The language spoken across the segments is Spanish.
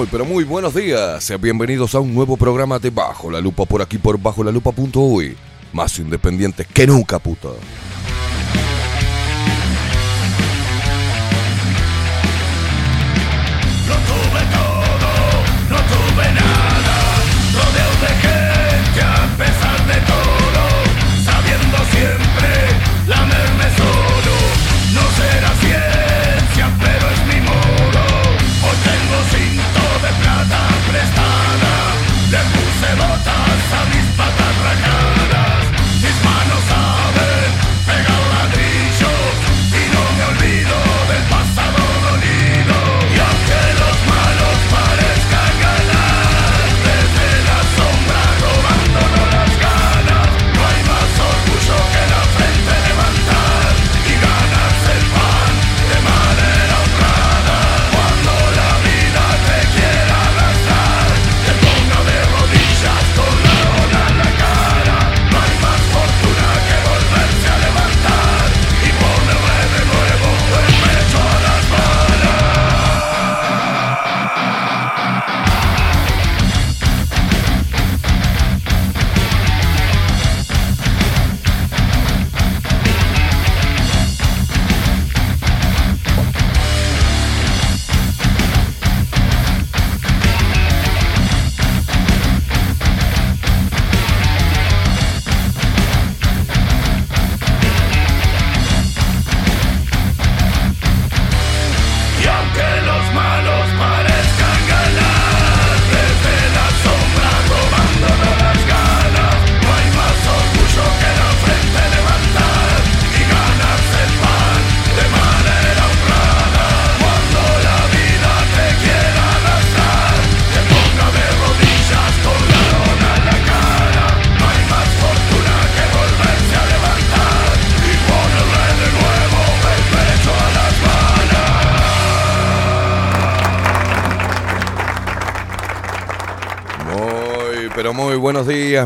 Muy, pero muy buenos días. Bienvenidos a un nuevo programa de Bajo la Lupa por aquí por bajo la lupa.uy. Más independiente que nunca, puta.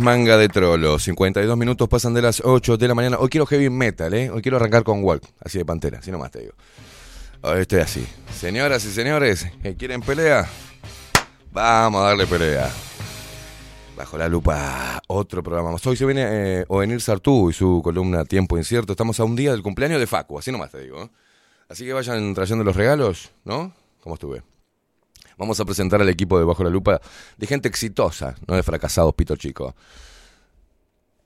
Manga de trolo. 52 minutos pasan de las 8 de la mañana. Hoy quiero heavy metal, ¿eh? Hoy quiero arrancar con Walk, así de pantera, así nomás te digo. Hoy estoy así. Señoras y señores, ¿quieren pelea? Vamos a darle pelea. Bajo la lupa, otro programa Hoy se viene eh, Ovenir Sartú y su columna Tiempo Incierto. Estamos a un día del cumpleaños de Facu, así nomás te digo. ¿eh? Así que vayan trayendo los regalos, ¿no? ¿Cómo estuve? Vamos a presentar al equipo de Bajo la Lupa de gente exitosa, no de fracasados pito chico.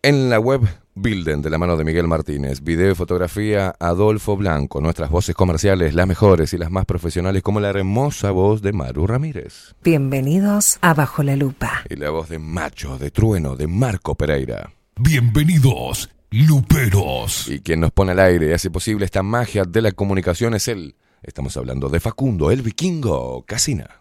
En la web Bilden, de la mano de Miguel Martínez, video y fotografía Adolfo Blanco, nuestras voces comerciales, las mejores y las más profesionales, como la hermosa voz de Maru Ramírez. Bienvenidos a Bajo la Lupa. Y la voz de Macho, de Trueno, de Marco Pereira. Bienvenidos, Luperos. Y quien nos pone al aire y hace posible esta magia de la comunicación es él. Estamos hablando de Facundo, el vikingo Casina.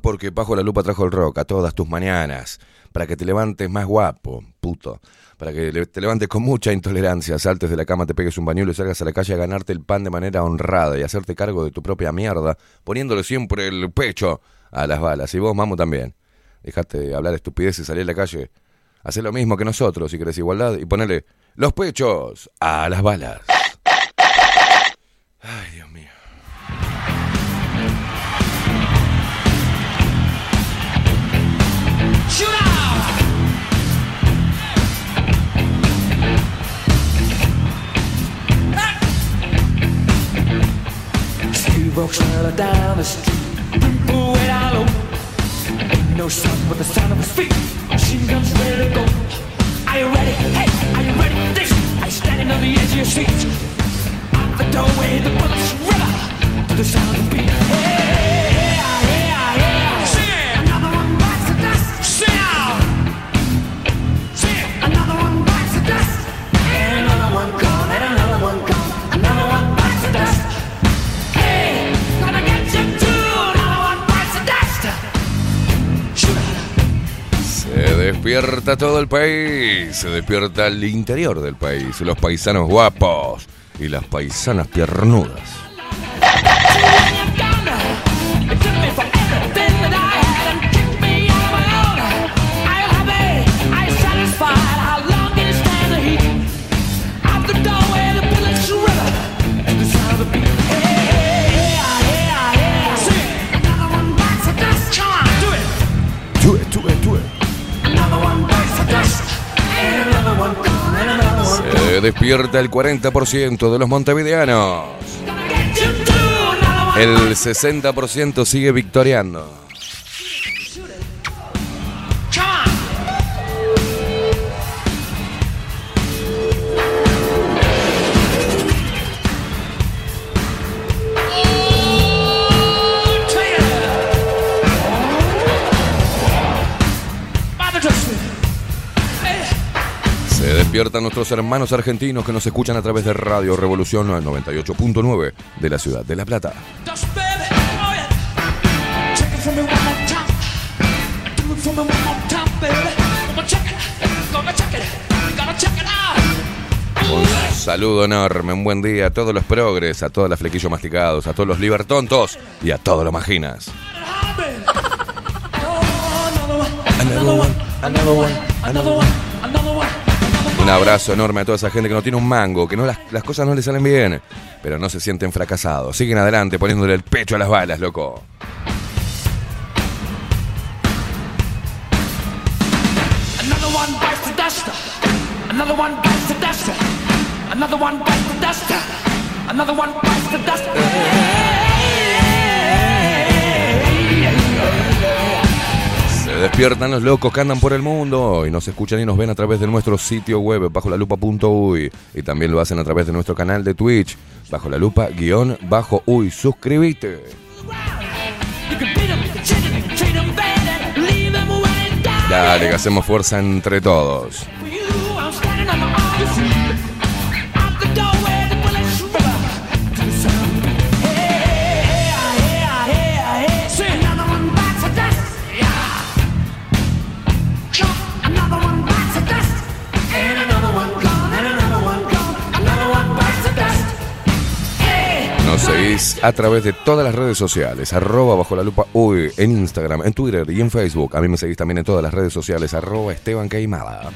Porque Bajo la Lupa trajo el rock a todas tus mañanas. Para que te levantes más guapo, puto. Para que te levantes con mucha intolerancia, saltes de la cama, te pegues un bañuelo y salgas a la calle a ganarte el pan de manera honrada y hacerte cargo de tu propia mierda, poniéndole siempre el pecho a las balas. Y vos, mamo, también. Dejate de hablar estupideces y salir a la calle. Hacé lo mismo que nosotros si querés igualdad y ponele los pechos a las balas. Ay, Dios mío. Down the street. Ain't no sound but the sound of feet. Ready to go. Are you ready? Hey, are you ready this? You standing on the edge of your seat? The doorway, the bullets to the sound of the beat. Hey, despierta todo el país, se despierta el interior del país, los paisanos guapos y las paisanas piernudas. Despierta el 40% de los montevideanos. El 60% sigue victoriando. Se despiertan nuestros hermanos argentinos que nos escuchan a través de Radio Revolución 98.9 de la ciudad de La Plata. Un saludo enorme, un buen día a todos los progres, a todos los flequillos masticados, a todos los libertontos y a todos los maginas. Un abrazo enorme a toda esa gente que no tiene un mango, que no las, las cosas no le salen bien, pero no se sienten fracasados. Siguen adelante poniéndole el pecho a las balas, loco. Another one bites the dust. Another one bites the dust. Despiertan los locos que andan por el mundo y nos escuchan y nos ven a través de nuestro sitio web bajo la y también lo hacen a través de nuestro canal de Twitch bajo la lupa guion bajo uy. Suscríbete. Dale, que hacemos fuerza entre todos. A través de todas las redes sociales, arroba bajo la lupa uy, en Instagram, en Twitter y en Facebook. A mí me seguís también en todas las redes sociales, arroba Esteban Queimada.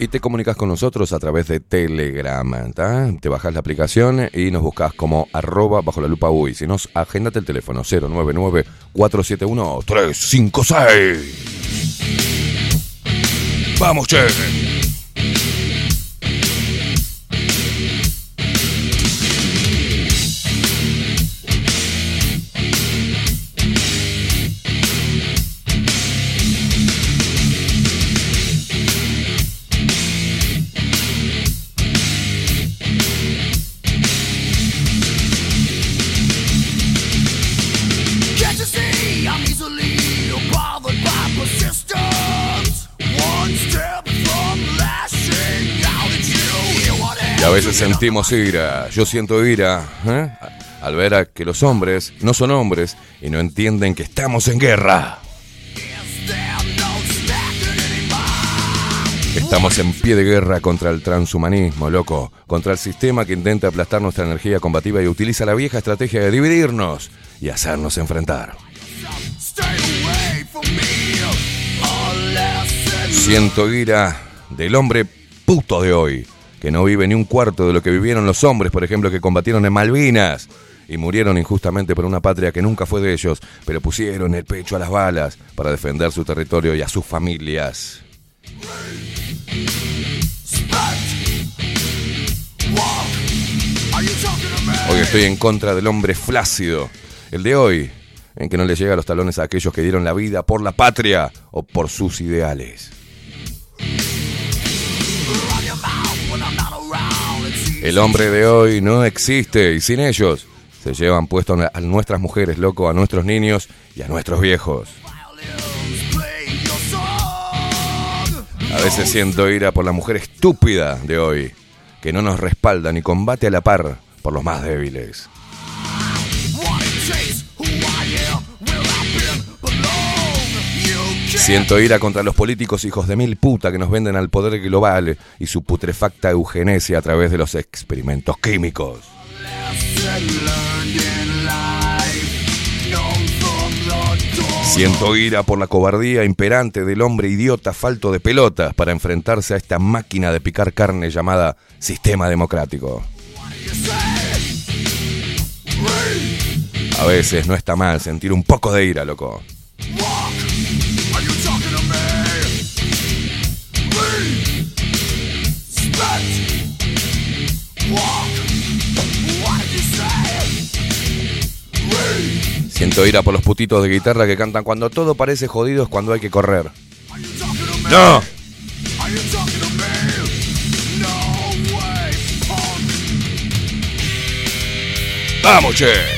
Y te comunicas con nosotros a través de Telegram. Te bajas la aplicación y nos buscas como arroba bajo la lupa uy. Si no, agéndate el teléfono 099-471-356. Vamos, che. A veces sentimos ira. Yo siento ira ¿eh? al ver a que los hombres no son hombres y no entienden que estamos en guerra. Estamos en pie de guerra contra el transhumanismo, loco, contra el sistema que intenta aplastar nuestra energía combativa y utiliza la vieja estrategia de dividirnos y hacernos enfrentar. Siento ira del hombre puto de hoy, que no vive ni un cuarto de lo que vivieron los hombres, por ejemplo, que combatieron en Malvinas y murieron injustamente por una patria que nunca fue de ellos, pero pusieron el pecho a las balas para defender su territorio y a sus familias. Hoy estoy en contra del hombre flácido, el de hoy, en que no le llega a los talones a aquellos que dieron la vida por la patria o por sus ideales. El hombre de hoy no existe y sin ellos se llevan puesto a nuestras mujeres, loco, a nuestros niños y a nuestros viejos. A veces siento ira por la mujer estúpida de hoy, que no nos respalda ni combate a la par por los más débiles. Siento ira contra los políticos hijos de mil puta que nos venden al poder global y su putrefacta eugenesia a través de los experimentos químicos. Siento ira por la cobardía imperante del hombre idiota falto de pelotas para enfrentarse a esta máquina de picar carne llamada sistema democrático. A veces no está mal sentir un poco de ira, loco. Siento ira por los putitos de guitarra que cantan cuando todo parece jodido es cuando hay que correr. ¡No! ¡Vamos, che!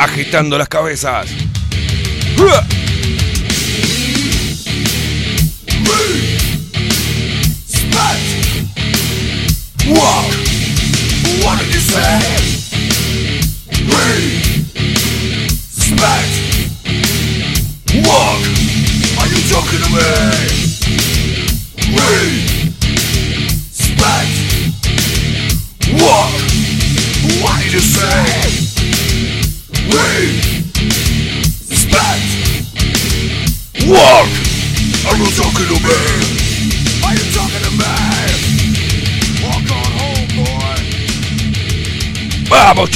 Agitando las cabezas. What did you say? Respect. Walk. Are you talking to me? Respect. Walk. What did you say? Respect! Walk! Are you talking to me? Are you talking to me? Walk on home, boy! ¡Vamos,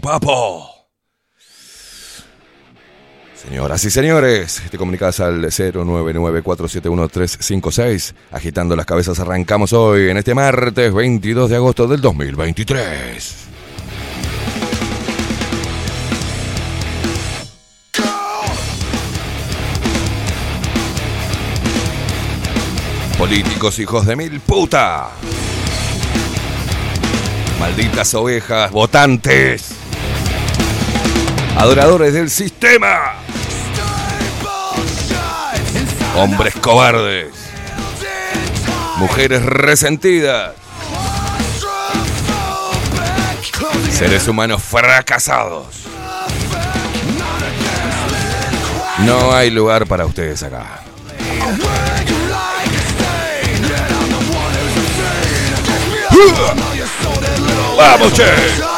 papo! Señoras y señores, te comunicas al 099471356. Agitando las cabezas, arrancamos hoy, en este martes 22 de agosto del 2023. Políticos hijos de mil puta. Malditas ovejas, votantes. Adoradores del sistema. Hombres cobardes. Mujeres resentidas. Seres humanos fracasados. No hay lugar para ustedes acá. ¡Vamos, che!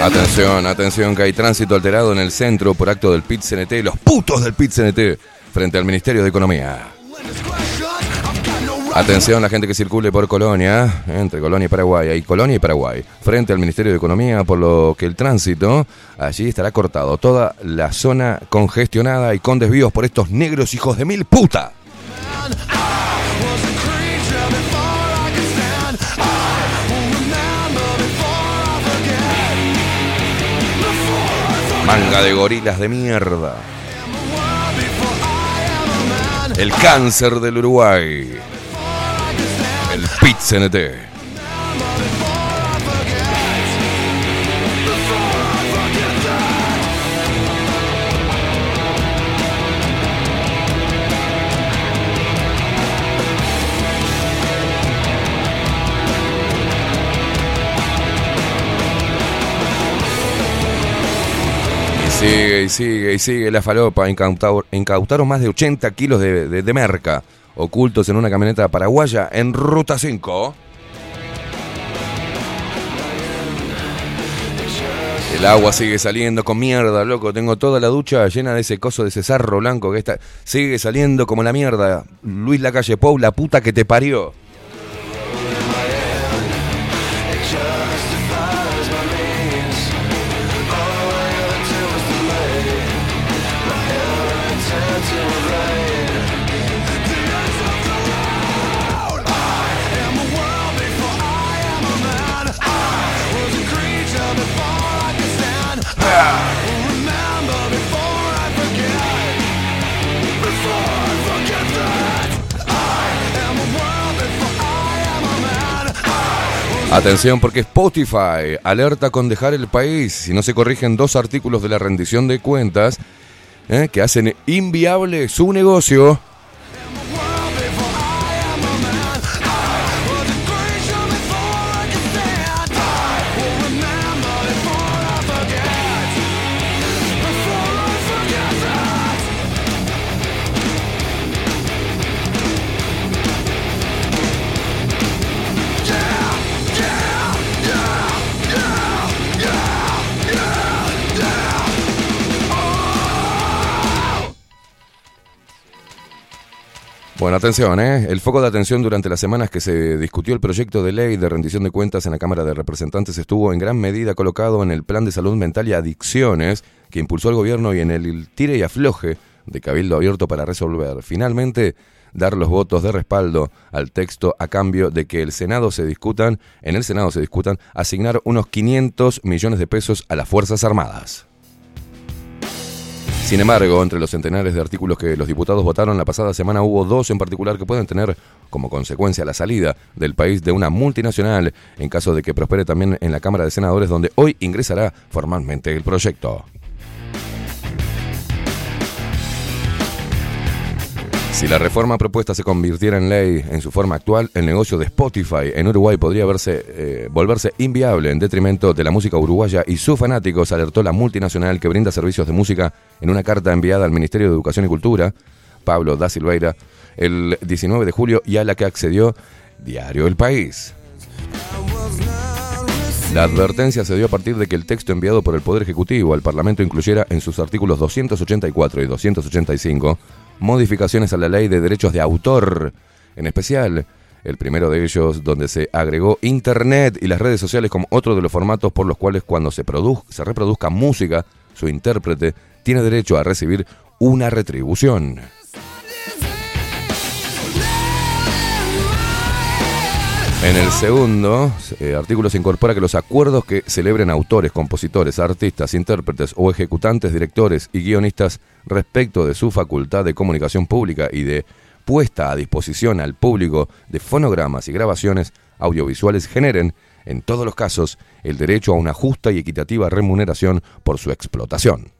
Atención, atención, que hay tránsito alterado en el centro por acto del pit -CNT, los putos del pit -CNT, frente al Ministerio de Economía. Atención, la gente que circule por Colonia, entre Colonia y Paraguay, hay Colonia y Paraguay, frente al Ministerio de Economía, por lo que el tránsito allí estará cortado. Toda la zona congestionada y con desvíos por estos negros hijos de mil puta. Manga de gorilas de mierda. El cáncer del Uruguay. El pit Sigue y sigue y sigue la falopa. Incautaron, más de 80 kilos de, de- merca ocultos en una camioneta paraguaya en Ruta 5. El agua sigue saliendo con mierda, loco. Tengo toda la ducha llena de ese coso, de ese sarro blanco que está. Sigue saliendo como la mierda. Luis Lacalle Pou, la puta que te parió. Atención porque Spotify alerta con dejar el país si no se corrigen dos artículos de la rendición de cuentas eh, que hacen inviable su negocio. Bueno, atención, ¿eh? El foco de atención durante las semanas que se discutió el proyecto de ley de rendición de cuentas en la Cámara de Representantes estuvo en gran medida colocado en el Plan de Salud Mental y Adicciones que impulsó el gobierno y en el tire y afloje de Cabildo Abierto para resolver finalmente dar los votos de respaldo al texto a cambio de que el Senado se discutan, en el Senado se discutan asignar unos 500 millones de pesos a las Fuerzas Armadas. Sin embargo, entre los centenares de artículos que los diputados votaron la pasada semana hubo dos en particular que pueden tener como consecuencia la salida del país de una multinacional en caso de que prospere también en la Cámara de Senadores donde hoy ingresará formalmente el proyecto. Si la reforma propuesta se convirtiera en ley en su forma actual, el negocio de Spotify en Uruguay podría verse, eh, volverse inviable en detrimento de la música uruguaya y sus fanáticos, alertó la multinacional que brinda servicios de música en una carta enviada al Ministerio de Educación y Cultura, Pablo da Silveira, el 19 de julio y a la que accedió Diario El País. La advertencia se dio a partir de que el texto enviado por el Poder Ejecutivo al Parlamento incluyera en sus artículos 284 y 285 modificaciones a la ley de derechos de autor, en especial El primero de ellos donde se agregó Internet y las redes sociales como otro de los formatos por los cuales cuando se, se reproduzca música, su intérprete tiene derecho a recibir una retribución. En el segundo eh, artículo se incorpora que los acuerdos que celebren autores, compositores, artistas, intérpretes o ejecutantes, directores y guionistas respecto de su facultad de comunicación pública y de puesta a disposición al público de fonogramas y grabaciones audiovisuales generen, en todos los casos, el derecho a una justa y equitativa remuneración por su explotación.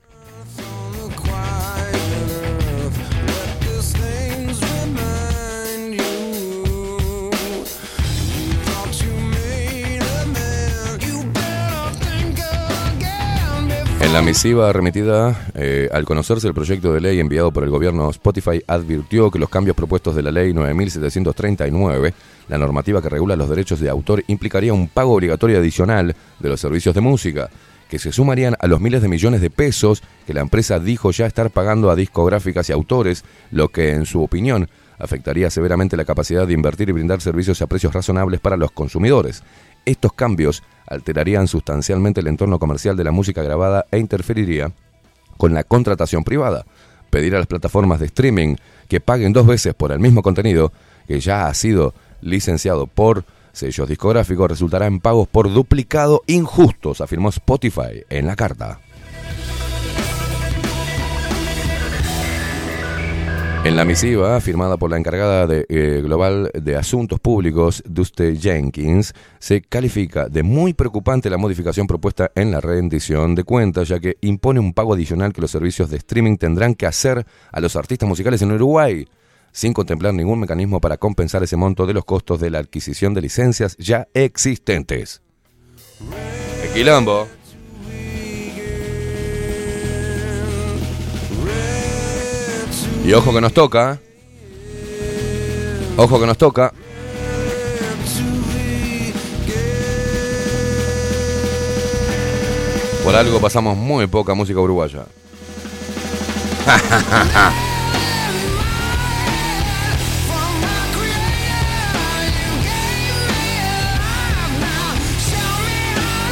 En la misiva remitida, eh, al conocerse el proyecto de ley enviado por el gobierno, Spotify advirtió que los cambios propuestos de la ley 9739, la normativa que regula los derechos de autor, implicaría un pago obligatorio adicional de los servicios de música, que se sumarían a los miles de millones de pesos que la empresa dijo ya estar pagando a discográficas y autores, lo que, en su opinión, afectaría severamente la capacidad de invertir y brindar servicios a precios razonables para los consumidores. Estos cambios alterarían sustancialmente el entorno comercial de la música grabada e interferiría con la contratación privada. Pedir a las plataformas de streaming que paguen dos veces por el mismo contenido que ya ha sido licenciado por sellos discográficos resultará en pagos por duplicado injustos, afirmó Spotify en la carta. En la misiva, firmada por la encargada de, eh, global de Asuntos Públicos, Duste Jenkins, se califica de muy preocupante la modificación propuesta en la rendición de cuentas, ya que impone un pago adicional que los servicios de streaming tendrán que hacer a los artistas musicales en Uruguay, sin contemplar ningún mecanismo para compensar ese monto de los costos de la adquisición de licencias ya existentes. Equilombo. Y ojo que nos toca. Ojo que nos toca. Por algo pasamos muy poca música uruguaya.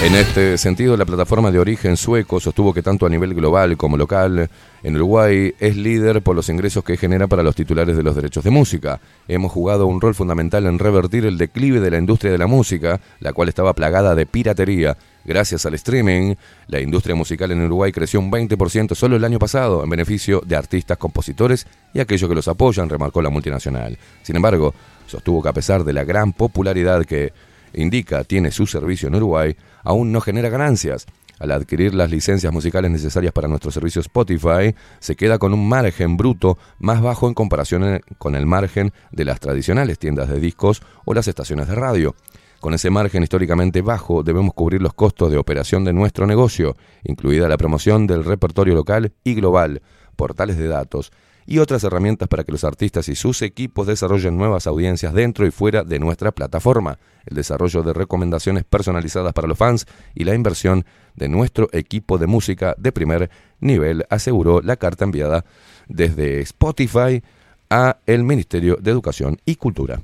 En este sentido, la plataforma de origen sueco sostuvo que tanto a nivel global como local en Uruguay es líder por los ingresos que genera para los titulares de los derechos de música. Hemos jugado un rol fundamental en revertir el declive de la industria de la música, la cual estaba plagada de piratería. Gracias al streaming, la industria musical en Uruguay creció un 20% solo el año pasado en beneficio de artistas, compositores y aquellos que los apoyan, remarcó la multinacional. Sin embargo, sostuvo que a pesar de la gran popularidad que indica tiene su servicio en Uruguay, aún no genera ganancias. Al adquirir las licencias musicales necesarias para nuestro servicio Spotify, se queda con un margen bruto más bajo en comparación con el margen de las tradicionales tiendas de discos o las estaciones de radio. Con ese margen históricamente bajo debemos cubrir los costos de operación de nuestro negocio, incluida la promoción del repertorio local y global, portales de datos y otras herramientas para que los artistas y sus equipos desarrollen nuevas audiencias dentro y fuera de nuestra plataforma, el desarrollo de recomendaciones personalizadas para los fans y la inversión de nuestro equipo de música de primer nivel, aseguró la carta enviada desde Spotify a el Ministerio de Educación y Cultura.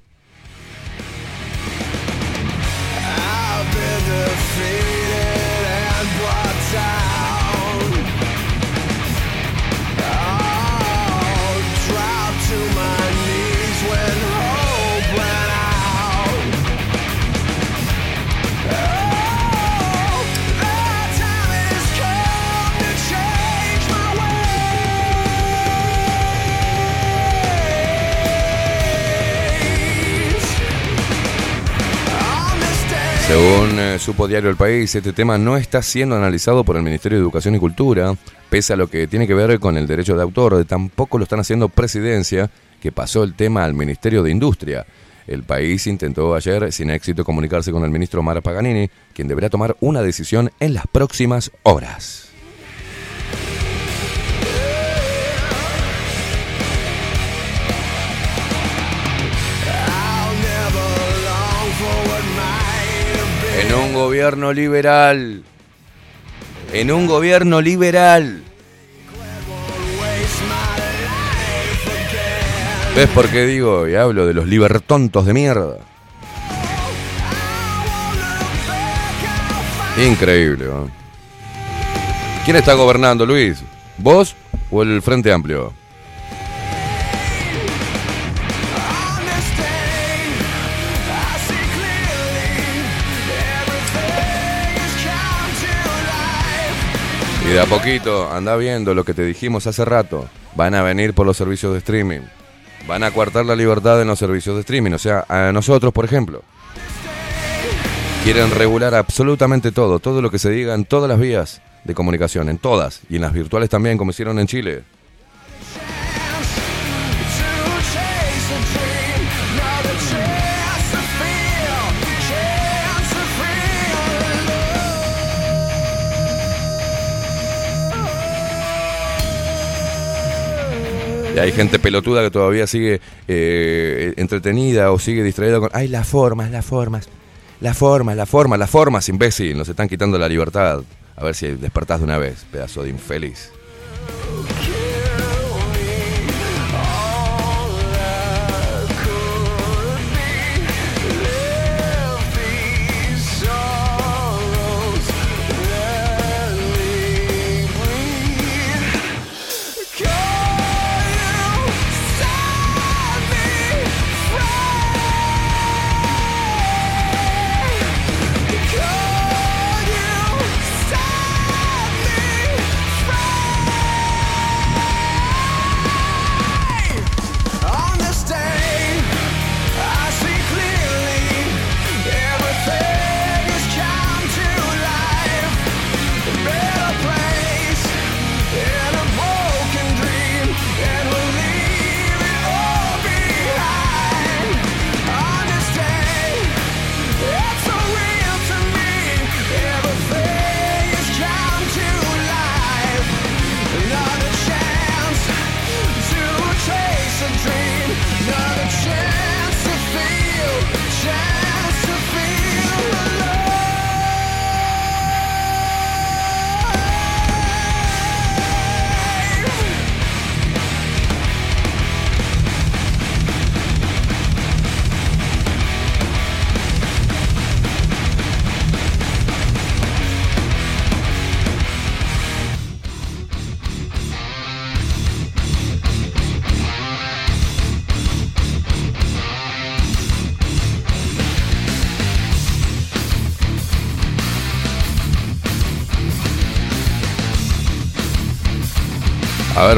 Según eh, supo Diario El País, este tema no está siendo analizado por el Ministerio de Educación y Cultura, pese a lo que tiene que ver con el derecho de autor, tampoco lo están haciendo Presidencia, que pasó el tema al Ministerio de Industria. El país intentó ayer sin éxito comunicarse con el ministro Mara Paganini, quien deberá tomar una decisión en las próximas horas. En un gobierno liberal. En un gobierno liberal. ¿Ves por qué digo y hablo de los libertontos de mierda? Increíble. ¿no? ¿Quién está gobernando, Luis? ¿Vos o el Frente Amplio? Y de a poquito, anda viendo lo que te dijimos hace rato. Van a venir por los servicios de streaming. Van a coartar la libertad en los servicios de streaming. O sea, a nosotros, por ejemplo. Quieren regular absolutamente todo, todo lo que se diga en todas las vías de comunicación, en todas, y en las virtuales también, como hicieron en Chile. Y hay gente pelotuda que todavía sigue eh, entretenida o sigue distraída con, ay, las formas, las formas, las formas, las formas, las formas, imbécil, nos están quitando la libertad. A ver si despertás de una vez, pedazo de infeliz.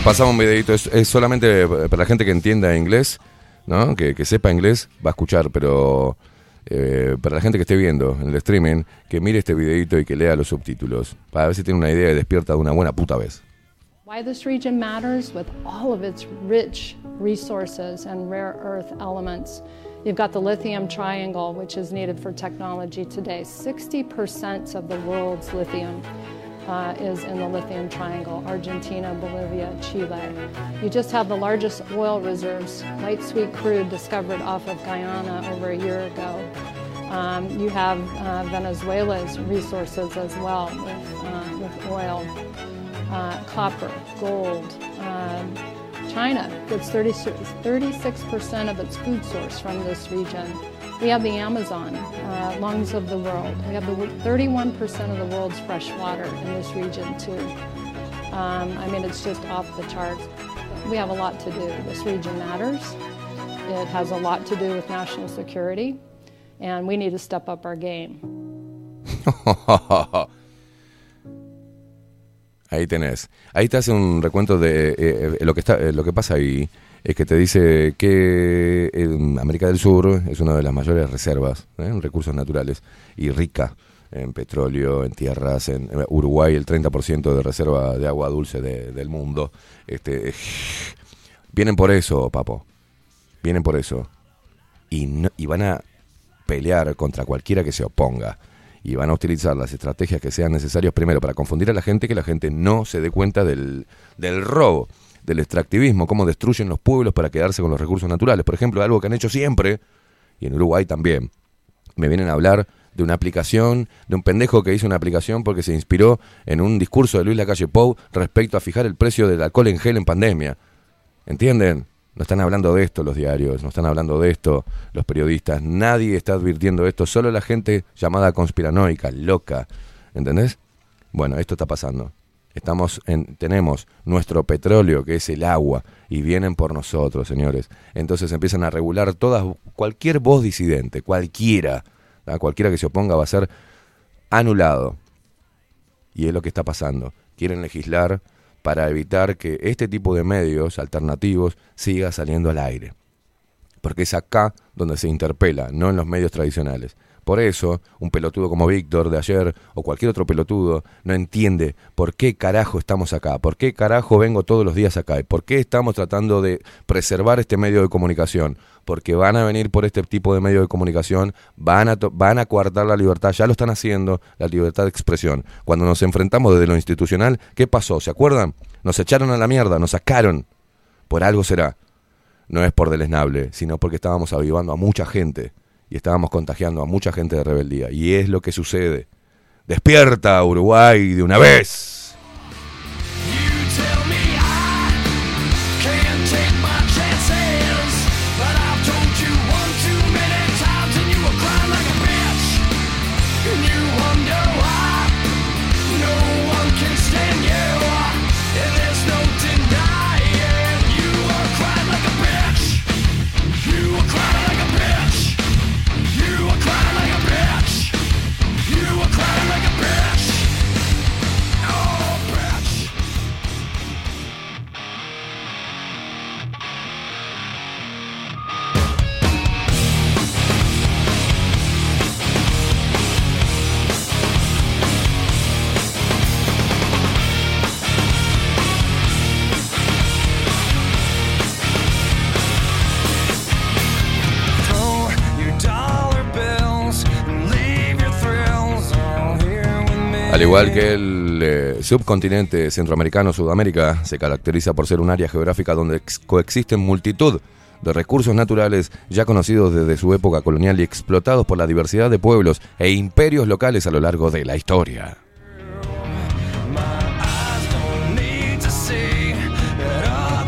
Pasamos un videito. Es, solamente para la gente que entienda inglés, ¿no? Que, que sepa inglés, va a escuchar, pero eh, para la gente que esté viendo en el streaming, que mire este videito y que lea los subtítulos, para ver si tiene una idea y despierta de una buena puta vez. Why this region matters with all of its rich resources and rare earth elements. You've got the lithium triangle, which is needed for technology today. 60% of the world's lithium uh, is in the lithium triangle Argentina, Bolivia, Chile. You just have the largest oil reserves, light sweet crude discovered off of Guyana over a year ago. Um, you have uh, Venezuela's resources as well with, uh, with oil, uh, copper, gold. Um, China gets 30, 36% of its food source from this region. We have the Amazon, uh, lungs of the world. We have the 31% of the world's fresh water in this region too. Um, I mean, it's just off the charts. We have a lot to do. This region matters. It has a lot to do with national security, and we need to step up our game. Ahí tenés. Ahí te hace un recuento de eh, eh, lo que está, eh, lo que pasa ahí es que te dice que América del Sur es una de las mayores reservas ¿eh? en recursos naturales y rica en petróleo, en tierras, en Uruguay el 30% de reserva de agua dulce de- del mundo. Este, vienen por eso, papo. Vienen por eso. Y, no- y van a pelear contra cualquiera que se oponga. Y van a utilizar las estrategias que sean necesarias primero para confundir a la gente, que la gente no se dé cuenta del, del robo, del extractivismo, cómo destruyen los pueblos para quedarse con los recursos naturales. Por ejemplo, algo que han hecho siempre, y en Uruguay también. Me vienen a hablar de una aplicación, de un pendejo que hizo una aplicación porque se inspiró en un discurso de Luis Lacalle Pou respecto a fijar el precio del alcohol en gel en pandemia. ¿Entienden? No están hablando de esto los diarios, no están hablando de esto los periodistas, nadie está advirtiendo esto, solo la gente llamada conspiranoica, loca, ¿entendés? Bueno, esto está pasando. Estamos en, tenemos nuestro petróleo, que es el agua, y vienen por nosotros, señores. Entonces empiezan a regular todas, cualquier voz disidente, cualquiera, cualquiera que se oponga va a ser anulado. Y es lo que está pasando. Quieren legislar para evitar que este tipo de medios alternativos siga saliendo al aire. Porque es acá donde se interpela, no en los medios tradicionales. Por eso, un pelotudo como Víctor de ayer o cualquier otro pelotudo no entiende por qué carajo estamos acá, por qué carajo vengo todos los días acá y por qué estamos tratando de preservar este medio de comunicación. Porque van a venir por este tipo de medio de comunicación, van a, van a coartar la libertad, ya lo están haciendo, la libertad de expresión. Cuando nos enfrentamos desde lo institucional, ¿qué pasó? ¿Se acuerdan? Nos echaron a la mierda, nos sacaron. Por algo será. No es por deleznable, sino porque estábamos avivando a mucha gente y estábamos contagiando a mucha gente de rebeldía. Y es lo que sucede. Despierta, Uruguay, de una vez. Al igual que el eh, subcontinente centroamericano, Sudamérica, se caracteriza por ser un área geográfica donde ex- coexisten multitud de recursos naturales ya conocidos desde su época colonial y explotados por la diversidad de pueblos e imperios locales a lo largo de la historia.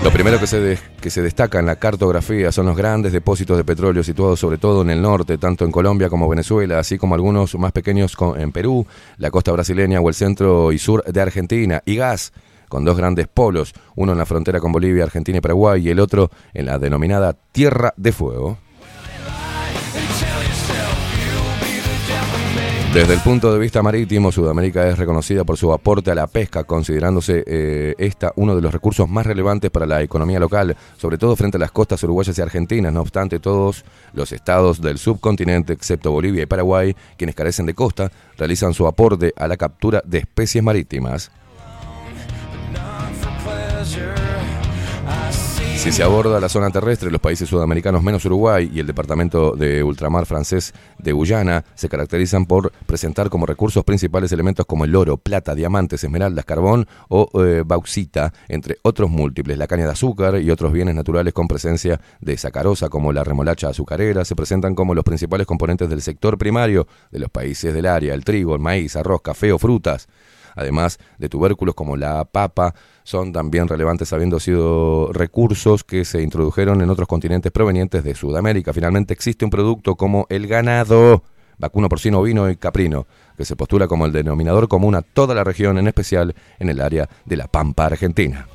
Lo primero que se, que se destaca en la cartografía son los grandes depósitos de petróleo situados sobre todo en el norte, tanto en Colombia como Venezuela, así como algunos más pequeños en Perú, la costa brasileña o el centro y sur de Argentina, y gas, con dos grandes polos, uno en la frontera con Bolivia, Argentina y Paraguay, y el otro en la denominada Tierra de Fuego. Desde el punto de vista marítimo, Sudamérica es reconocida por su aporte a la pesca, considerándose eh, esta uno de los recursos más relevantes para la economía local, sobre todo frente a las costas uruguayas y argentinas. No obstante, todos los estados del subcontinente, excepto Bolivia y Paraguay, quienes carecen de costa, realizan su aporte a la captura de especies marítimas. Si se aborda la zona terrestre, los países sudamericanos menos Uruguay y el departamento de ultramar francés de Guyana se caracterizan por presentar como recursos principales elementos como el oro, plata, diamantes, esmeraldas, carbón o eh, bauxita, entre otros múltiples. La caña de azúcar y otros bienes naturales con presencia de sacarosa como la remolacha azucarera se presentan como los principales componentes del sector primario de los países del área, el trigo, el maíz, arroz, café o frutas además de tubérculos como la papa, son también relevantes habiendo sido recursos que se introdujeron en otros continentes provenientes de Sudamérica. Finalmente existe un producto como el ganado, vacuno, porcino, ovino y caprino, que se postula como el denominador común a toda la región, en especial en el área de la Pampa Argentina.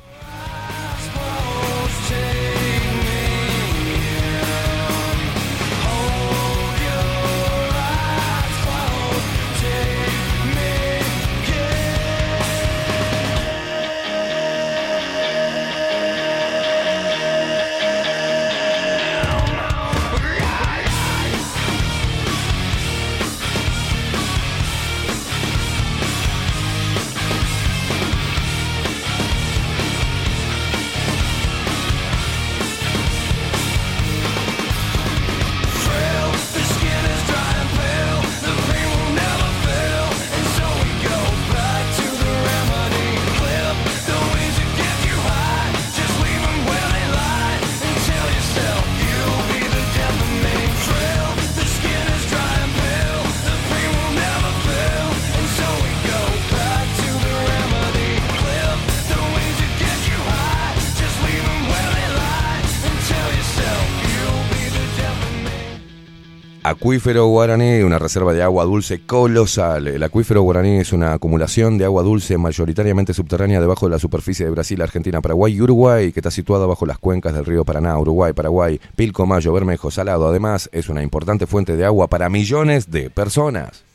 Acuífero Guaraní, una reserva de agua dulce colosal. El acuífero Guaraní es una acumulación de agua dulce mayoritariamente subterránea debajo de la superficie de Brasil, Argentina, Paraguay y Uruguay, que está situada bajo las cuencas del río Paraná, Uruguay, Paraguay, Pilcomayo, Bermejo, Salado. Además, es una importante fuente de agua para millones de personas.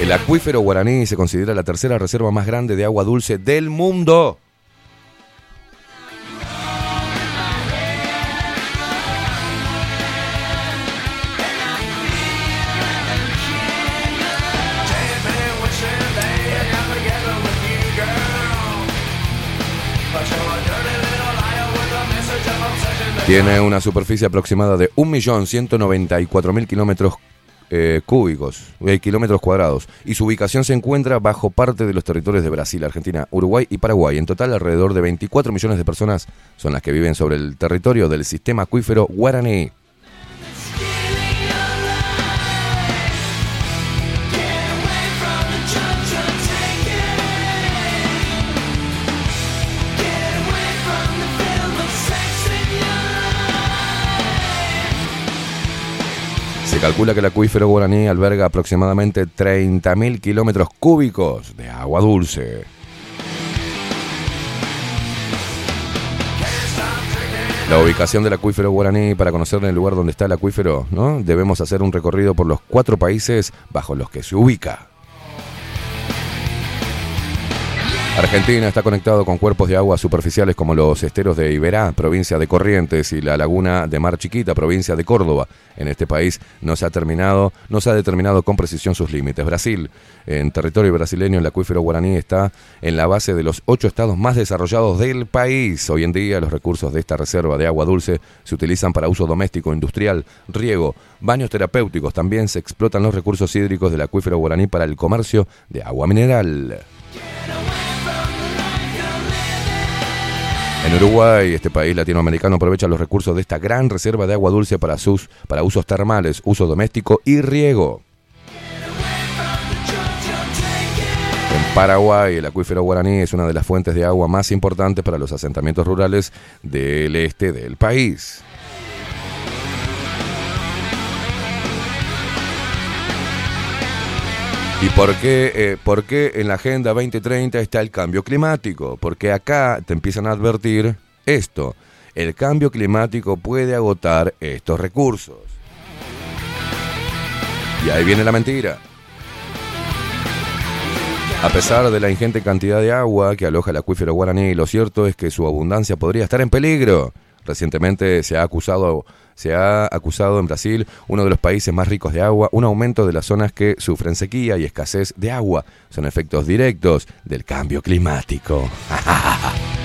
El acuífero Guaraní se considera la tercera reserva más grande de agua dulce del mundo. Tiene una superficie aproximada de 1.194.000 kilómetros eh, cúbicos, eh, kilómetros cuadrados, y su ubicación se encuentra bajo parte de los territorios de Brasil, Argentina, Uruguay y Paraguay. En total, alrededor de 24 millones de personas son las que viven sobre el territorio del sistema acuífero Guaraní. Se calcula que el acuífero guaraní alberga aproximadamente 30.000 kilómetros cúbicos de agua dulce. La ubicación del acuífero guaraní, para conocer el lugar donde está el acuífero, ¿no? debemos hacer un recorrido por los cuatro países bajo los que se ubica. Argentina está conectado con cuerpos de agua superficiales como los esteros de Iberá, provincia de Corrientes, y la laguna de Mar Chiquita, provincia de Córdoba. En este país no se ha no se ha determinado con precisión sus límites. Brasil, en territorio brasileño, el acuífero guaraní está en la base de los ocho estados más desarrollados del país. Hoy en día, los recursos de esta reserva de agua dulce se utilizan para uso doméstico, industrial, riego, baños terapéuticos. También se explotan los recursos hídricos del acuífero guaraní para el comercio de agua mineral. En Uruguay, este país latinoamericano aprovecha los recursos de esta gran reserva de agua dulce para, sus, para usos termales, uso doméstico y riego. En Paraguay, el acuífero guaraní es una de las fuentes de agua más importantes para los asentamientos rurales del este del país. ¿Y por qué, eh, por qué en la Agenda 2030 está el cambio climático? Porque acá te empiezan a advertir esto. El cambio climático puede agotar estos recursos. Y ahí viene la mentira. A pesar de la ingente cantidad de agua que aloja el acuífero guaraní, lo cierto es que su abundancia podría estar en peligro. Recientemente se ha acusado se ha acusado en Brasil, uno de los países más ricos de agua, un aumento de las zonas que sufren sequía y escasez de agua. Son efectos directos del cambio climático.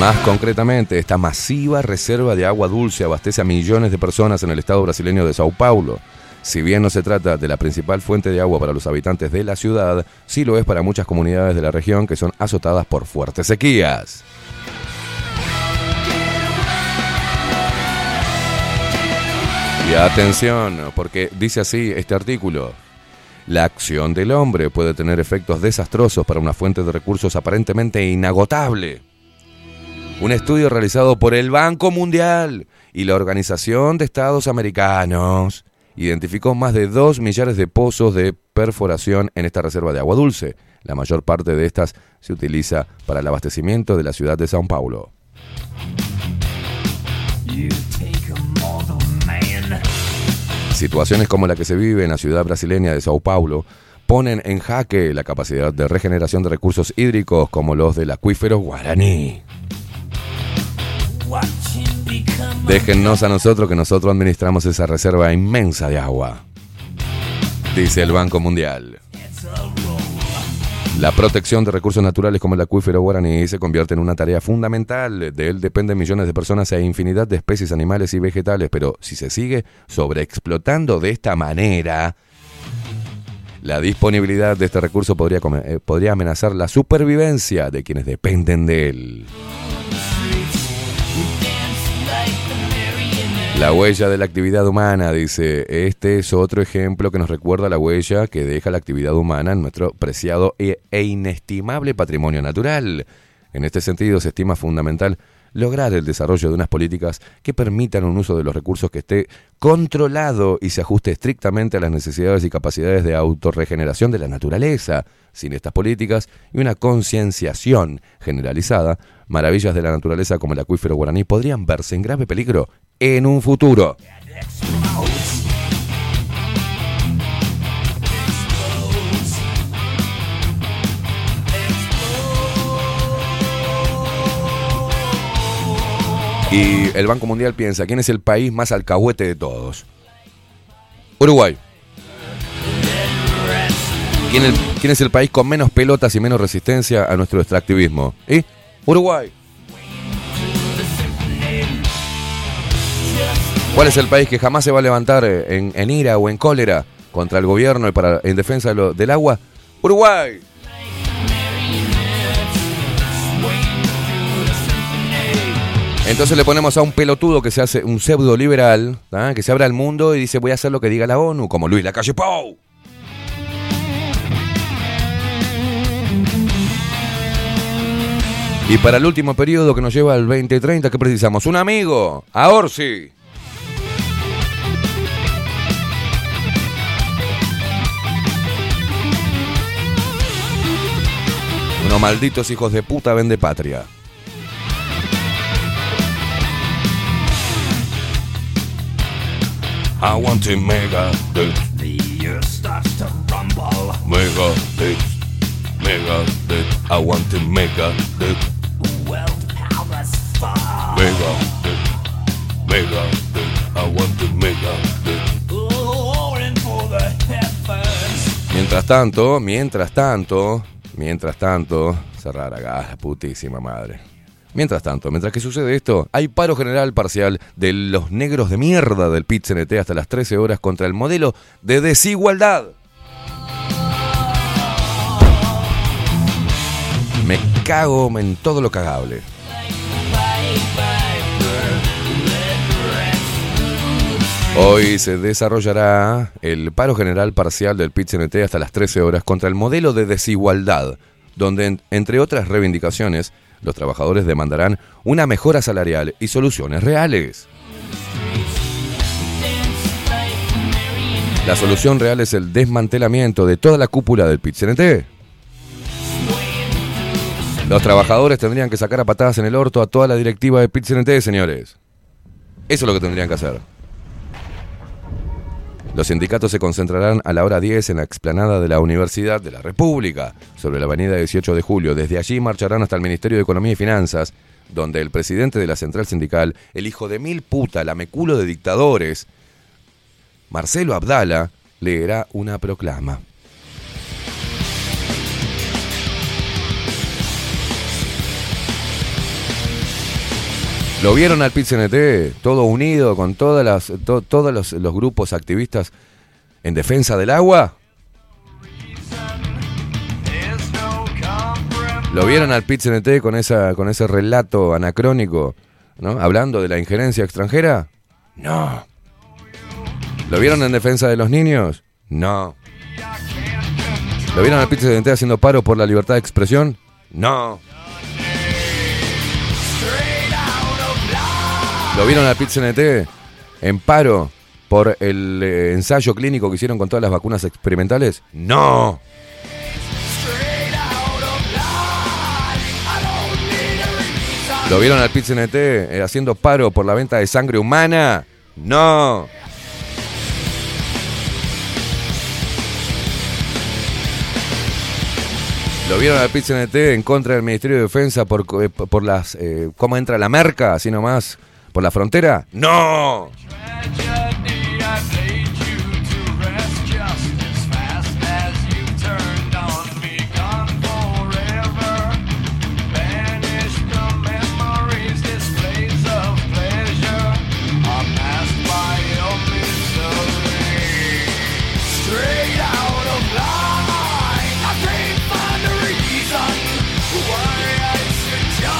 Más concretamente, esta masiva reserva de agua dulce abastece a millones de personas en el estado brasileño de Sao Paulo. Si bien no se trata de la principal fuente de agua para los habitantes de la ciudad, sí lo es para muchas comunidades de la región que son azotadas por fuertes sequías. Y atención, porque dice así este artículo. La acción del hombre puede tener efectos desastrosos para una fuente de recursos aparentemente inagotable. Un estudio realizado por el Banco Mundial y la Organización de Estados Americanos identificó más de 2 millares de pozos de perforación en esta reserva de agua dulce. La mayor parte de estas se utiliza para el abastecimiento de la ciudad de Sao Paulo. Situaciones como la que se vive en la ciudad brasileña de Sao Paulo ponen en jaque la capacidad de regeneración de recursos hídricos como los del acuífero guaraní. Déjennos a nosotros que nosotros administramos esa reserva inmensa de agua, dice el Banco Mundial. La protección de recursos naturales como el acuífero guaraní se convierte en una tarea fundamental. De él dependen millones de personas e infinidad de especies animales y vegetales, pero si se sigue sobreexplotando de esta manera, la disponibilidad de este recurso podría, eh, podría amenazar la supervivencia de quienes dependen de él. La huella de la actividad humana, dice, este es otro ejemplo que nos recuerda la huella que deja la actividad humana en nuestro preciado e, e inestimable patrimonio natural. En este sentido, se estima fundamental lograr el desarrollo de unas políticas que permitan un uso de los recursos que esté controlado y se ajuste estrictamente a las necesidades y capacidades de autorregeneración de la naturaleza. Sin estas políticas y una concienciación generalizada, maravillas de la naturaleza como el acuífero guaraní podrían verse en grave peligro en un futuro. Y el Banco Mundial piensa, ¿quién es el país más alcahuete de todos? Uruguay. ¿Quién, es el país con menos pelotas y menos resistencia a nuestro extractivismo? ¿Y? Uruguay. ¿Cuál es el país que jamás se va a levantar eh, en, ira o en cólera contra el gobierno para, en defensa del agua? Uruguay. Entonces le ponemos a un pelotudo que se hace un pseudo liberal, que se abra al mundo y dice voy a hacer lo que diga la ONU, como Luis Lacalle Pou. Y para el último periodo que nos lleva al 2030, ¿qué precisamos? Un amigo, a Orsi. Unos malditos hijos de puta vende patria. I want to mega the The earth starts to rumble. mega the mega the I want to mega the World powers fall. mega the mega the I want to mega the Roaring for the heavens. Mientras tanto, mientras tanto, mientras tanto, cerrar acá, la putísima madre. Mientras tanto, mientras que sucede esto, hay paro general parcial de los negros de mierda del pit CNT hasta las 13 horas contra el modelo de desigualdad. Me cago en todo lo cagable. Hoy se desarrollará el paro general parcial del pit CNT hasta las 13 horas contra el modelo de desigualdad, donde, en- entre otras reivindicaciones, los trabajadores demandarán una mejora salarial y soluciones reales. La solución real es el desmantelamiento de toda la cúpula del pit CNT. Los trabajadores tendrían que sacar a patadas en el orto a toda la directiva de pit CNT, señores. Eso es lo que tendrían que hacer. Los sindicatos se concentrarán a la hora 10 en la explanada de la Universidad de la República, sobre la avenida 18 de julio. Desde allí marcharán hasta el Ministerio de Economía y Finanzas, donde el presidente de la central sindical, el hijo de mil puta, la meculo de dictadores, Marcelo Abdala, leerá una proclama. ¿Lo vieron al PIT-CNT? Todo unido con todas las, to- todos los, los grupos activistas en defensa del agua. ¿Lo vieron al PIT-CNT con, esa, con ese relato anacrónico, ¿no? hablando de la injerencia extranjera? No. ¿Lo vieron en defensa de los niños? No. ¿Lo vieron al PIT-CNT haciendo paro por la libertad de expresión? No. ¿Lo vieron al PIT-CNT en paro por el eh, ensayo clínico que hicieron con todas las vacunas experimentales? No. ¿Lo vieron al PIT-CNT eh, haciendo paro por la venta de sangre humana? No. ¿Lo vieron al PIT-CNT en contra del Ministerio de Defensa por, eh, por las eh, cómo entra la merca, así nomás, por la frontera? ¡No!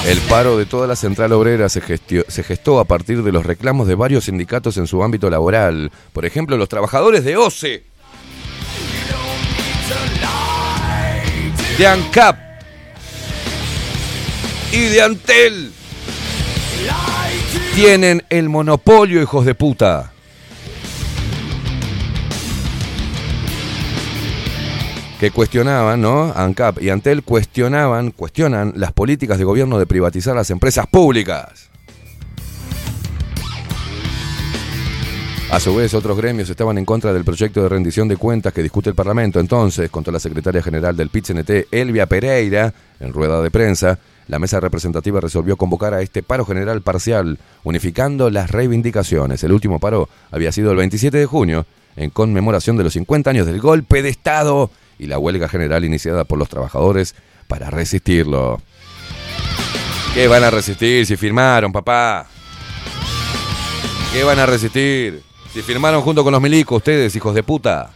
El paro de toda la central obrera se, se gestó a partir de los reclamos de varios sindicatos en su ámbito laboral. Por ejemplo, los trabajadores de OCE, de ANCAP y de Antel tienen el monopolio, hijos de puta. Que cuestionaban, ¿no? ANCAP y Antel cuestionaban, cuestionan las políticas de gobierno de privatizar las empresas públicas. A su vez, otros gremios estaban en contra del proyecto de rendición de cuentas que discute el Parlamento. Entonces, contó la secretaria general del PIT-CNT, Elvia Pereira, en rueda de prensa, la mesa representativa resolvió convocar a este paro general parcial, unificando las reivindicaciones. El último paro había sido el 27 de junio, en conmemoración de los 50 años del golpe de Estado y la huelga general iniciada por los trabajadores para resistirlo. ¿Qué van a resistir si firmaron, papá? ¿Qué van a resistir? Si firmaron junto con los milicos, ustedes, hijos de puta.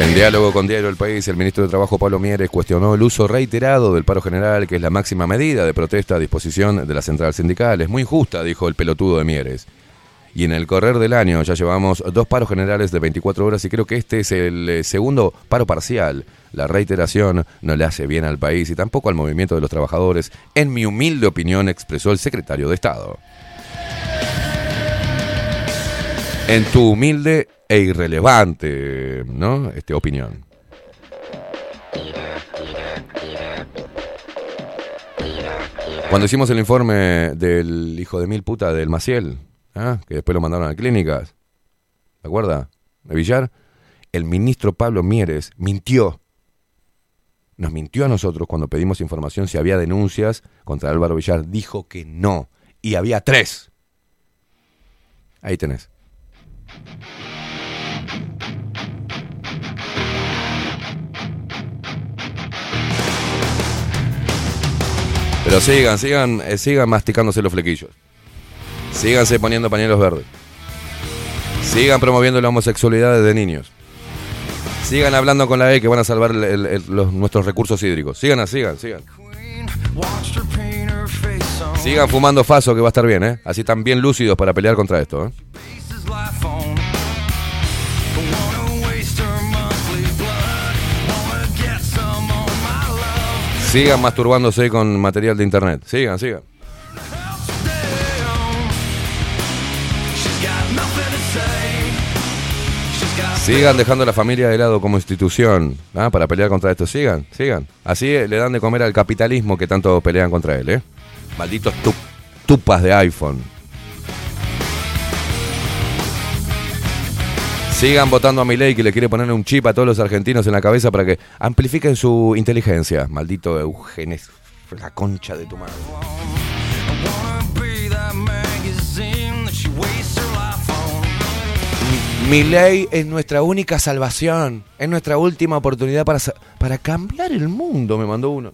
En diálogo con Diario El País, el ministro de Trabajo Pablo Mieres cuestionó el uso reiterado del paro general, que es la máxima medida de protesta a disposición de la central sindical. Es muy injusta, dijo el pelotudo de Mieres. Y en el correr del año ya llevamos dos paros generales de 24 horas y creo que este es el eh, segundo paro parcial. La reiteración no le hace bien al país y tampoco al movimiento de los trabajadores, en mi humilde opinión, expresó el secretario de Estado. En tu humilde e irrelevante, ¿no? Este, opinión. Cuando hicimos el informe del hijo de mil puta del Maciel, ¿ah? que después lo mandaron a clínicas, ¿te acuerdas? De Villar, el ministro Pablo Mieres mintió. Nos mintió a nosotros cuando pedimos información si había denuncias contra Álvaro Villar. Dijo que no. Y había tres. Ahí tenés. Pero sigan, sigan, eh, sigan masticándose los flequillos. Síganse poniendo pañuelos verdes. Sigan promoviendo la homosexualidad desde niños. Sigan hablando con la E que van a salvar los- nuestros recursos hídricos. Sigan, sigan, sigan. Sigan fumando faso que va a estar bien, ¿eh? Así están bien lúcidos para pelear contra esto, ¿eh? Sigan masturbándose con material de internet. Sigan, sigan. Sigan dejando a la familia de lado como institución ¿ah? para pelear contra esto. Sigan, sigan. Así eh, le dan de comer al capitalismo que tanto pelean contra él, ¿eh? Malditos tu- tupas de iPhone. Sigan votando a Milei que le quiere poner un chip a todos los argentinos en la cabeza para que amplifiquen su inteligencia. Maldito Eugenes, la concha de tu madre. Milei es nuestra única salvación, es nuestra última oportunidad para, para cambiar el mundo, me mandó uno.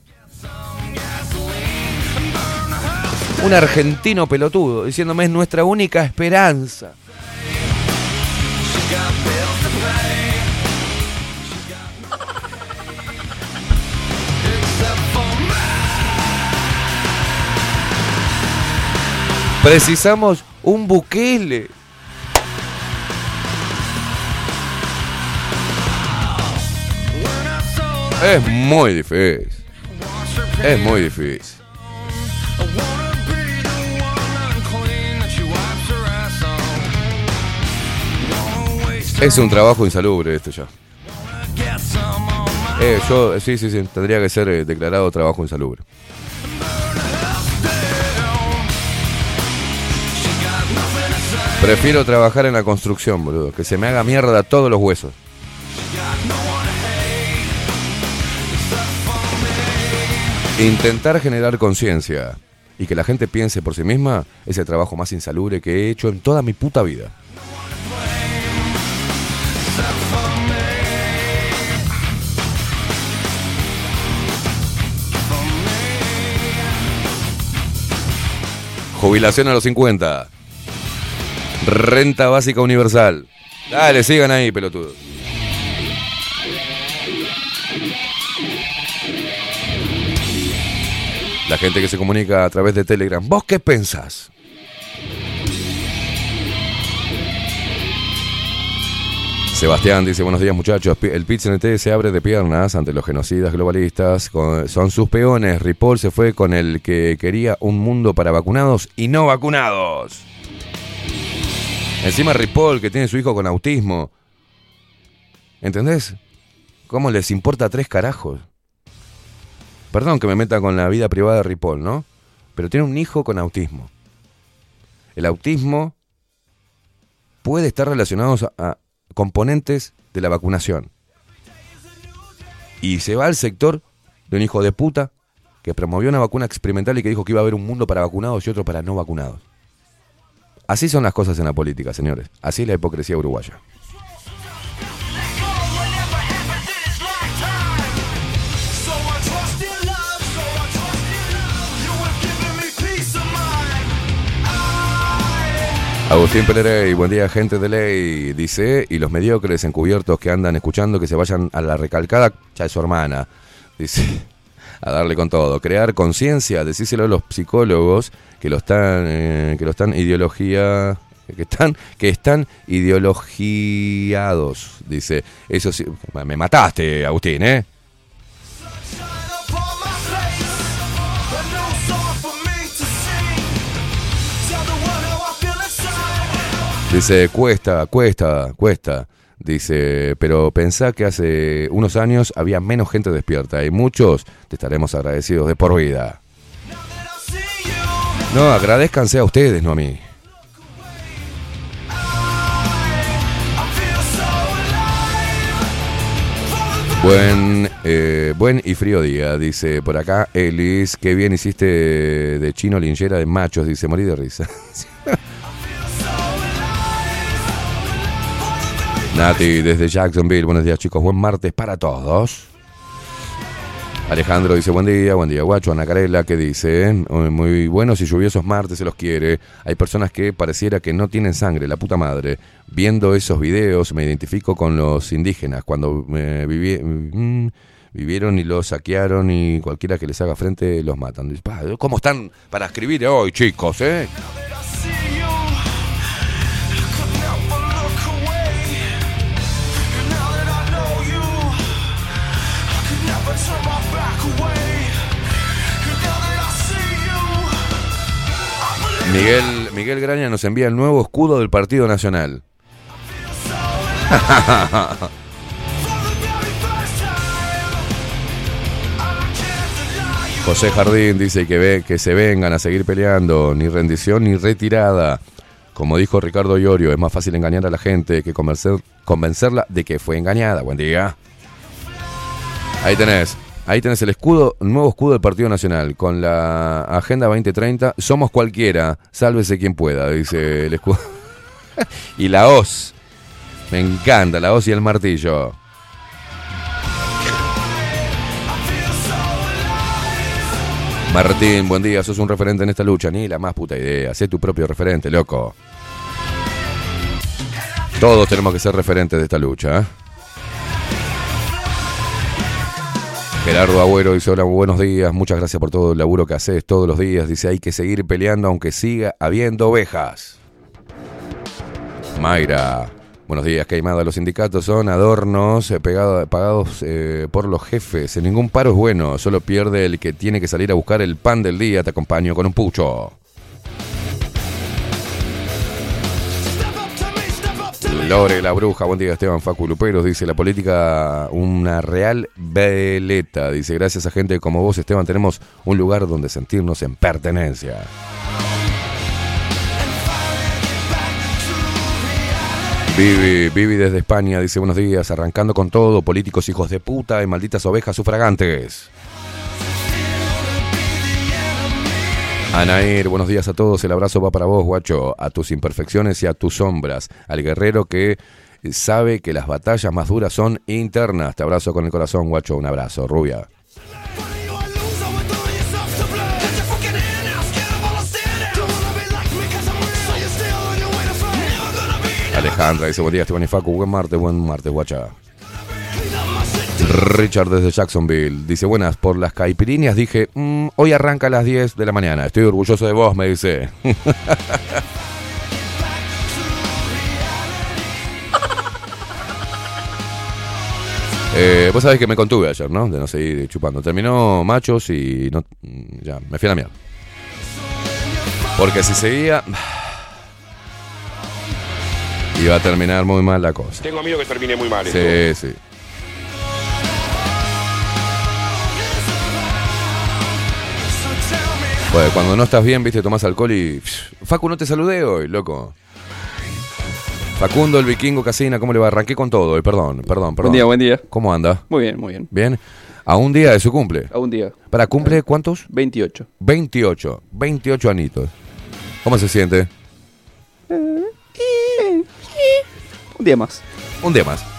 Un argentino pelotudo diciéndome es nuestra única esperanza. Precisamos un buquele. Es muy difícil. Es muy difícil. Es un trabajo insalubre esto ya. Eh, yo, sí, sí, sí, tendría que ser eh, declarado trabajo insalubre. Prefiero trabajar en la construcción, boludo. Que se me haga mierda todos los huesos. Intentar generar conciencia y que la gente piense por sí misma es el trabajo más insalubre que he hecho en toda mi puta vida. Jubilación a los 50. Renta básica universal. Dale, sigan ahí, pelotudo. La gente que se comunica a través de Telegram. ¿Vos qué pensás? Sebastián dice, buenos días muchachos, el pit se abre de piernas ante los genocidas globalistas, son sus peones, Ripoll se fue con el que quería un mundo para vacunados y no vacunados. Encima Ripoll, que tiene su hijo con autismo. ¿Entendés? ¿Cómo les importa tres carajos? Perdón que me meta con la vida privada de Ripoll, ¿no? Pero tiene un hijo con autismo. El autismo puede estar relacionado a componentes de la vacunación. Y se va al sector de un hijo de puta que promovió una vacuna experimental y que dijo que iba a haber un mundo para vacunados y otro para no vacunados. Así son las cosas en la política, señores. Así es la hipocresía uruguaya. Agustín Pelerey, buen día gente de ley, dice, y los mediocres encubiertos que andan escuchando que se vayan a la recalcada ya es su hermana, dice, a darle con todo, crear conciencia, decíselo a los psicólogos que lo están, eh, que lo están ideología, que están, que están ideologiados, dice, eso sí, me mataste Agustín, ¿eh? Dice, cuesta, cuesta, cuesta. Dice, pero pensá que hace unos años había menos gente despierta y muchos te estaremos agradecidos de por vida. No, agradezcanse a ustedes, no a mí. Buen, eh, buen y frío día, dice por acá Elis. Qué bien hiciste de chino linchera de machos, dice, morí de risa. Nati, desde Jacksonville, buenos días chicos, buen martes para todos. Alejandro dice, buen día, buen día, guacho. Ana Carela, que dice, "Eh, muy buenos y lluviosos martes se los quiere. Hay personas que pareciera que no tienen sangre, la puta madre. Viendo esos videos me identifico con los indígenas, cuando eh, mm, vivieron y los saquearon y cualquiera que les haga frente los matan. Dice, "Pa, ¿Cómo están para escribir hoy, chicos, eh? Miguel, Miguel Graña nos envía el nuevo escudo del Partido Nacional. José Jardín dice que, ve, que se vengan a seguir peleando, ni rendición ni retirada. Como dijo Ricardo Iorio, es más fácil engañar a la gente que convencer- convencerla de que fue engañada. Buen día. Ahí tenés. Ahí tenés el escudo, nuevo escudo del Partido Nacional, con la Agenda 2030. Somos cualquiera, sálvese quien pueda, dice el escudo. y la hoz. Me encanta, la hoz y el martillo. Martín, buen día, sos un referente en esta lucha. Ni la más puta idea, sé tu propio referente, loco. Todos tenemos que ser referentes de esta lucha. ¿eh? Gerardo Agüero dice, hola, buenos días, muchas gracias por todo el laburo que haces todos los días. Dice, hay que seguir peleando aunque siga habiendo ovejas. Mayra, buenos días, Caimada. Los sindicatos son adornos eh, pagados eh, por los jefes. En ningún paro es bueno, solo pierde el que tiene que salir a buscar el pan del día. Te acompaño con un pucho. Lore la bruja, buen día Esteban Facu Luperos, dice la política una real veleta, dice gracias a gente como vos Esteban tenemos un lugar donde sentirnos en pertenencia. Vivi, Vivi desde España dice buenos días, arrancando con todo, políticos hijos de puta y malditas ovejas sufragantes. Anair, buenos días a todos. El abrazo va para vos, guacho, a tus imperfecciones y a tus sombras. Al guerrero que sabe que las batallas más duras son internas. Te abrazo con el corazón, guacho. Un abrazo, rubia. Alejandra dice, buen día, Esteban y Facu, buen martes, buen martes, guacha. Richard desde Jacksonville dice, buenas, por las caipiriñas dije, "Mm, hoy arranca a las 10 de la mañana, estoy orgulloso de vos, me dice. Eh, vos sabés que me contuve ayer, ¿no? De no seguir chupando. Terminó machos y no, mm, ya, me fui a la mierda. Porque si seguía... Iba a terminar muy mal la cosa. Tengo miedo que termine muy mal. esto. Sí, cuando no estás bien, viste, tomás alcohol y. Facu, no te saludé hoy, loco. Facundo, el vikingo Casina, ¿cómo le va? Arranqué con todo hoy, perdón, perdón, perdón. Buen día, buen día. ¿Cómo anda? Muy bien, muy bien. ¿Bien? A un día de su cumple. A un día. ¿Para cumple cuántos? 28. 28. 28 anitos. ¿Cómo se siente? Un día más. Un día más.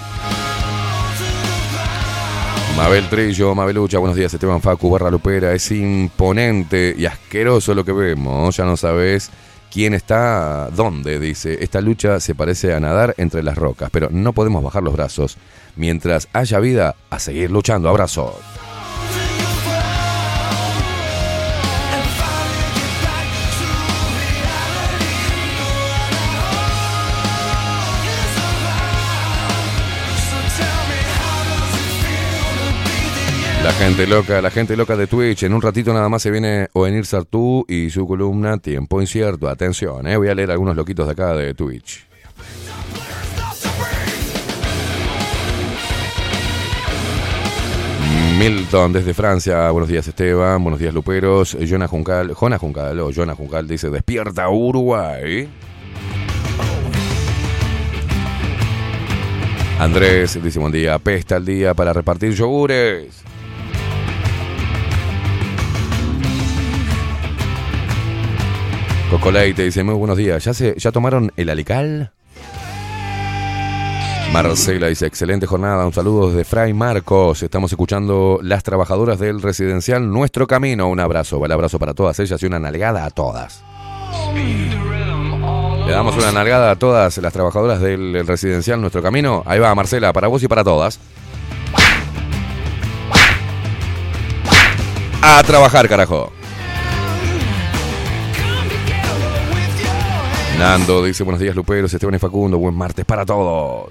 Mabel Trillo, Mabelucha, buenos días, Esteban Facu, Barra Lupera. Es imponente y asqueroso lo que vemos. Ya no sabes quién está dónde, dice. Esta lucha se parece a nadar entre las rocas, pero no podemos bajar los brazos. Mientras haya vida, a seguir luchando. Abrazos. La gente loca, la gente loca de Twitch. En un ratito nada más se viene Oenir Sartú y su columna Tiempo Incierto. Atención, eh, voy a leer algunos loquitos de acá de Twitch. Milton desde Francia, buenos días Esteban, buenos días Luperos, Jonah Juncal, Jonah Juncal o Jonah Juncal dice despierta Uruguay. Andrés dice buen día, pesta el día para repartir yogures. Cocoleite dice muy buenos días, ¿ya, se, ¿ya tomaron el alical? Marcela dice, excelente jornada, un saludo desde Fray Marcos. Estamos escuchando las trabajadoras del residencial Nuestro Camino. Un abrazo, el abrazo para todas ellas y una nalgada a todas. Le damos una nalgada a todas las trabajadoras del residencial Nuestro Camino. Ahí va, Marcela, para vos y para todas. A trabajar, carajo. Nando dice buenos días Luperos, Esteban y Facundo, buen martes para todos.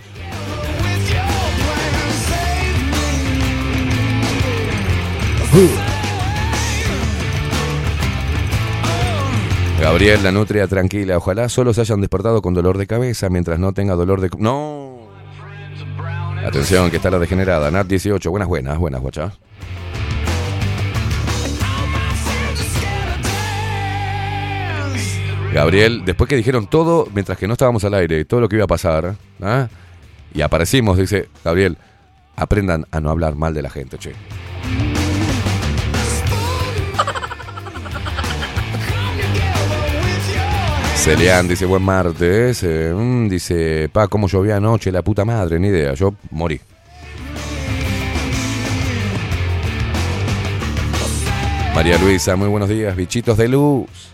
Gabriel, la nutria tranquila, ojalá solo se hayan despertado con dolor de cabeza mientras no tenga dolor de... No. Atención, que está la degenerada. Nat 18, buenas, buenas, buenas, guacha. Gabriel, después que dijeron todo, mientras que no estábamos al aire, todo lo que iba a pasar, ¿ah? y aparecimos, dice Gabriel, aprendan a no hablar mal de la gente, che. Celian dice, buen martes. eh, mm, dice, pa, cómo llovía anoche, la puta madre, ni idea. Yo morí. María Luisa, muy buenos días, bichitos de luz.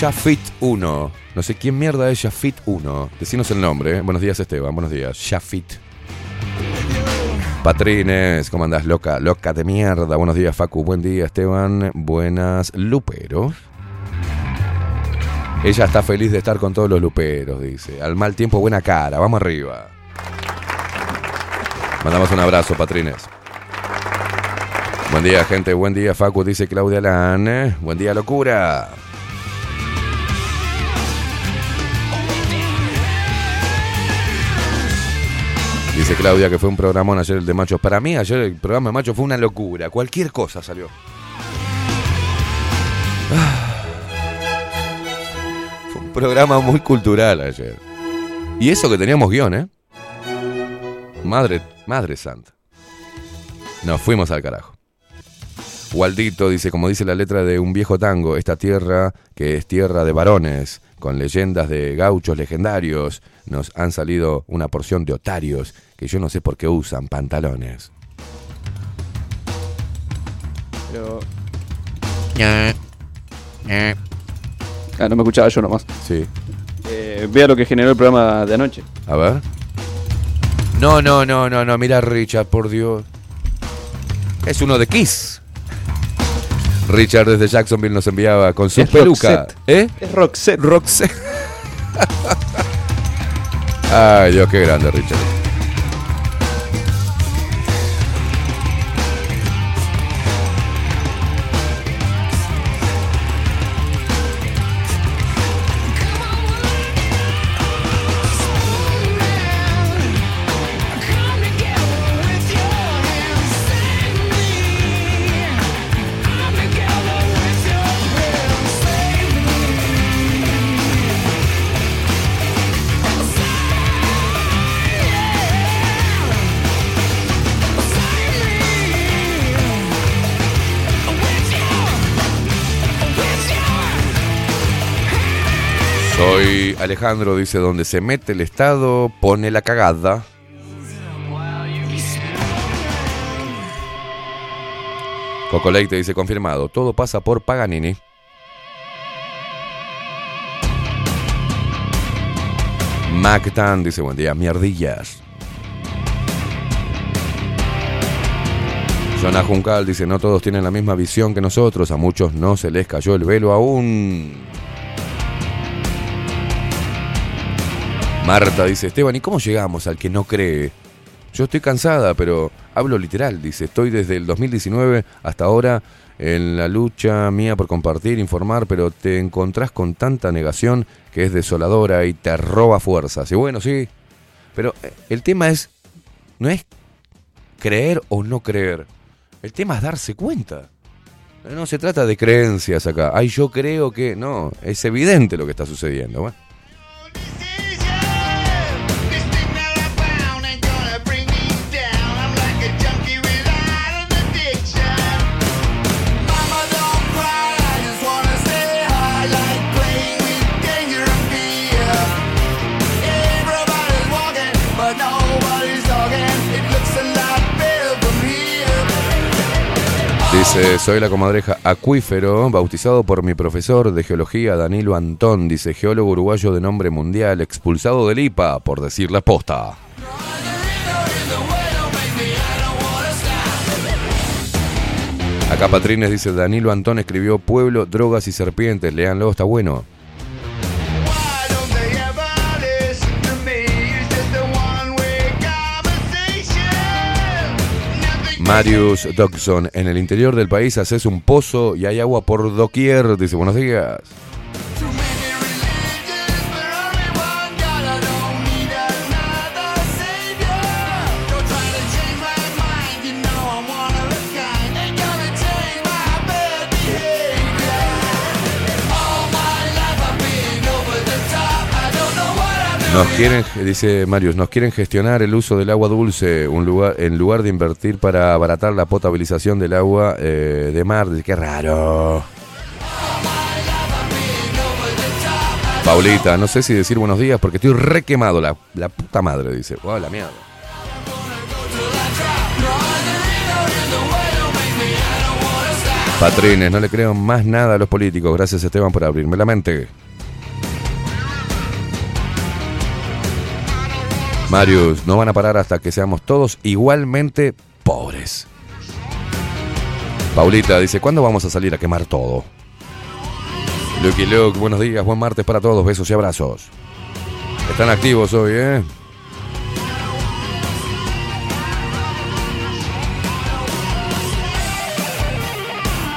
Shafit 1. No sé quién mierda es Shafit 1. Decinos el nombre. eh. Buenos días, Esteban. Buenos días. Shafit. Patrines, ¿cómo andás, loca? Loca de mierda. Buenos días, Facu. Buen día, Esteban. Buenas, luperos. Ella está feliz de estar con todos los luperos, dice. Al mal tiempo, buena cara. Vamos arriba. Mandamos un abrazo, Patrines. Buen día, gente. Buen día, Facu, dice Claudia Lan. Buen día, locura. Dice Claudia que fue un programón ayer el de machos. Para mí, ayer el programa de machos fue una locura. Cualquier cosa salió. Ah. Fue un programa muy cultural ayer. Y eso que teníamos guion, ¿eh? Madre, madre santa. Nos fuimos al carajo. Waldito dice, como dice la letra de un viejo tango, esta tierra que es tierra de varones, con leyendas de gauchos legendarios, nos han salido una porción de otarios que yo no sé por qué usan pantalones. Pero. Ah, no me escuchaba yo nomás. Sí. Eh, vea lo que generó el programa de anoche. A ver. No, no, no, no, no. Mira, Richard, por Dios. Es uno de Kiss. Richard desde Jacksonville nos enviaba con su Es peluca. Roxette. ¿Eh? Es Roxette. Roxette. Ay, Dios, qué grande, Richard. Alejandro, dice, donde se mete el Estado, pone la cagada. Coco Leite dice, confirmado, todo pasa por Paganini. Mactan dice, buen día, mierdillas. Jonah Juncal dice, no todos tienen la misma visión que nosotros, a muchos no se les cayó el velo aún. Marta dice, Esteban, ¿y cómo llegamos al que no cree? Yo estoy cansada, pero hablo literal, dice, estoy desde el 2019 hasta ahora en la lucha mía por compartir, informar, pero te encontrás con tanta negación que es desoladora y te roba fuerzas. Y bueno, sí, pero eh, el tema es, no es creer o no creer, el tema es darse cuenta. No se trata de creencias acá. Ay, yo creo que. No, es evidente lo que está sucediendo. Soy la comadreja Acuífero, bautizado por mi profesor de geología Danilo Antón, dice geólogo uruguayo de nombre mundial, expulsado del IPA, por decir la posta. Acá Patrines dice, Danilo Antón escribió Pueblo, Drogas y Serpientes, leanlo, está bueno. Marius Dodson, en el interior del país haces un pozo y hay agua por doquier, dice, buenos días. Nos quieren, dice Marius, nos quieren gestionar el uso del agua dulce un lugar, en lugar de invertir para abaratar la potabilización del agua eh, de mar. Qué raro. Paulita, no sé si decir buenos días porque estoy re quemado, la, la puta madre, dice. Oh, la mierda. Patrines, no le creo más nada a los políticos. Gracias Esteban por abrirme la mente. Marius, no van a parar hasta que seamos todos igualmente pobres. Paulita dice, ¿cuándo vamos a salir a quemar todo? Lucky Luke, buenos días, buen martes para todos, besos y abrazos. Están activos hoy, ¿eh?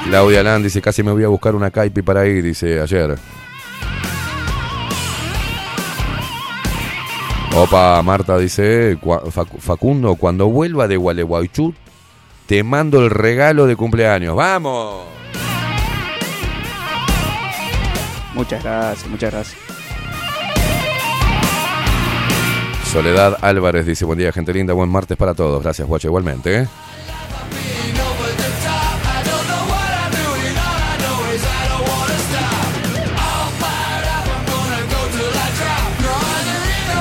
Claudia Land dice, casi me voy a buscar una caipi para ir, dice ayer. Opa, Marta dice, "Cua- Facu- Facundo, cuando vuelva de Gualeguaychú, te mando el regalo de cumpleaños. ¡Vamos! Muchas gracias, muchas gracias. Soledad Álvarez dice, buen día, gente linda, buen martes para todos. Gracias, guacho, igualmente. ¿eh?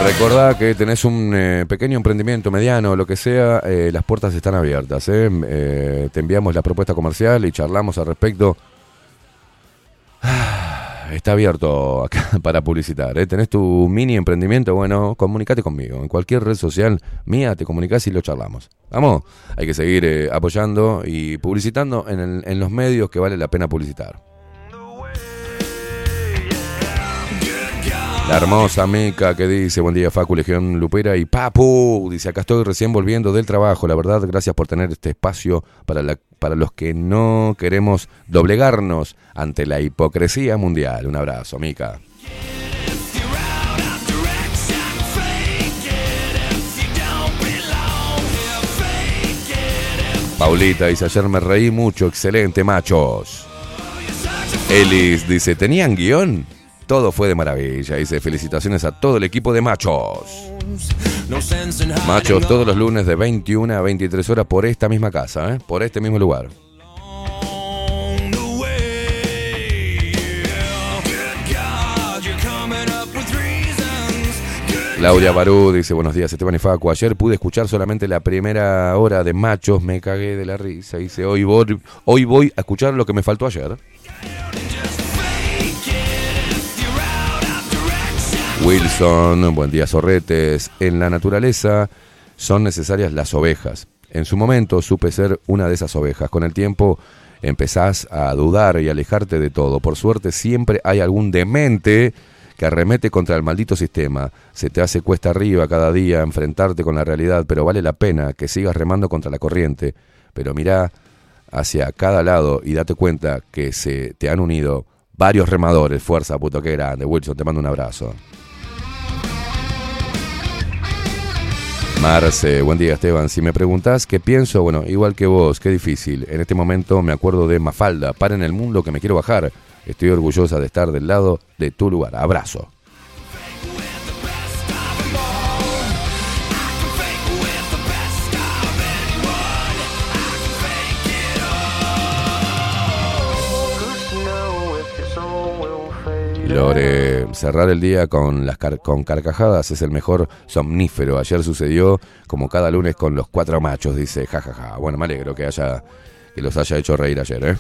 Recordá que tenés un eh, pequeño emprendimiento, mediano, lo que sea, eh, las puertas están abiertas. ¿eh? Eh, te enviamos la propuesta comercial y charlamos al respecto. Ah, está abierto acá para publicitar. ¿Tenés tu mini emprendimiento? Bueno, comunicate conmigo. En cualquier red social mía te comunicás y lo charlamos. Vamos, hay que seguir apoyando y publicitando en, el- en los medios que vale la pena publicitar. La hermosa Mica que dice, buen día Facu, Legión Lupera y Papu, dice, acá estoy recién volviendo del trabajo, la verdad, gracias por tener este espacio para, la- para los que no queremos doblegarnos ante la hipocresía mundial. Un abrazo, Mica. Paulita dice, ayer me reí mucho, excelente, machos. Elis dice, ¿tenían guion? Todo fue de maravilla. Dice, felicitaciones a todo el equipo de machos. Machos todos los lunes de 21 a 23 horas por esta misma casa, ¿eh? por este mismo lugar. Claudia Barú dice, buenos días Esteban y Facu. Ayer pude escuchar solamente la primera hora de machos, me cagué de la risa. Dice, hoy voy, hoy voy a escuchar lo que me faltó ayer. Wilson, buen día Sorretes. En la naturaleza son necesarias las ovejas. En su momento supe ser una de esas ovejas. Con el tiempo empezás a dudar y alejarte de todo. Por suerte siempre hay algún demente que arremete contra el maldito sistema. Se te hace cuesta arriba cada día enfrentarte con la realidad, pero vale la pena que sigas remando contra la corriente. Pero mirá hacia cada lado y date cuenta que se te han unido varios remadores. Fuerza, puto, que grande. Wilson, te mando un abrazo. Marce, buen día Esteban. Si me preguntás qué pienso, bueno, igual que vos, qué difícil. En este momento me acuerdo de Mafalda, para en el mundo que me quiero bajar. Estoy orgullosa de estar del lado de tu lugar. Abrazo. Lore, cerrar el día con las car- con carcajadas es el mejor somnífero. Ayer sucedió como cada lunes con los cuatro machos, dice jajaja. Bueno, me alegro que haya que los haya hecho reír ayer, ¿eh?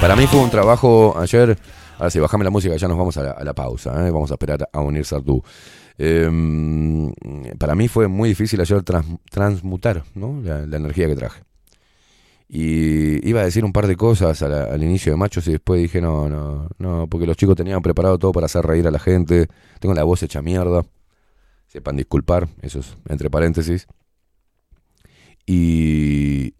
Para mí fue un trabajo ayer. Ahora sí, bajame la música, ya nos vamos a la, a la pausa. ¿eh? Vamos a esperar a unir Sartú. Em, para mí fue muy difícil ayer trans- transmutar ¿no? la, la energía que traje. Y iba a decir un par de cosas al inicio de Machos y después dije no, no, no, porque los chicos tenían preparado todo para hacer reír a la gente. Tengo la voz hecha mierda. Sepan disculpar, eso es entre paréntesis. Y,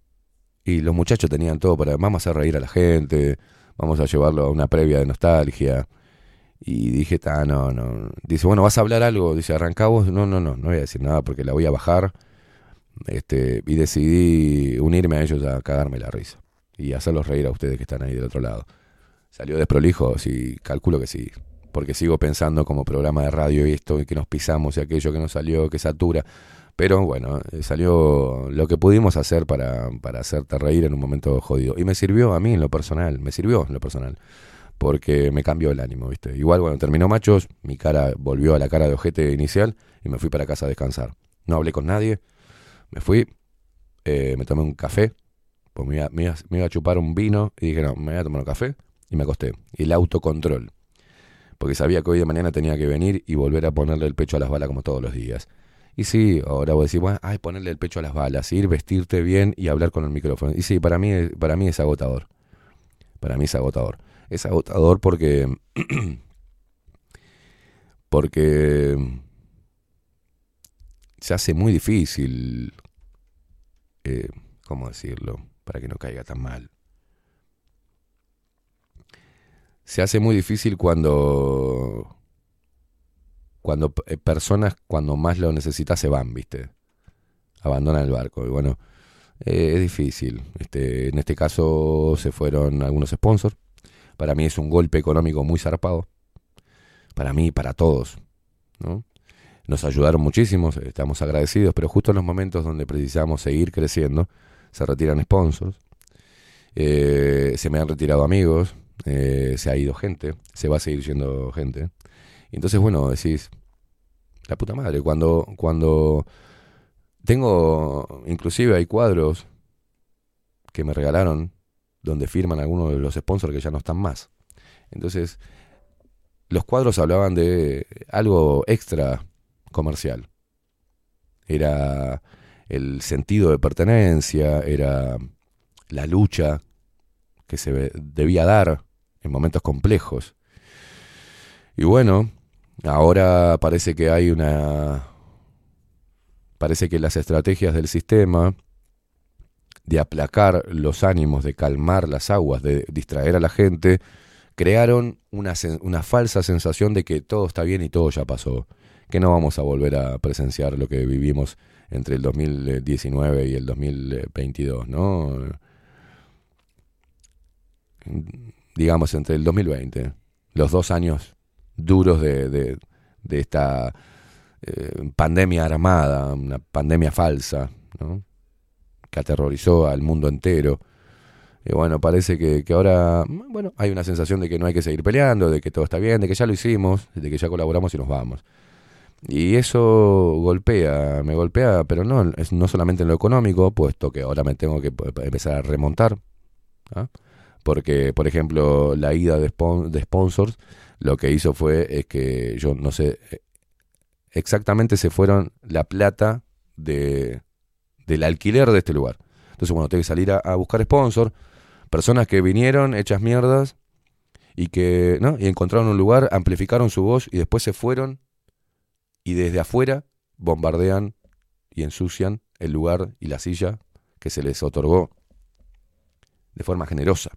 y los muchachos tenían todo para, vamos a hacer reír a la gente, vamos a llevarlo a una previa de nostalgia. Y dije, ta, no, no. Dice, bueno, ¿vas a hablar algo? Dice, arrancá vos. No, no, no, no voy a decir nada porque la voy a bajar. Este, y decidí unirme a ellos a cagarme la risa. Y hacerlos reír a ustedes que están ahí del otro lado. ¿Salió desprolijo? Sí, calculo que sí. Porque sigo pensando como programa de radio y esto, y que nos pisamos y aquello que nos salió, que satura. Pero bueno, eh, salió lo que pudimos hacer para, para hacerte reír en un momento jodido. Y me sirvió a mí en lo personal, me sirvió en lo personal. Porque me cambió el ánimo, ¿viste? Igual, bueno, terminó Machos, mi cara volvió a la cara de ojete inicial y me fui para casa a descansar. No hablé con nadie, me fui, eh, me tomé un café, pues me iba, a chupar un vino y dije, no, me voy a tomar un café y me acosté. Y el autocontrol. Porque sabía que hoy de mañana tenía que venir y volver a ponerle el pecho a las balas como todos los días. Y sí, ahora voy a decir, bueno, ay, ponerle el pecho a las balas, ir, vestirte bien y hablar con el micrófono. Y sí, para mí, para mí es agotador. Para mí es agotador. Es agotador porque. porque. Se hace muy difícil. eh, ¿Cómo decirlo? Para que no caiga tan mal. Se hace muy difícil cuando. Cuando eh, personas, cuando más lo necesitas, se van, ¿viste? Abandonan el barco. Y bueno, eh, es difícil. Este, en este caso se fueron algunos sponsors. Para mí es un golpe económico muy zarpado. Para mí y para todos. ¿no? Nos ayudaron muchísimo, estamos agradecidos, pero justo en los momentos donde precisamos seguir creciendo, se retiran sponsors. Eh, se me han retirado amigos, eh, se ha ido gente, se va a seguir yendo gente. Entonces, bueno, decís, la puta madre, cuando, cuando tengo, inclusive hay cuadros que me regalaron donde firman algunos de los sponsors que ya no están más. Entonces, los cuadros hablaban de algo extra comercial. Era el sentido de pertenencia, era la lucha que se debía dar en momentos complejos. Y bueno, ahora parece que hay una... Parece que las estrategias del sistema de aplacar los ánimos, de calmar las aguas, de distraer a la gente, crearon una, una falsa sensación de que todo está bien y todo ya pasó, que no vamos a volver a presenciar lo que vivimos entre el 2019 y el 2022, ¿no? Digamos, entre el 2020, los dos años duros de, de- de esta eh, pandemia armada, una pandemia falsa, ¿no? que aterrorizó al mundo entero. Y bueno, parece que, que ahora, bueno, hay una sensación de que no hay que seguir peleando, de que todo está bien, de que ya lo hicimos, de que ya colaboramos y nos vamos. Y eso golpea, me golpea, pero no, no solamente en lo económico, puesto que ahora me tengo que empezar a remontar. ¿ah? Porque, por ejemplo, la ida de, spon- de sponsors, lo que hizo fue es que yo no sé, eh, exactamente se fueron la plata de, del alquiler de este lugar. Entonces, bueno, tengo que salir a, a buscar sponsor, personas que vinieron hechas mierdas y que, ¿no? Y encontraron un lugar, amplificaron su voz y después se fueron y desde afuera bombardean y ensucian el lugar y la silla que se les otorgó de forma generosa.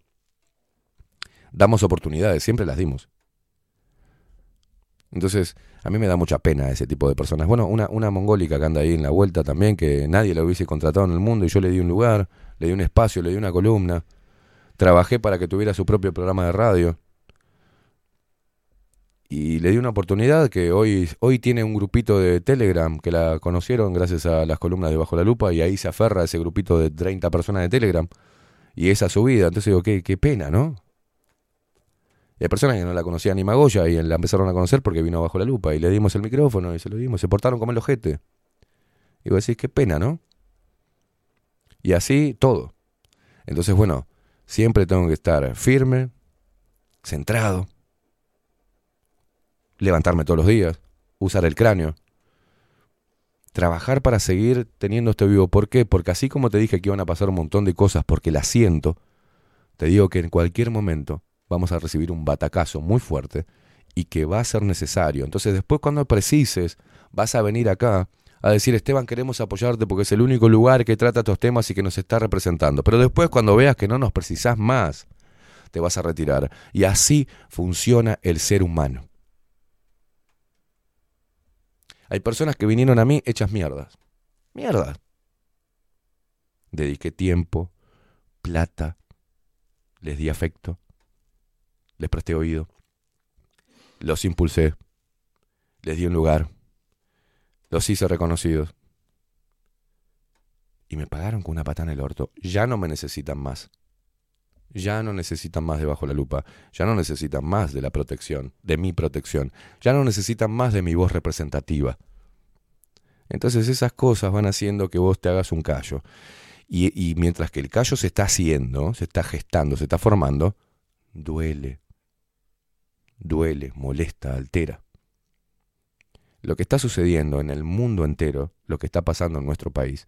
Damos oportunidades, siempre las dimos. Entonces, a mí me da mucha pena ese tipo de personas. Bueno, una, una mongólica que anda ahí en la vuelta también, que nadie la hubiese contratado en el mundo y yo le di un lugar, le di un espacio, le di una columna. Trabajé para que tuviera su propio programa de radio. Y le di una oportunidad que hoy, hoy tiene un grupito de Telegram que la conocieron gracias a las columnas de Bajo la Lupa y ahí se aferra a ese grupito de 30 personas de Telegram. Y esa es su vida. Entonces digo, qué, qué pena, ¿no? Y hay personas que no la conocían ni Magoya y la empezaron a conocer porque vino bajo la lupa y le dimos el micrófono y se lo dimos. Se portaron como el ojete. Y vos decís, qué pena, ¿no? Y así todo. Entonces, bueno, siempre tengo que estar firme, centrado, levantarme todos los días, usar el cráneo, trabajar para seguir teniendo este vivo. ¿Por qué? Porque así como te dije que iban a pasar un montón de cosas porque las siento, te digo que en cualquier momento vamos a recibir un batacazo muy fuerte y que va a ser necesario. Entonces después cuando precises, vas a venir acá a decir, Esteban, queremos apoyarte porque es el único lugar que trata estos temas y que nos está representando. Pero después cuando veas que no nos precisás más, te vas a retirar. Y así funciona el ser humano. Hay personas que vinieron a mí hechas mierdas. Mierdas. Dediqué tiempo, plata, les di afecto, les presté oído, los impulsé, les di un lugar, los hice reconocidos. Y me pagaron con una pata en el orto. Ya no me necesitan más. Ya no necesitan más de bajo la lupa. Ya no necesitan más de la protección, de mi protección. Ya no necesitan más de mi voz representativa. Entonces esas cosas van haciendo que vos te hagas un callo. Y, y mientras que el callo se está haciendo, se está gestando, se está formando, duele. Duele, molesta, altera. Lo que está sucediendo en el mundo entero, lo que está pasando en nuestro país,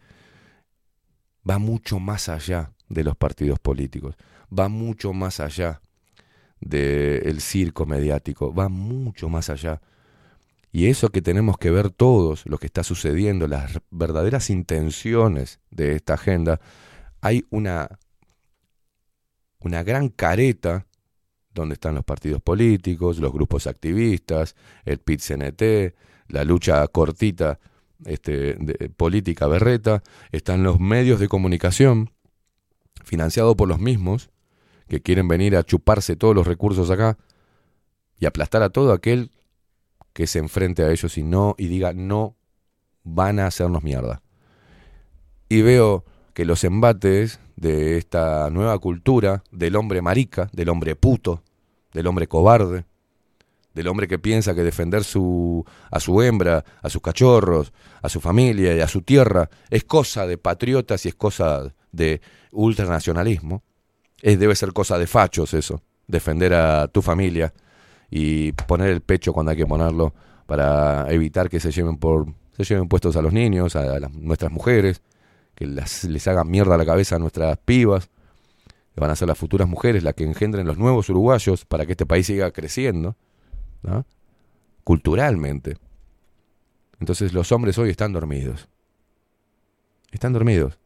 va mucho más allá de los partidos políticos, va mucho más allá del circo mediático, va mucho más allá. Y eso que tenemos que ver todos, lo que está sucediendo, las verdaderas intenciones de esta agenda, hay una, una gran careta donde están los partidos políticos, los grupos activistas, el PIT-CNT, la lucha cortita este, política berreta, están los medios de comunicación financiados por los mismos que quieren venir a chuparse todos los recursos acá y aplastar a todo aquel que se enfrente a ellos y no y diga no van a hacernos mierda. Y veo que los embates de esta nueva cultura del hombre marica, del hombre puto, del hombre cobarde, del hombre que piensa que defender su, a su hembra, a sus cachorros, a su familia y a su tierra es cosa de patriotas y es cosa de ultranacionalismo. Es, debe ser cosa de fachos eso, defender a tu familia y poner el pecho cuando hay que ponerlo para evitar que se lleven por se lleven puestos a los niños, a, nuestras mujeres, que les hagan mierda a la cabeza a nuestras pibas, que van a ser las futuras mujeres las que engendren los nuevos uruguayos para que este país siga creciendo, culturalmente. Entonces los hombres hoy están dormidos. Están dormidos.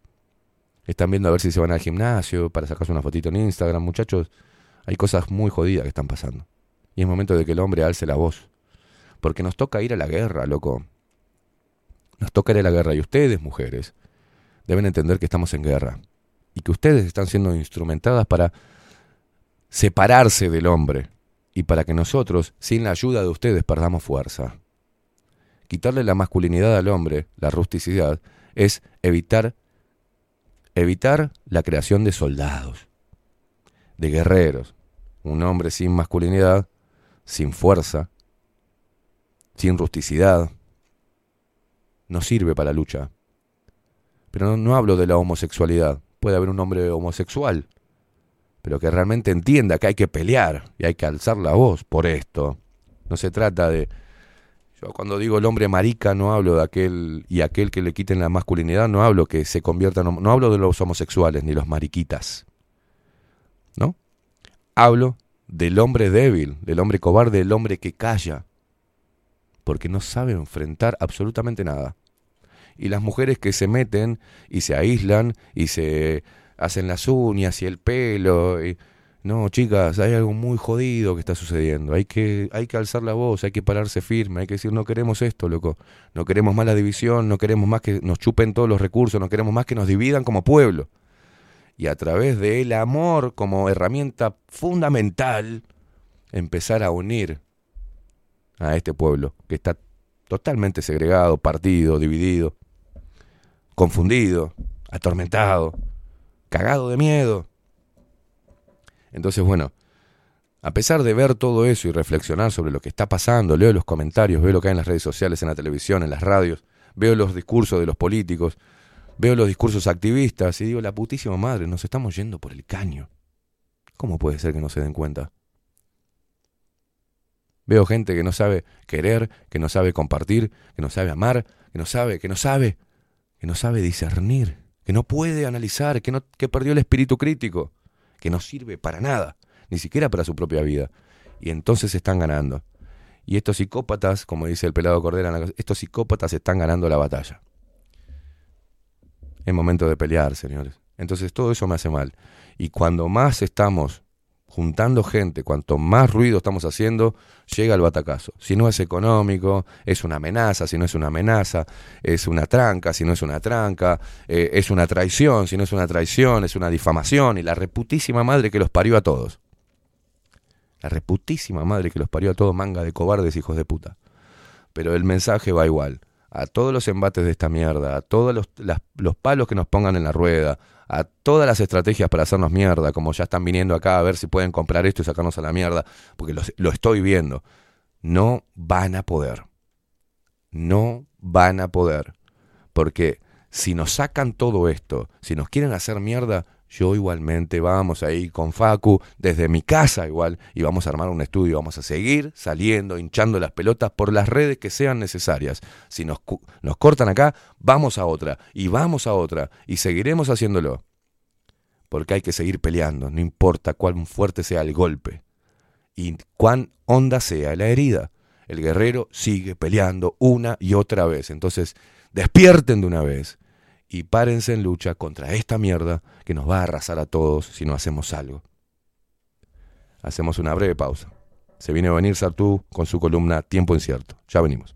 Están viendo a ver si se van al gimnasio para sacarse una fotito en Instagram. Muchachos, hay cosas muy jodidas que están pasando. Y es momento de que el hombre alce la voz. Porque nos toca ir a la guerra, loco. Nos toca ir a la guerra. Y ustedes, mujeres, deben entender que estamos en guerra. Y que ustedes están siendo instrumentadas para separarse del hombre. Y para que nosotros, sin la ayuda de ustedes, perdamos fuerza. Quitarle la masculinidad al hombre, la rusticidad, es evitar, evitar la creación de soldados, de guerreros. Un hombre sin masculinidad, sin fuerza, sin rusticidad, no sirve para la lucha. Pero no, no hablo de la homosexualidad. Puede haber un hombre homosexual, pero que realmente entienda que hay que pelear y hay que alzar la voz por esto. No se trata de... Cuando digo el hombre marica no hablo de aquel y aquel que le quiten la masculinidad, no hablo que se conviertan, no hablo de los homosexuales ni los mariquitas. ¿No? Hablo del hombre débil, del hombre cobarde, del hombre que calla, porque no sabe enfrentar absolutamente nada. Y las mujeres que se meten y se aíslan y se hacen las uñas y el pelo. No, chicas, hay algo muy jodido que está sucediendo. Hay que, hay que alzar la voz, hay que pararse firme, hay que decir, no queremos esto, loco. No queremos más la división, no queremos más que nos chupen todos los recursos, no queremos más que nos dividan como pueblo. Y a través del amor como herramienta fundamental, empezar a unir a este pueblo que está totalmente segregado, partido, dividido, confundido, atormentado, cagado de miedo. Entonces, bueno, a pesar de ver todo eso y reflexionar sobre lo que está pasando, leo los comentarios, veo lo que hay en las redes sociales, en la televisión, en las radios, veo los discursos de los políticos, veo los discursos activistas y digo, la putísima madre, nos estamos yendo por el caño. ¿Cómo puede ser que no se den cuenta? Veo gente que no sabe querer, que no sabe compartir, que no sabe amar, que no sabe, que no sabe, que no sabe discernir, que no puede analizar, que, no, que perdió el espíritu crítico, que no sirve para nada, ni siquiera para su propia vida. Y entonces están ganando. Y estos psicópatas, como dice el pelado Cordera, estos psicópatas están ganando la batalla. Es momento de pelear, señores. Entonces todo eso me hace mal. Y cuando más estamos juntando gente, cuanto más ruido estamos haciendo, llega el batacazo. Si no es económico, es una amenaza, si no es una amenaza, es una tranca, si no es una tranca, eh, es una traición, si no es una traición, es una difamación y la reputísima madre que los parió a todos. La reputísima madre que los parió a todos, manga de cobardes hijos de puta. Pero el mensaje va igual. A todos los embates de esta mierda, a todos los, los palos que nos pongan en la rueda, a todas las estrategias para hacernos mierda, como ya están viniendo acá a ver si pueden comprar esto y sacarnos a la mierda, porque los- lo estoy viendo. No van a poder. No van a poder. Porque si nos sacan todo esto, si nos quieren hacer mierda, yo igualmente vamos a ir con Facu desde mi casa igual y vamos a armar un estudio, vamos a seguir saliendo, hinchando las pelotas por las redes que sean necesarias. Si nos, nos cortan acá, vamos a otra y vamos a otra y seguiremos haciéndolo. Porque hay que seguir peleando, no importa cuán fuerte sea el golpe y cuán honda sea la herida. El guerrero sigue peleando una y otra vez. Entonces, despierten de una vez y párense en lucha contra esta mierda que nos va a arrasar a todos si no hacemos algo. Hacemos una breve pausa. Se viene a venir Sartú con su columna Tiempo Incierto. Ya venimos.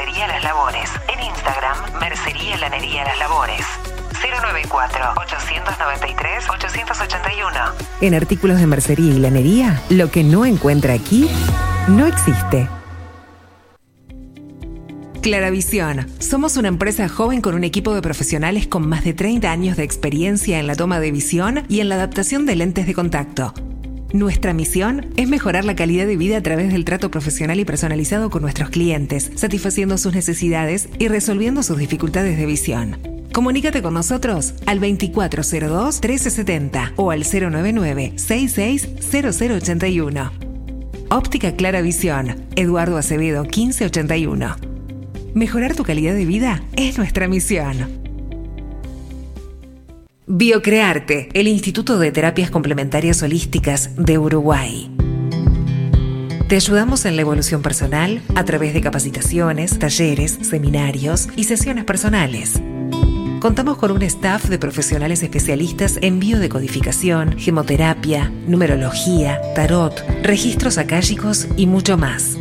Lanería Las Labores. 094-893-881. En artículos de mercería y lanería, lo que no encuentra aquí, no existe. Claravisión. Somos una empresa joven con un equipo de profesionales con más de 30 años de experiencia en la toma de visión y en la adaptación de lentes de contacto. Nuestra misión es mejorar la calidad de vida a través del trato profesional y personalizado con nuestros clientes, satisfaciendo sus necesidades y resolviendo sus dificultades de visión. Comunícate con nosotros al 2402-1370 o al 099-660081. Óptica Clara Visión, Eduardo Acevedo 1581. Mejorar tu calidad de vida es nuestra misión. Biocrearte, el Instituto de Terapias Complementarias Holísticas de Uruguay. Te ayudamos en la evolución personal a través de capacitaciones, talleres, seminarios y sesiones personales. Contamos con un staff de profesionales especialistas en biodecodificación, gemoterapia, numerología, tarot, registros acálicos y mucho más.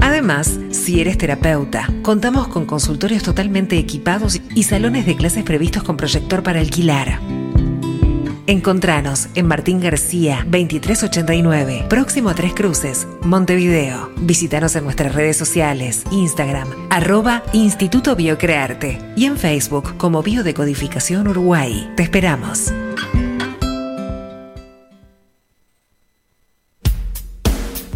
Además, si eres terapeuta, contamos con consultorios totalmente equipados y salones de clases previstos con proyector para alquilar. Encontranos en Martín García 2389, próximo a Tres Cruces, Montevideo. Visítanos en nuestras redes sociales, Instagram, arroba Instituto Biocrearte y en Facebook como Biodecodificación Uruguay. Te esperamos.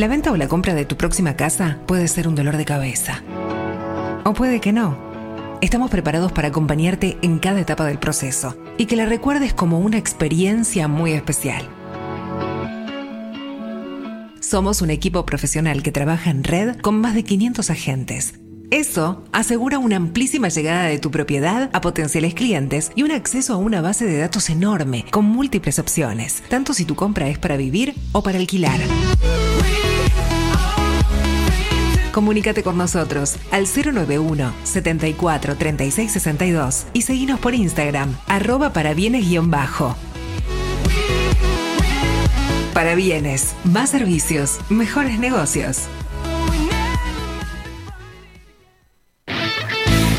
La venta o la compra de tu próxima casa puede ser un dolor de cabeza. O puede que no. Estamos preparados para acompañarte en cada etapa del proceso y que la recuerdes como una experiencia muy especial. Somos un equipo profesional que trabaja en red con más de 500 agentes. Eso asegura una amplísima llegada de tu propiedad a potenciales clientes y un acceso a una base de datos enorme con múltiples opciones, tanto si tu compra es para vivir o para alquilar. Comunícate con nosotros al 091 74 36 62 y seguinos por Instagram, arroba para bienes-bajo. Más servicios, mejores negocios.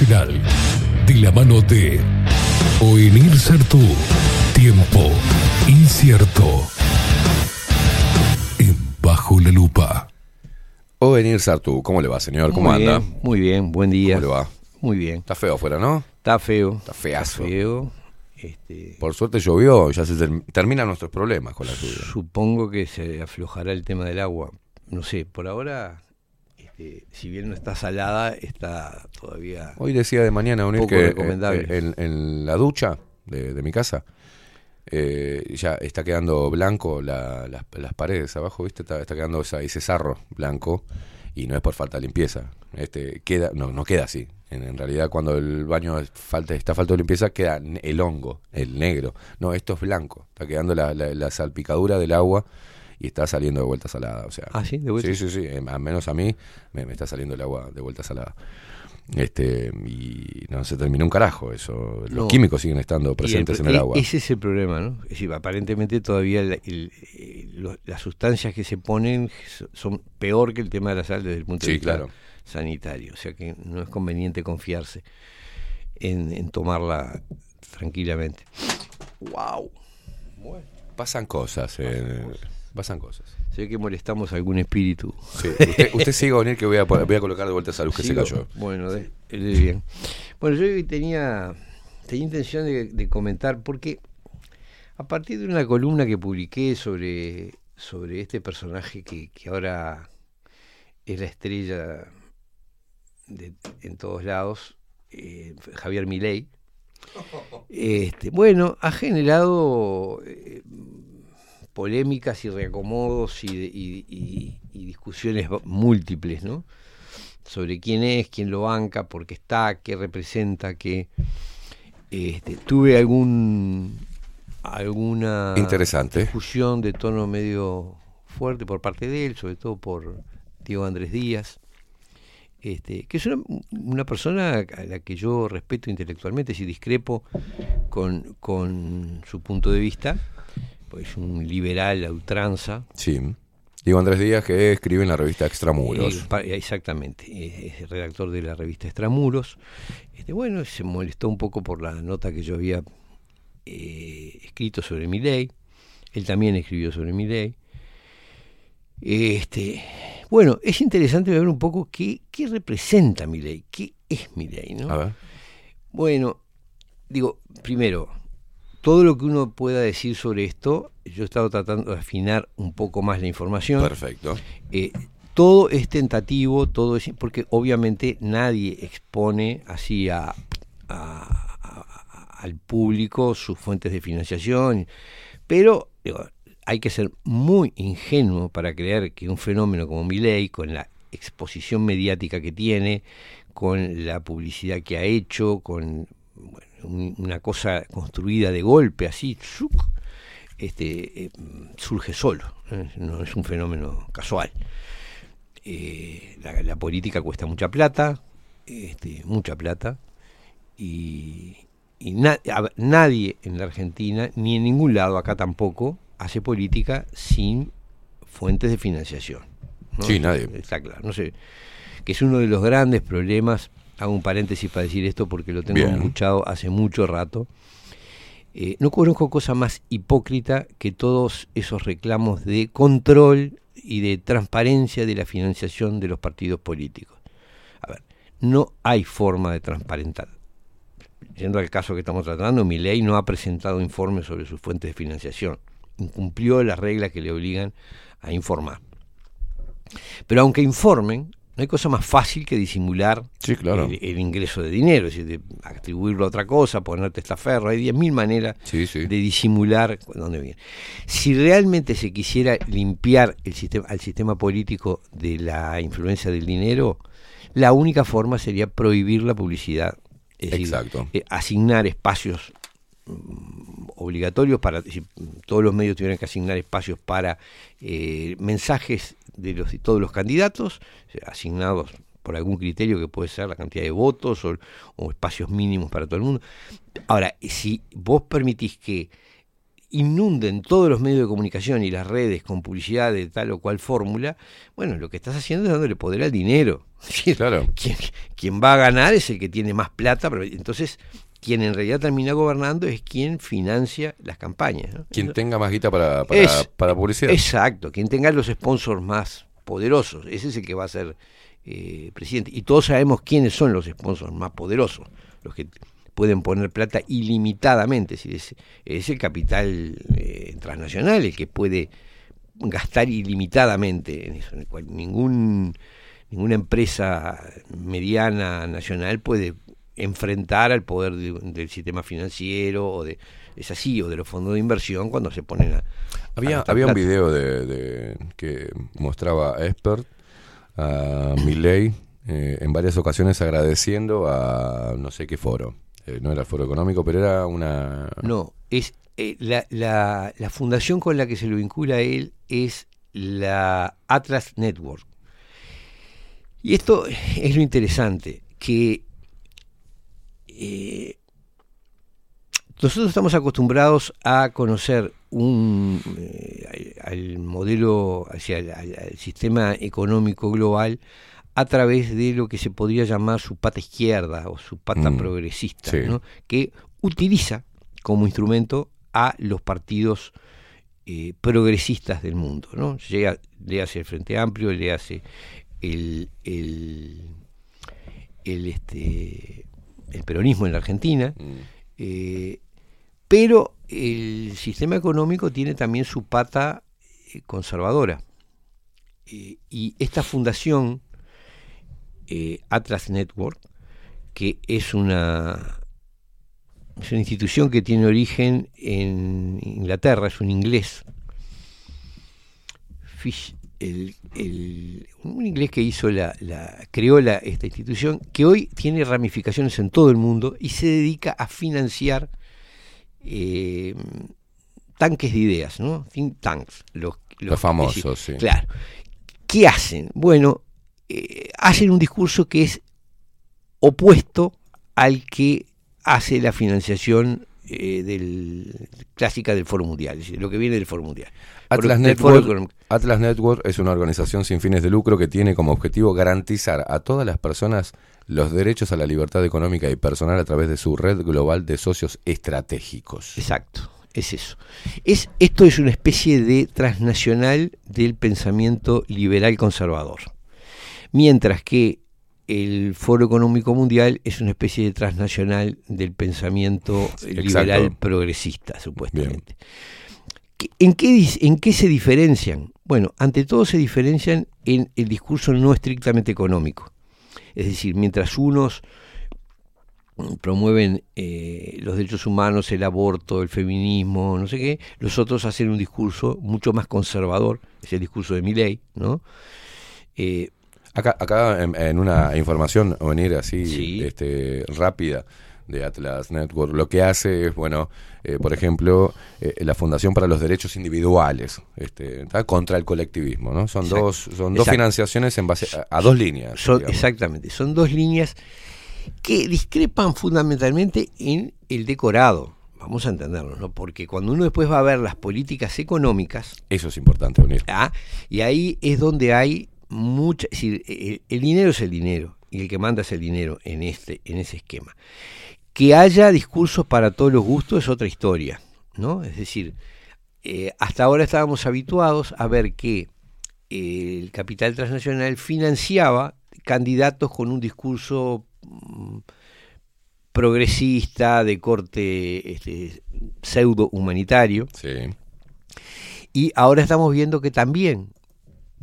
Internacional de la mano de Oenir Sartú. Tiempo incierto. En Bajo la Lupa. O venir Sartú, ¿cómo le va, señor? ¿Cómo muy anda? Bien, muy bien, buen día. ¿Cómo le va? Muy bien. Está feo afuera, ¿no? Está feo. Está feazo. feo. Este, Por suerte llovió, ya se term- terminan nuestros problemas con la lluvia. supongo que se aflojará el tema del agua. No sé, por ahora, este, si bien no está salada, está todavía... Hoy decía de mañana unir Poco que eh, recomendable. eh, en, en la ducha de, de mi casa eh, ya está quedando blanco la- las, las paredes abajo, ¿viste? Está, está quedando esa- ese sarro blanco y no es por falta de limpieza. Este queda no no queda así. En, en realidad cuando el baño falta está falta de limpieza queda el hongo, el negro. No, esto es blanco. Está quedando la, la- la salpicadura del agua y está saliendo de vuelta salada, o sea. Ah, sí, de vuelta. Sí, sí, sí, eh, al menos a mí me, me está saliendo el agua de vuelta salada. Este, y no se terminó un carajo eso. Los No. químicos siguen estando el presentes en el e- agua. Ese es el problema, ¿no? Es decir, aparentemente todavía el- el- eh, las sustancias que se ponen so- son peor que el tema de la sal desde el punto de vista claro. sanitario. O sea que no es conveniente confiarse en, en tomarla tranquilamente. ¡Wow! Pasan cosas, eh, pasan cosas. Se ve que molestamos a algún espíritu. Sí, usted, usted siga a venir que voy a, voy a colocar de vuelta esa luz que Sigo. se cayó. Bueno, de, de bien. Bueno, yo tenía, tenía intención de, de comentar porque a partir de una columna que publiqué sobre, sobre este personaje que, que ahora es la estrella de- en todos lados, eh, Javier Milei, este, bueno, ha generado eh, polémicas y reacomodos y, y- y- y discusiones múltiples, ¿no? Sobre quién es, quién lo banca, por qué está, qué representa, qué... Este, tuve algún alguna Interesante. discusión de tono medio fuerte por parte de él, sobre todo por Diego Andrés Díaz, este, que es una, una persona a la que yo respeto intelectualmente, si discrepo con, con su punto de vista, pues un liberal a ultranza. Sí. Diego Andrés Díaz que escribe en la revista Extramuros. Eh, exactamente, es redactor de la revista Extramuros. Este, bueno, se molestó un poco por la nota que yo había eh, escrito sobre mi ley. Él también escribió sobre mi ley. Este, bueno, es interesante ver un poco qué, qué representa mi ley, qué es mi ley, ¿no? A ver. Bueno, digo, primero, todo lo que uno pueda decir sobre esto, yo he estado tratando de afinar un poco más la información. Perfecto. Eh, todo es tentativo, todo es porque obviamente nadie expone así a, a- a- al público sus fuentes de financiación, pero digo, hay que ser muy ingenuo para creer que un fenómeno como Milei, con la exposición mediática que tiene, con la publicidad que ha hecho, con un- una cosa construida de golpe así, ¡zuc! este, eh, surge solo, ¿eh? no es un fenómeno casual. Eh, la, la política cuesta mucha plata, este, mucha plata, y, y na- a ver, nadie en la Argentina, ni en ningún lado, acá tampoco, hace política sin fuentes de financiación. ¿no? Sí, nadie. Está claro, no sé, que es uno de los grandes problemas, hago un paréntesis para decir esto porque lo tengo Bien. escuchado hace mucho rato, eh, no conozco cosa más hipócrita que todos esos reclamos de control y de transparencia de la financiación de los partidos políticos. A ver, no hay forma de transparentar. Yendo al caso que estamos tratando, mi ley no ha presentado informes sobre sus fuentes de financiación. Incumplió las reglas que le obligan a informar. Pero aunque informen, No hay cosa más fácil que disimular Sí, claro. el, el ingreso de dinero, es decir, de atribuirlo a otra cosa, ponerte estaferro. Hay 10.000 maneras Sí, sí. de disimular dónde viene. Si realmente se quisiera limpiar el sistema, al sistema político de la influencia del dinero, la única forma sería prohibir la publicidad. Es decir, Exacto. eh, asignar espacios mm, obligatorios para si todos los medios tuvieran que asignar espacios para eh, mensajes de los de todos los candidatos eh, asignados por algún criterio que puede ser la cantidad de votos o, o espacios mínimos para todo el mundo. Ahora, si vos permitís que inunden todos los medios de comunicación y las redes con publicidad de tal o cual fórmula, bueno, lo que estás haciendo es dándole poder al dinero. Claro. quien, quien va a ganar es el que tiene más plata, pero entonces quien en realidad termina gobernando es quien financia las campañas. ¿no? Quien Eso- tenga más guita para, para, Es- para publicidad. Exacto, quien tenga los sponsors más poderosos, ese es el que va a ser eh, presidente. Y todos sabemos quiénes son los sponsors más poderosos, los que pueden poner plata ilimitadamente, es, decir, es, es el capital eh, transnacional el que puede gastar ilimitadamente en eso, en el cual ningún, ninguna empresa mediana nacional puede enfrentar al poder de- del sistema financiero o de es así o de los fondos de inversión cuando se ponen a, a Había, había un video de, de- que mostraba a Expert, a Milley, eh, en varias ocasiones agradeciendo a no sé qué foro. Eh, no era el foro económico, pero era una... No, es eh, la, la, la fundación con la que se lo vincula a él es la Atlas Network. Y esto es lo interesante, que eh, nosotros estamos acostumbrados a conocer un eh, al, al modelo, hacia el, al- al sistema económico global a través de lo que se podría llamar su pata izquierda o su pata Mm, progresista, sí. ¿no? que utiliza como instrumento a los partidos eh, progresistas del mundo. ¿no? Llega, le hace el Frente Amplio, le hace el, el, el, este, el peronismo en la Argentina, Mm, eh, pero el sistema económico tiene también su pata eh, conservadora. Eh, y esta fundación, eh, Atlas Network, que es una, es una institución que tiene origen en Inglaterra, es un inglés. Fish, el, el- un inglés que hizo la, la creó la, esta institución, que hoy tiene ramificaciones en todo el mundo y se dedica a financiar eh, tanques de ideas, ¿no? Think tanks. Los, Los famosos, sí. Claro. ¿Qué hacen? Bueno, eh, hacen un discurso que es opuesto al que hace la financiación eh, del, clásica del Foro Mundial, es decir, lo que viene del Foro Mundial. Atlas Foro Network. Atlas Network es una organización sin fines de lucro que tiene como objetivo garantizar a todas las personas los derechos a la libertad económica y personal a través de su red global de socios estratégicos. Exacto, es eso. Es, esto es una especie de transnacional del pensamiento liberal conservador. Mientras que el Foro Económico Mundial es una especie de transnacional del pensamiento Sí, liberal exacto. progresista, supuestamente. ¿Qué- ¿En qué, dis- ¿En qué se diferencian? Bueno, ante todo se diferencian en el discurso no estrictamente económico. Es decir, mientras unos promueven eh, los derechos humanos, el aborto, el feminismo, no sé qué, los otros hacen un discurso mucho más conservador, es el discurso de Milley, ¿no? Eh, Acá, acá en, en una información venir así Sí. este, rápida de Atlas Network, lo que hace es, bueno, eh, por ejemplo, eh, la Fundación para los Derechos Individuales, este, ¿tá? contra el colectivismo, ¿no? Son Exacto. dos, son dos Exacto. financiaciones en base a, a dos líneas. son- exactamente, son dos líneas que discrepan fundamentalmente en el decorado, vamos a entenderlo, ¿no? Porque cuando uno después va a ver las políticas económicas, Eso es importante unir. ¿ah? y ahí es donde hay mucha, es decir, el, el dinero es el dinero y el que manda es el dinero en este en ese esquema. Que haya discursos para todos los gustos es otra historia, ¿no? Es decir, eh, hasta ahora estábamos habituados a ver que eh, el capital transnacional financiaba candidatos con un discurso mm, progresista de corte este, pseudo humanitario Sí. y ahora estamos viendo que también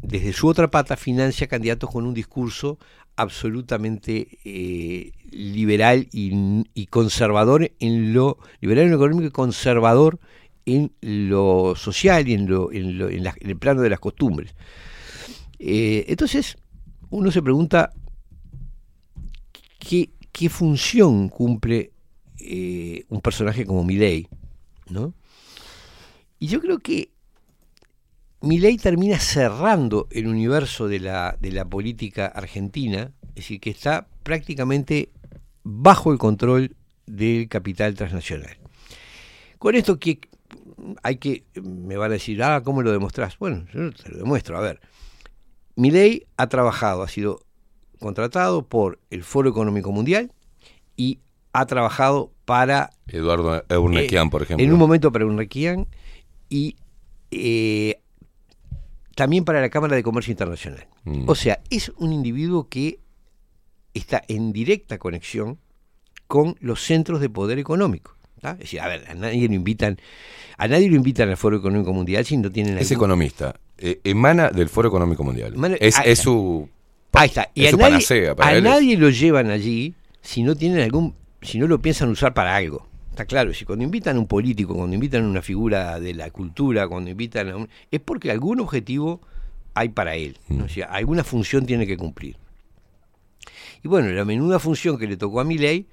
desde su otra pata financia candidatos con un discurso absolutamente eh, liberal y, conservador en lo liberal en lo económico y conservador en lo social y en, lo, en, lo- en el plano de las costumbres. Eh, entonces, uno se pregunta qué, función cumple eh, un personaje como Milei, ¿no? Y yo creo que Milei termina cerrando el universo de la, de la política argentina, es decir, que está prácticamente bajo el control del capital transnacional. Con esto que hay que, me van a decir, ah, ¿cómo lo demostrás? Bueno, yo te lo demuestro, a ver. Milei ha trabajado, ha sido contratado por el Foro Económico Mundial y ha trabajado para Eduardo Eurnequian, eh, por ejemplo. En un momento para Urnequian y eh, también para la Cámara de Comercio Internacional. Mm. O sea, es un individuo que está en directa conexión con los centros de poder económico. ¿tá? Es decir, a ver, a nadie lo invitan, a nadie lo invitan al Foro Económico Mundial si no tienen Es algún- económista. eh, emana del Foro Económico Mundial. Emana- es, su. Ahí está. Y es a su nadie, panacea para a nadie lo llevan allí si no tienen algún, si no lo piensan usar para algo. Está claro, si cuando invitan a un político, cuando invitan a una figura de la cultura, cuando invitan a un, es porque algún objetivo hay para él, Mm. ¿no? O sea, alguna función tiene que cumplir. Y bueno, la menuda función que le tocó a Milei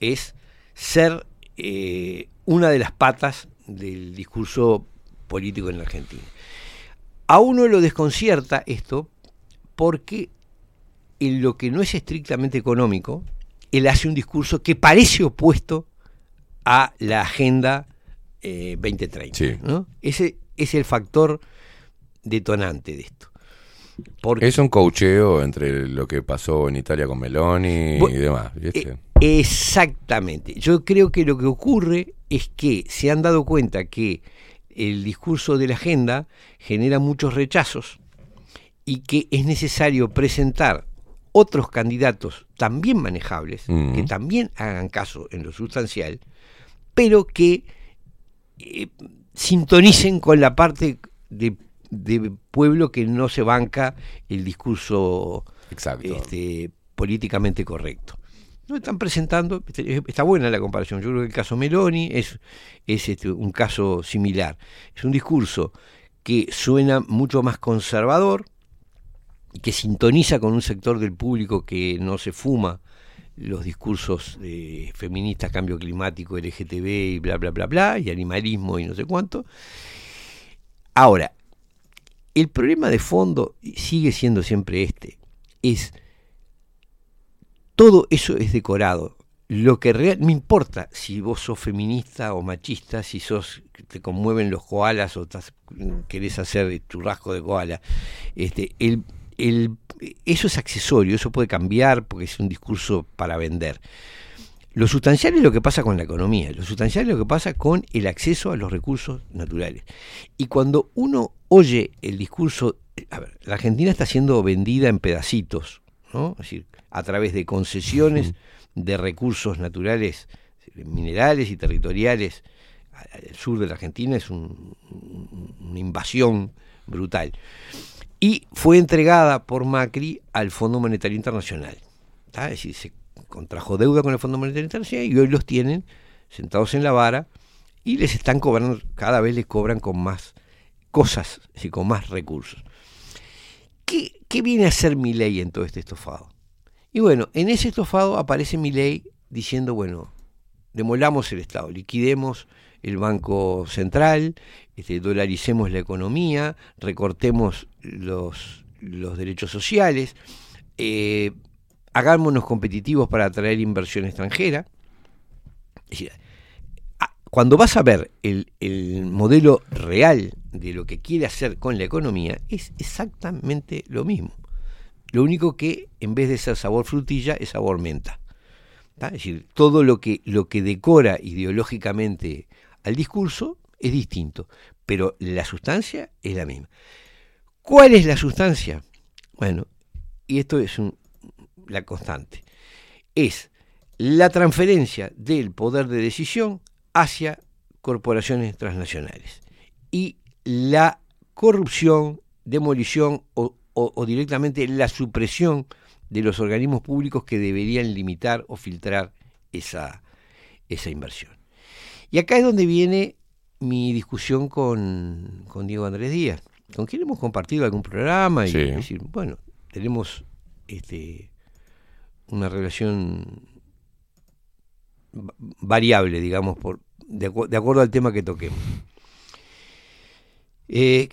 es ser eh, una de las patas del discurso político en la Argentina. A uno lo desconcierta esto porque en lo que no es estrictamente económico, él hace un discurso que parece opuesto a la agenda eh, 2030. Sí. ¿no? Ese es el factor detonante de esto. Porque Es un cocheo entre lo que pasó en Italia con Meloni y demás. ¿viste? Eh, exactamente. Yo creo que lo que ocurre es que se han dado cuenta que el discurso de la agenda genera muchos rechazos y que es necesario presentar otros candidatos también manejables, Mm. que también hagan caso en lo sustancial, pero que eh, sintonicen con la parte de, de pueblo que no se banca el discurso este, políticamente correcto. No están presentando, este, está buena la comparación, yo creo que el caso Meloni es, es este, un caso similar. Es un discurso que suena mucho más conservador, y que sintoniza con un sector del público que no se fuma los discursos de feministas, cambio climático, LGTB y bla, bla, bla, bla, y animalismo y no sé cuánto. Ahora, el problema de fondo sigue siendo siempre este, es todo eso es decorado. Lo que real, me importa si vos sos feminista o machista, si sos te conmueven los koalas o estás- querés hacer churrasco de koala. Este, el, el, eso es accesorio, eso puede cambiar porque es un discurso para vender. Lo sustancial es lo que pasa con la economía, lo sustancial es lo que pasa con el acceso a los recursos naturales. Y cuando uno oye el discurso, a ver, la Argentina está siendo vendida en pedacitos, ¿no? Es decir, a través de concesiones de recursos naturales, minerales y territoriales al sur de la Argentina, es un- una invasión brutal. Y fue entregada por Macri al Fondo Monetario Internacional. ¿tá? Es decir, se contrajo deuda con el Fondo Monetario Internacional y hoy los tienen sentados en la vara y les están cobrando, cada vez les cobran con más cosas, es con más recursos. ¿Qué, qué viene a hacer mi ley en todo este estofado? Y bueno, en ese estofado aparece mi ley diciendo, bueno, demolamos el Estado, liquidemos el Banco Central, este, dolaricemos la economía, recortemos los, los derechos sociales, eh, hagámonos competitivos para atraer inversión extranjera. Cuando vas a ver el, el modelo real de lo que quiere hacer con la economía, es exactamente lo mismo. Lo único que en vez de ser sabor frutilla es sabor menta. Es decir, todo lo que, lo que decora ideológicamente al discurso es distinto, pero la sustancia es la misma. ¿Cuál es la sustancia? Bueno, y esto es la constante, es la transferencia del poder de decisión hacia corporaciones transnacionales y la corrupción demolición o, o- o directamente la supresión de los organismos públicos que deberían limitar o filtrar esa, esa inversión. Y acá es donde viene mi discusión con, con Diego Andrés Díaz, con quien hemos compartido algún programa y Sí. decir, bueno, tenemos este, una relación va- variable, digamos, por, de, acu- de acuerdo al tema que toquemos. Eh,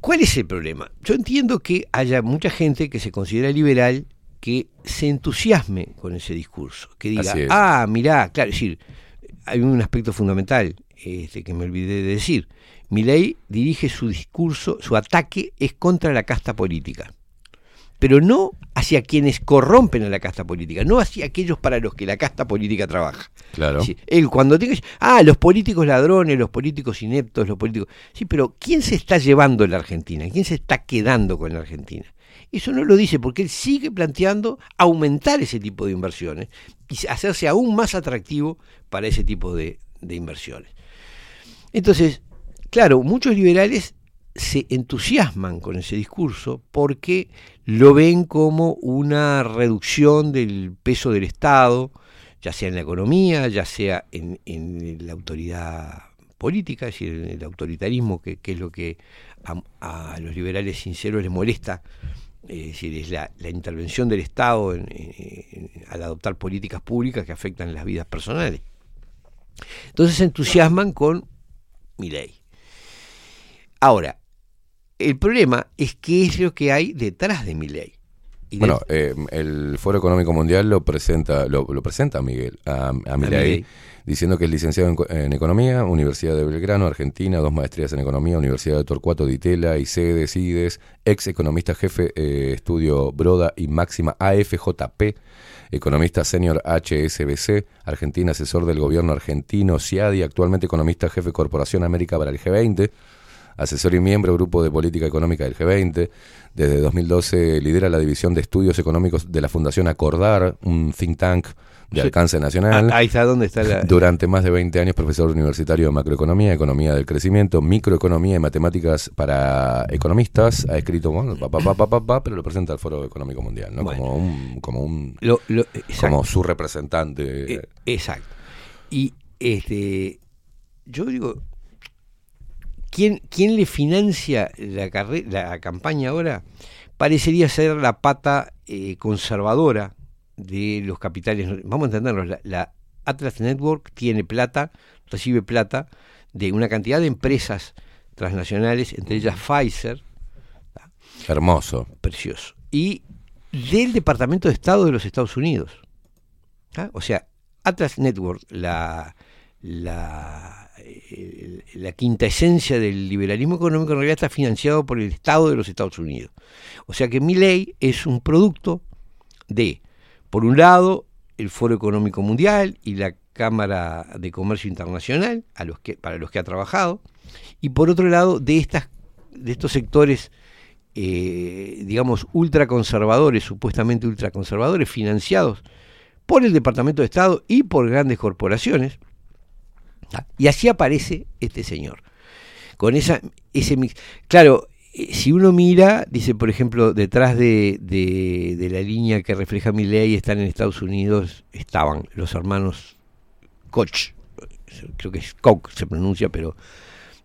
¿Cuál es el problema? Yo entiendo que haya mucha gente que se considera liberal que se entusiasme con ese discurso, que diga, ah, mirá, claro, es decir, hay un aspecto fundamental este, que me olvidé de decir. Milei dirige su discurso, su ataque es contra la casta política, pero no hacia quienes corrompen a la casta política, no hacia aquellos para los que la casta política trabaja. Claro. Sí, él cuando tenga, ah, los políticos ladrones, los políticos ineptos, los políticos. Sí, pero ¿quién se está llevando la Argentina? ¿Quién se está quedando con la Argentina? Eso no lo dice porque él sigue planteando aumentar ese tipo de inversiones y hacerse aún más atractivo para ese tipo de, inversiones. Entonces, claro, muchos liberales se entusiasman con ese discurso porque lo ven como una reducción del peso del Estado, ya sea en la economía, ya sea en, la autoridad política, es decir, en el autoritarismo, que, es lo que a los liberales sinceros les molesta, es decir, es la, la intervención del Estado en- en- en- al adoptar políticas públicas que afectan las vidas personales. Entonces se entusiasman con mi ley. Ahora, el problema es qué es lo que hay detrás de mi ley. Bueno, eh, el Foro Económico Mundial lo presenta, lo, lo presenta a Miguel, a, a Milei. Diciendo que es licenciado en, co- en Economía, Universidad de Belgrano, Argentina, dos maestrías en Economía, Universidad de Torcuato Di Itela, ICEDE, CIDES, ex economista jefe, eh, estudio Broda y máxima AFJP, economista senior HSBC, Argentina, asesor del gobierno argentino, CIADI, actualmente economista jefe Corporación América para el G20, asesor y miembro Grupo de Política Económica del G20. Desde 2012 lidera la División de Estudios Económicos de la Fundación Acordar, un think tank de Sí. alcance nacional. Ah, ahí está donde está la... Durante más de 20 años, profesor universitario de macroeconomía, economía del crecimiento, microeconomía y matemáticas para economistas. Ha escrito, bueno, pa, pa, pa, pero lo presenta al Foro Económico Mundial, ¿no? Bueno. Como un, como un, lo- lo- exacto. como su representante. Eh, exacto. Y este, yo digo, ¿quién, quién le financia la, la campaña ahora? Parecería ser la pata eh, conservadora de los capitales. Vamos a entenderlo, la, la Atlas Network tiene plata, recibe plata de una cantidad de empresas transnacionales, entre ellas Pfizer, Hermoso. precioso. Y del Departamento de Estado de los Estados Unidos. O sea, Atlas Network, la, la, eh, la quinta esencia del liberalismo económico, en realidad está financiado por el Estado de los Estados Unidos. O sea que mi ley es un producto de, por un lado, el Foro Económico Mundial y la Cámara de Comercio Internacional, para los que ha trabajado, y por otro lado, de, estas, de estos sectores eh, digamos, ultraconservadores, supuestamente ultraconservadores, financiados por el Departamento de Estado y por grandes corporaciones. Ah, Y así aparece este señor. Con esa, ese mix. Claro, si uno mira, dice, por ejemplo, detrás de, de- la línea que refleja mi ley están en Estados Unidos, estaban los hermanos Koch, creo que es Koch se pronuncia, pero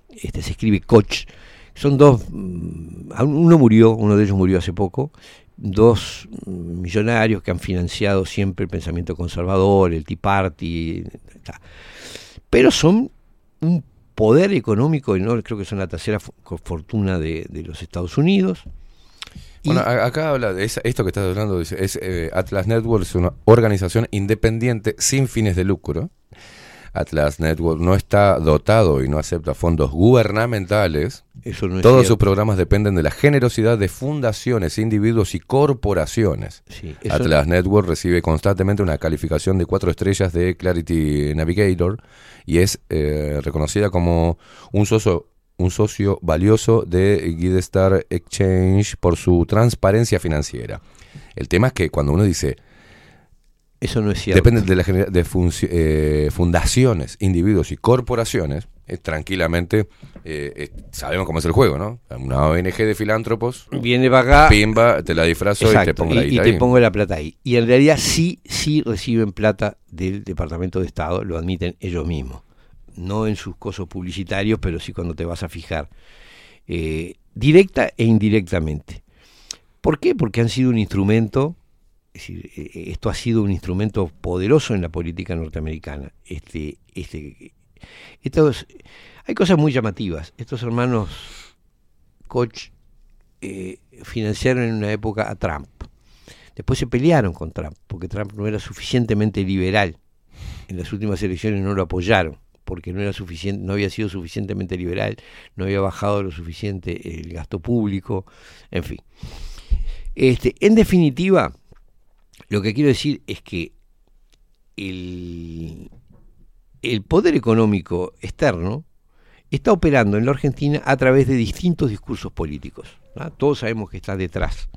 este se escribe Koch. Son dos, mm, uno murió, uno de ellos murió hace poco, dos mm, millonarios que han financiado siempre el pensamiento conservador, el Tea Party, ta. pero son un poder económico enorme, creo que son la tercera fo- fortuna de, los Estados Unidos. Y- Bueno, acá habla de esa- esto que estás hablando, dice, es eh, Atlas Network es una organización independiente sin fines de lucro. Atlas Network no está dotado y no acepta fondos gubernamentales. eso no es Todos sus programas dependen de la generosidad de fundaciones, individuos y corporaciones. Sí, Atlas Network recibe constantemente una calificación de cuatro estrellas de Clarity Navigator y es eh, reconocida como un socio, un socio valioso de Guidestar Exchange por su transparencia financiera. El tema es que cuando uno dice Eso no es cierto. Depende de, la de eh, fundaciones, individuos y corporaciones. eh, tranquilamente eh, sabemos cómo es el juego, ¿no? Una ONG de filántropos, Viene para acá. pimba, te la disfrazo y te pongo la y, y te ahí. pongo la plata ahí. Y en realidad sí, sí reciben plata del Departamento de Estado, lo admiten ellos mismos. No en sus cosos publicitarios, pero sí cuando te vas a fijar. Eh, directa e indirectamente. ¿Por qué? Porque han sido un instrumento, decir, eh, esto ha sido un instrumento poderoso en la política norteamericana. Este, este, estos, hay cosas muy llamativas. Estos hermanos Koch eh, financiaron en una época a Trump. Después se pelearon con Trump, porque Trump no era suficientemente liberal. En las últimas elecciones no lo apoyaron, porque no era suficiente, no había sido suficientemente liberal, no había bajado lo suficiente el gasto público, en fin. Este, en definitiva, lo que quiero decir es que el, el poder económico externo está operando en la Argentina a través de distintos discursos políticos. ¿no? Todos sabemos que está detrás,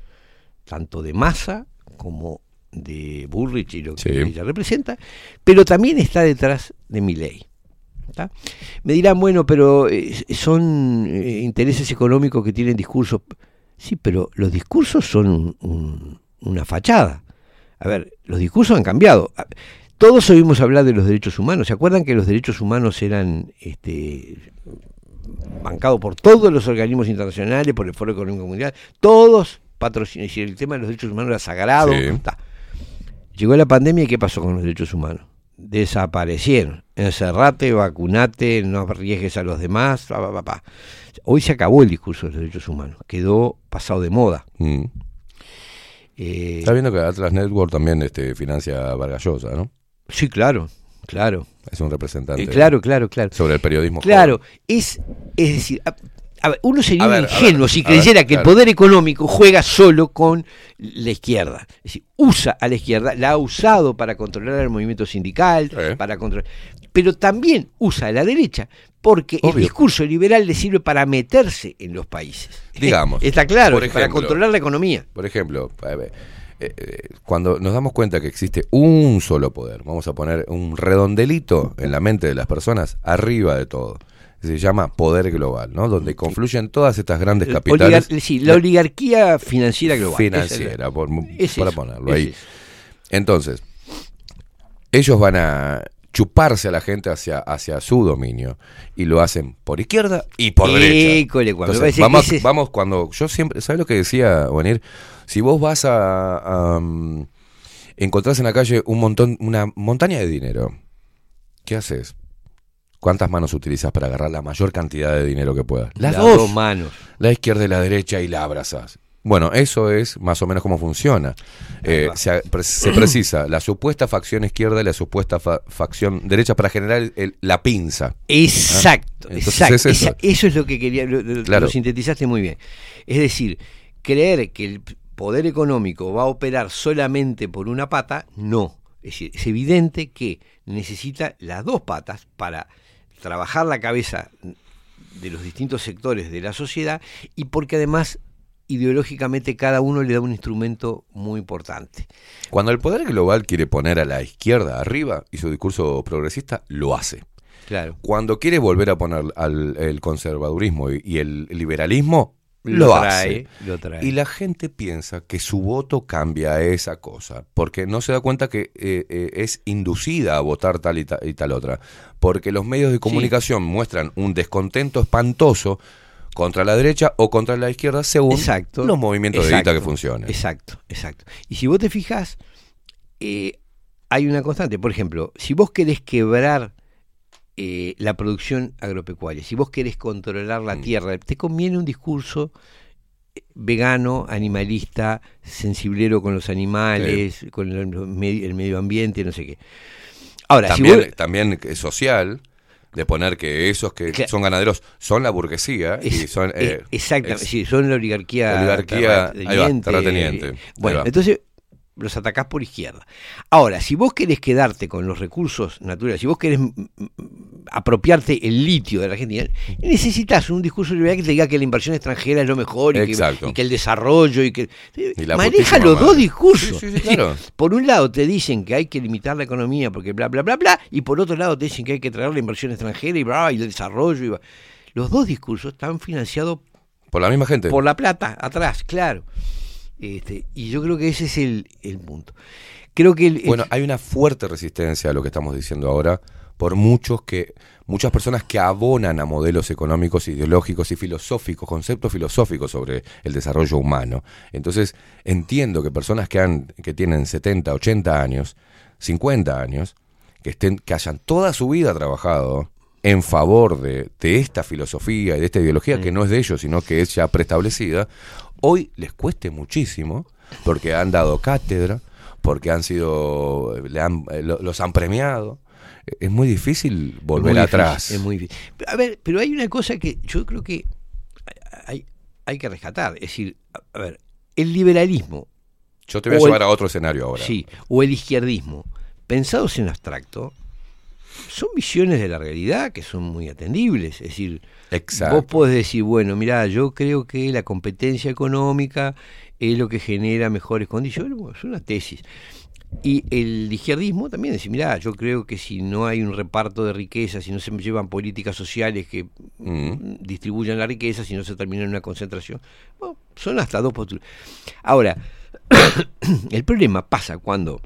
tanto de Massa como de Bullrich y lo que Sí. ella representa, pero también está detrás de Milley. ¿tá? Me dirán, bueno, pero eh, son eh, intereses económicos que tienen discursos. Sí, pero los discursos son un- un- una fachada. A ver, los discursos han cambiado. Todos oímos hablar de los derechos humanos. ¿Se acuerdan que los derechos humanos eran este, bancados por todos los organismos internacionales, por el Foro Económico Mundial? Todos patrocinados. El tema de los derechos humanos era sagrado. Sí. Llegó la pandemia y ¿qué pasó con los derechos humanos? Desaparecieron. Encerrate, vacunate, no arriesgues a los demás. pa, pa, pa. Hoy se acabó el discurso de los derechos humanos. Quedó pasado de moda. Mm. Eh, Está viendo que Atlas Network también este, financia a Vargas Llosa, ¿no? sí, claro, claro. Es un representante Eh, claro, claro, claro. sobre el periodismo. Claro, es, es decir, a, a ver, uno sería ver, ingenuo ver, si creyera que claro. el poder económico juega solo con la izquierda. Es decir, usa a la izquierda, la ha usado para controlar el movimiento sindical, Sí. para controlar, pero también usa a la derecha porque el discurso liberal le sirve para meterse en los países. Digamos, Está claro, por para ejemplo, controlar la economía. Por ejemplo, eh, eh, cuando nos damos cuenta que existe un solo poder, vamos a poner un redondelito en la mente de las personas arriba de todo. Se llama poder global, ¿no? Donde confluyen todas estas grandes capitales Oligar- sí, la oligarquía financiera global. financiera, es por- es para eso, ponerlo es ahí. eso. Entonces, ellos van a chuparse a la gente hacia, hacia su dominio y lo hacen por izquierda y por derecha. Cuando Entonces, vamos, ese vamos cuando yo siempre, ¿sabes lo que decía Juanir? Si vos vas a, a, um, encontrás en la calle un montón, una montaña de dinero, ¿qué haces? ¿Cuántas manos utilizas para agarrar la mayor cantidad de dinero que puedas? Las, Las dos. dos manos. La izquierda y la derecha y la abrazas. Bueno, eso es más o menos cómo funciona. Eh, se, pre- se precisa la supuesta facción izquierda y la supuesta fa- facción derecha para generar el- la pinza. Exacto, Ah, exacto. es eso. Esa- eso es lo que quería, lo, lo- Claro. lo sintetizaste muy bien. Es decir, creer que el poder económico va a operar solamente por una pata, no. Es decir, es evidente que necesita las dos patas para trabajar la cabeza de los distintos sectores de la sociedad y porque además ideológicamente cada uno le da un instrumento muy importante. Cuando el poder global quiere poner a la izquierda arriba y su discurso progresista, lo hace. Claro. Cuando quiere volver a poner al el conservadurismo y, y el liberalismo, lo, Lo hace. trae, lo trae. Y la gente piensa que su voto cambia a esa cosa, porque no se da cuenta que eh, eh, es inducida a votar tal y, ta- y tal otra, porque los medios de comunicación muestran un descontento espantoso contra la derecha o contra la izquierda según Exacto. los movimientos de guita que funcionen. Exacto, exacto. Y si vos te fijas, eh, hay una constante. Por ejemplo, si vos querés quebrar eh, la producción agropecuaria, si vos querés controlar la Mm. tierra, te conviene un discurso eh, vegano, animalista, sensiblero con los animales, con el, medi- el medio ambiente, no sé qué. Ahora, También, si vos, también es social de poner que esos que Claro. son ganaderos son la burguesía y Es- son eh, exactamente, sí, son la oligarquía, Oligarquía, ahí va, terrateniente, terrateniente, eh, Bueno, entonces los atacás por izquierda. Ahora, si vos querés quedarte con los recursos naturales, si vos querés apropiarte el litio de la Argentina, necesitas un discurso liberal que te diga que la inversión extranjera es lo mejor y, que, y que el desarrollo y que Y la maneja los madre. dos discursos. Sí, sí, sí, claro. Por un lado te dicen que hay que limitar la economía porque bla bla bla bla y por otro lado te dicen que hay que traer la inversión extranjera y bla y el desarrollo y bla. los dos discursos están financiados Por la misma gente. por la plata atrás, claro. Este, y yo creo que ese es el, el punto. Creo que el, el- Bueno, hay una fuerte resistencia a lo que estamos diciendo ahora por muchos que muchas personas que abonan a modelos económicos, ideológicos y filosóficos, conceptos filosóficos sobre el desarrollo humano. Entonces, entiendo que personas que han que tienen 70, 80 años, 50 años, que estén que hayan toda su vida trabajado en favor de, de esta filosofía y de esta ideología que no es de ellos, sino que es ya preestablecida, hoy les cueste muchísimo porque han dado cátedra, porque han sido, le han- eh, lo- los han premiado. Es muy difícil volver muy difícil, atrás. Es muy difícil. A ver, pero hay una cosa que yo creo que hay, hay que rescatar. Es decir, a- ver, el liberalismo, Yo te voy a el- llevar a otro escenario ahora. sí, o el izquierdismo, pensados en abstracto, son visiones de la realidad que son muy atendibles. Es decir, Exacto. vos podés decir, bueno, mira, yo creo que la competencia económica es lo que genera mejores condiciones. Bueno, es una tesis. Y el izquierdismo también dice, mira, yo creo que si no hay un reparto de riqueza, si no se llevan políticas sociales que Mm. distribuyan la riqueza, si no se termina en una concentración, bueno, son hasta dos posturas. Ahora, el problema pasa cuando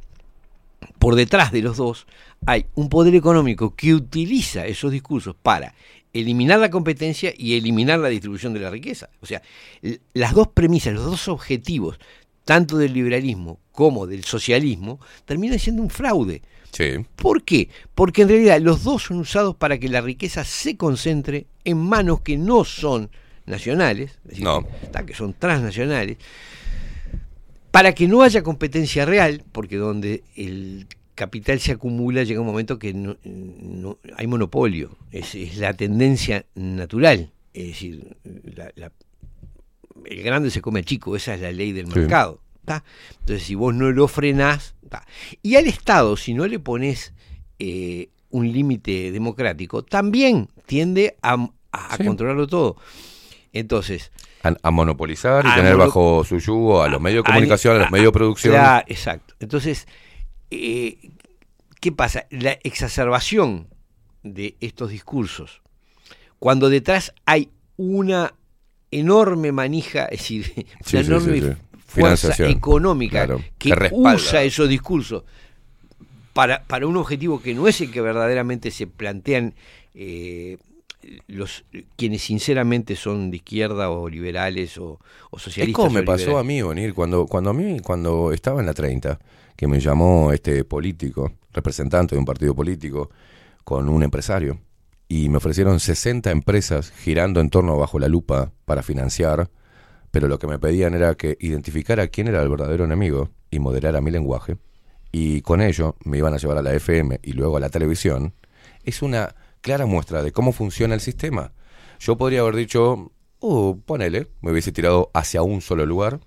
por detrás de los dos hay un poder económico que utiliza esos discursos para eliminar la competencia y eliminar la distribución de la riqueza. O sea, las dos premisas, los dos objetivos, tanto del liberalismo como del socialismo, terminan siendo un fraude. Sí. ¿Por qué? Porque en realidad los dos son usados para que la riqueza se concentre en manos que no son nacionales, es decir, No. que son transnacionales, para que no haya competencia real, porque donde el capital se acumula llega un momento que no, no- hay monopolio, es, es la tendencia natural, es decir, la- la- el grande se come al chico, esa es la ley del Sí. mercado. ¿tá? Entonces, si vos no lo frenás, ¿tá? y al Estado, si no le pones eh, un límite democrático, también tiende a, a Sí. controlarlo todo. Entonces, A, a monopolizar y A tener mono- bajo su yugo a los medios de comunicación, a, los medios de producción. Claro, exacto. Entonces, eh, ¿qué pasa? La exacerbación de estos discursos, cuando detrás hay una enorme manija, es decir, una sí, enorme sí, sí. fuerza Financiación, económica claro, que, usa esos discursos para, para un objetivo que no es el que verdaderamente se plantean eh, los quienes sinceramente son de izquierda o liberales o, o Es socialistas. como me pasó a mí, Bonir, cuando, cuando a mí, cuando estaba en la 30, que me llamó este político, representante de un partido político, con un empresario, y me ofrecieron 60 empresas girando en torno bajo la lupa para financiar, pero lo que me pedían era que identificara quién era el verdadero enemigo y moderara mi lenguaje, y con ello me iban a llevar a la FM y luego a la televisión, es una clara muestra de cómo funciona el sistema. Yo podría haber dicho, uh, ponele, me hubiese tirado hacia un solo lugar,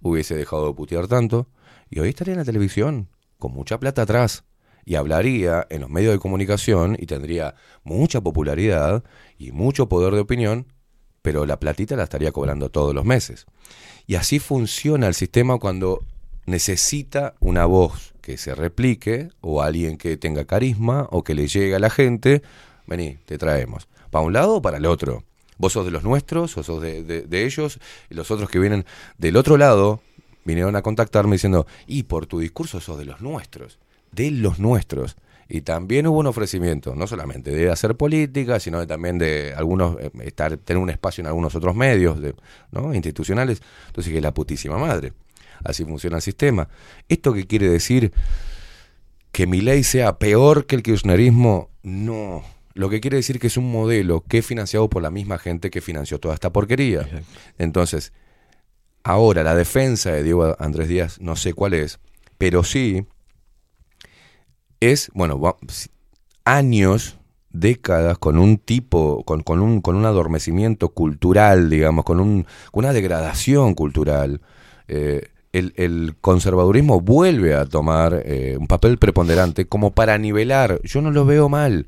hubiese dejado de putear tanto, y hoy estaría en la televisión, con mucha plata atrás, y hablaría en los medios de comunicación y tendría mucha popularidad y mucho poder de opinión, pero la platita la estaría cobrando todos los meses. Y así funciona el sistema cuando necesita una voz que se replique o alguien que tenga carisma o que le llegue a la gente. Vení, te traemos. ¿Para un lado o para el otro? Vos sos de los nuestros o sos de, de- ellos y los otros que vienen del otro lado vinieron a contactarme diciendo, y por tu discurso sos de los nuestros, de los nuestros. Y también hubo un ofrecimiento, no solamente de hacer política, sino de también de algunos, eh, estar, tener un espacio en algunos otros medios de, ¿no? institucionales. Entonces que la putísima madre. Así funciona el sistema. ¿Esto qué quiere decir? Que mi ley sea peor que el kirchnerismo, no. Lo que quiere decir que es un modelo que es financiado por la misma gente que financió toda esta porquería. Entonces, ahora la defensa de Diego Andrés Díaz, no sé cuál es, pero sí es, bueno, va- años, décadas con un tipo, con, con un, con un adormecimiento cultural, digamos, con, un, con una degradación cultural. eh, el, el conservadurismo vuelve a tomar eh, un papel preponderante como para nivelar. Yo no lo veo mal.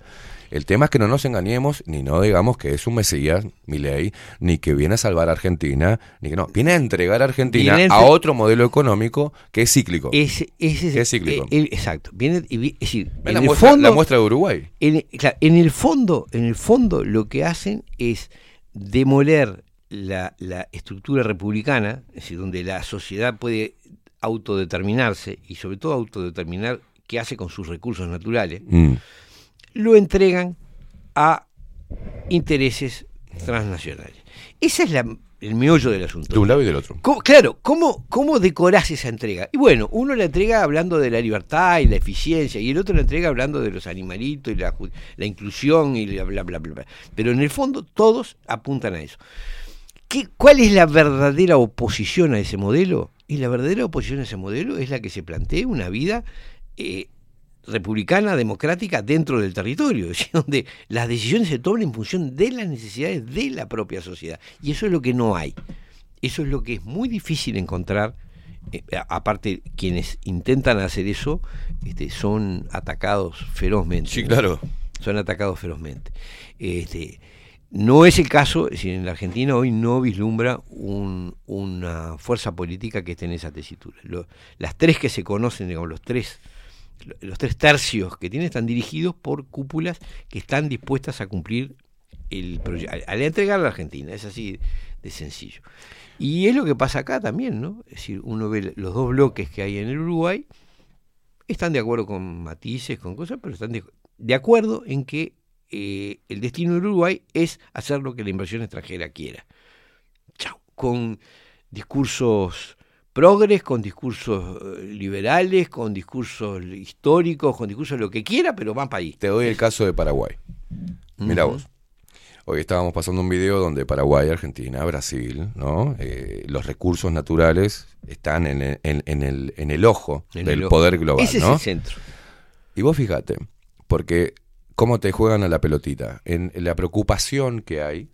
El tema es que no nos engañemos, ni no digamos que es un mesías, mi ley, ni que viene a salvar a Argentina, ni que no. Viene a entregar a Argentina Viene a otro modelo económico que es cíclico. Ese, ese es, Que es cíclico. el- exacto. Viene, es decir, en la, el muestra, fondo, la muestra de Uruguay. En, claro, en el fondo, en el fondo, lo que hacen es demoler la, la estructura republicana, es decir, donde la sociedad puede autodeterminarse y sobre todo autodeterminar qué hace con sus recursos naturales, Mm. lo entregan a intereses transnacionales. Ese es la- el meollo del asunto. De un lado y del otro. ¿Cómo- claro, ¿cómo, ¿cómo decorás esa entrega? Y bueno, uno la entrega hablando de la libertad y la eficiencia, y el otro la entrega hablando de los animalitos y la, la inclusión y bla, bla, bla, bla. Pero en el fondo todos apuntan a eso. ¿Qué, ¿Cuál es la verdadera oposición a ese modelo? Y la verdadera oposición a ese modelo es la que se plantea una vida eh, republicana, democrática dentro del territorio, decir, donde las decisiones se toman en función de las necesidades de la propia sociedad. Y eso es lo que no hay. Eso es lo que es muy difícil encontrar. Eh, aparte, quienes intentan hacer eso este, son atacados ferozmente. Sí, ¿no? claro. Son atacados ferozmente. Este, no es el caso, es decir, en la Argentina hoy no vislumbra un- una fuerza política que esté en esa tesitura. Las tres que se conocen, digamos, los tres, los tres tercios que tienen están dirigidos por cúpulas que están dispuestas a cumplir el proyecto, a, a entregar a la Argentina, es así de sencillo. Y es lo que pasa acá también, ¿no? Es decir, uno ve los dos bloques que hay en el Uruguay, están de acuerdo con matices, con cosas, pero están de acuerdo en que eh, el destino del Uruguay es hacer lo que la inversión extranjera quiera. Chao. Con discursos progres, con discursos eh, liberales, con discursos históricos, con discursos lo que quiera, pero van para ahí. Te doy el caso de Paraguay. Mira vos. Hoy estábamos pasando un video donde Paraguay, Argentina, Brasil, ¿no? Eh, los recursos naturales están en el, en, en el, en el ojo En del el ojo. poder global, Ese es el centro. Y vos fíjate, porque cómo te juegan a la pelotita, en la preocupación que hay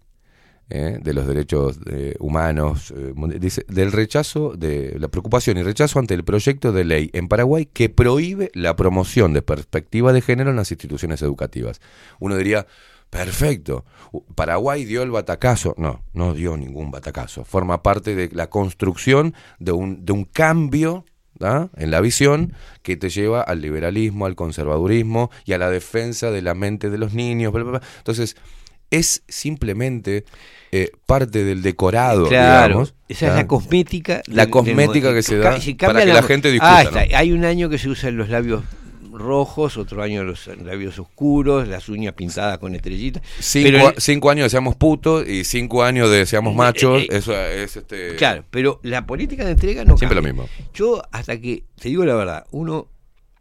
¿eh? de los derechos eh, humanos, eh, dice, del rechazo, de la preocupación y rechazo ante el proyecto de ley en Paraguay que prohíbe la promoción de perspectiva de género en las instituciones educativas. Uno diría, perfecto, Paraguay dio el batacazo. No, no dio ningún batacazo. Forma parte de la construcción de un, de un cambio ¿da? en la visión que te lleva al liberalismo, al conservadurismo y a la defensa de la mente de los niños. bla, bla, bla. Entonces, es simplemente eh, parte del decorado, Claro, digamos. esa es la cosmética. La del- cosmética del- que se da para que la gente discuta, Ah, está, ¿no? Hay un año que se usan los labios rojos, otro año los labios oscuros, las uñas pintadas con estrellitas. Cinco, Pero el- cinco años de seamos putos y cinco años de seamos machos. eh, eso es este. Claro, pero la política de entrega no Siempre cambia. lo mismo. Yo, hasta que, te digo la verdad, uno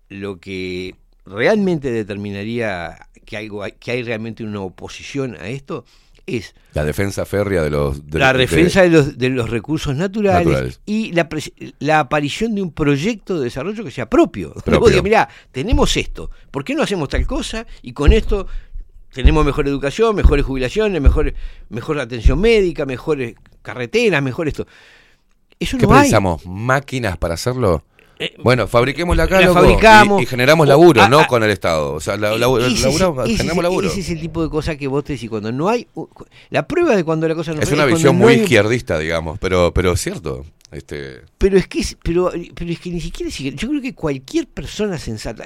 lo que realmente determinaría que, algo, que hay realmente una oposición a esto es La defensa férrea de los. de- la de- defensa de los, de los recursos naturales, Naturales. y la, la aparición de un proyecto de desarrollo que sea propio. Propio. Digas, mirá, tenemos esto, ¿por qué no hacemos tal cosa? Y con esto tenemos mejor educación, mejores jubilaciones, mejor, mejor atención médica, mejores carreteras, mejor esto. Eso ¿Qué no? ¿Máquinas para hacerlo? Eh, Bueno, fabriquémosla acá, la loco, fabricamos. y, y generamos laburo, ah, no ah, con el Estado. O sea, la, la- Ese laburamos, ese generamos laburo. Ese es el tipo de cosa que vos te decís cuando no hay. La prueba de cuando la cosa no Es una visión no muy hay un- izquierdista, digamos, pero, pero es cierto. Este, Pero es que pero, pero es que ni siquiera yo creo que cualquier persona sensata.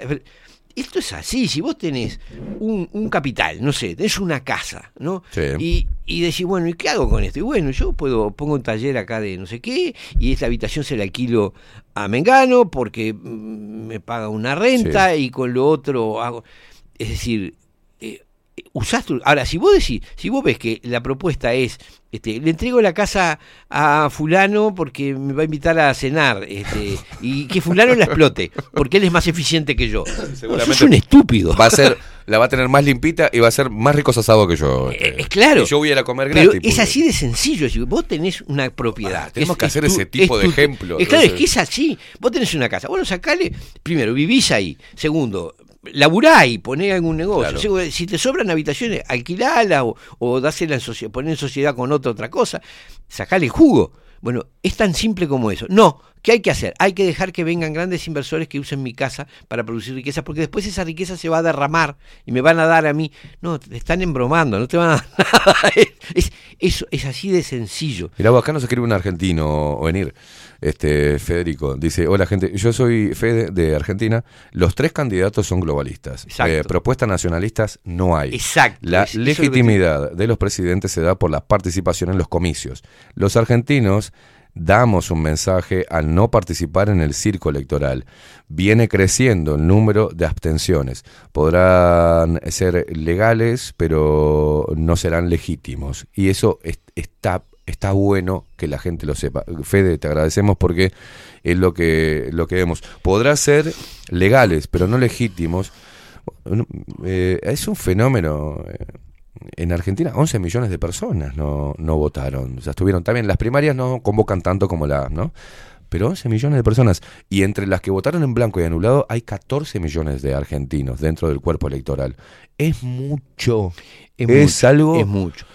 Esto es así, si vos tenés un, un capital, no sé, tenés una casa, ¿no? Sí. Y, y decís, bueno, ¿y qué hago con esto? Y bueno, yo puedo, pongo un taller acá de no sé qué, y esta habitación se la alquilo a Mengano porque mm, me paga una renta y con lo otro hago. Es decir, usás tu- Ahora, si vos decís, si vos ves que la propuesta es, este, le entrego la casa a fulano porque me va a invitar a cenar, este, y que fulano la explote, porque él es más eficiente que yo. Seguramente Sos un estúpido. va a ser, la va a tener más limpita y va a ser más ricos asado que yo. este. Eh, es claro. Y yo voy a ir a comer Pero gratis. es así de sencillo. Si vos tenés una propiedad. Ah, tenemos es- que es hacer tu- ese tipo es de ejemplo, Es claro, es que es así. Vos tenés una casa. Bueno, sacale. Primero, vivís ahí. Segundo, laburá y poné algún negocio. Claro. Si te sobran habitaciones, alquilala o, o dásela en sociedad, poné en sociedad con otra otra cosa. Sacale jugo. Bueno, es tan simple como eso. No, ¿Qué hay que hacer? Hay que dejar que vengan grandes inversores que usen mi casa para producir riqueza, porque después esa riqueza se va a derramar y me van a dar a mí. No, te están embromando, no te van a dar nada. Es, eso es así de sencillo. Vos, acá nos escribe un argentino, venir, este, Federico. Dice, hola gente, yo soy Fede de Argentina. Los tres candidatos son globalistas. Eh, propuestas nacionalistas no hay. Exacto. La es- legitimidad de los presidentes se da por la participación en los comicios. Los argentinos damos un mensaje al no participar en el circo electoral. Viene creciendo el número de abstenciones. Podrán ser legales, pero no serán legítimos. Y eso es- está, está bueno que la gente lo sepa. Fede, te agradecemos porque es lo que, lo que vemos. Podrá ser legales, pero no legítimos. Eh, es un fenómeno. eh, en Argentina 11 millones de personas no, no votaron. O sea, estuvieron también. Las primarias no convocan tanto como las, ¿no? Pero 11 millones de personas. Y entre las que votaron en blanco y anulado hay 14 millones de argentinos dentro del cuerpo electoral. Es mucho. Es, mucho, algo. Es mucho.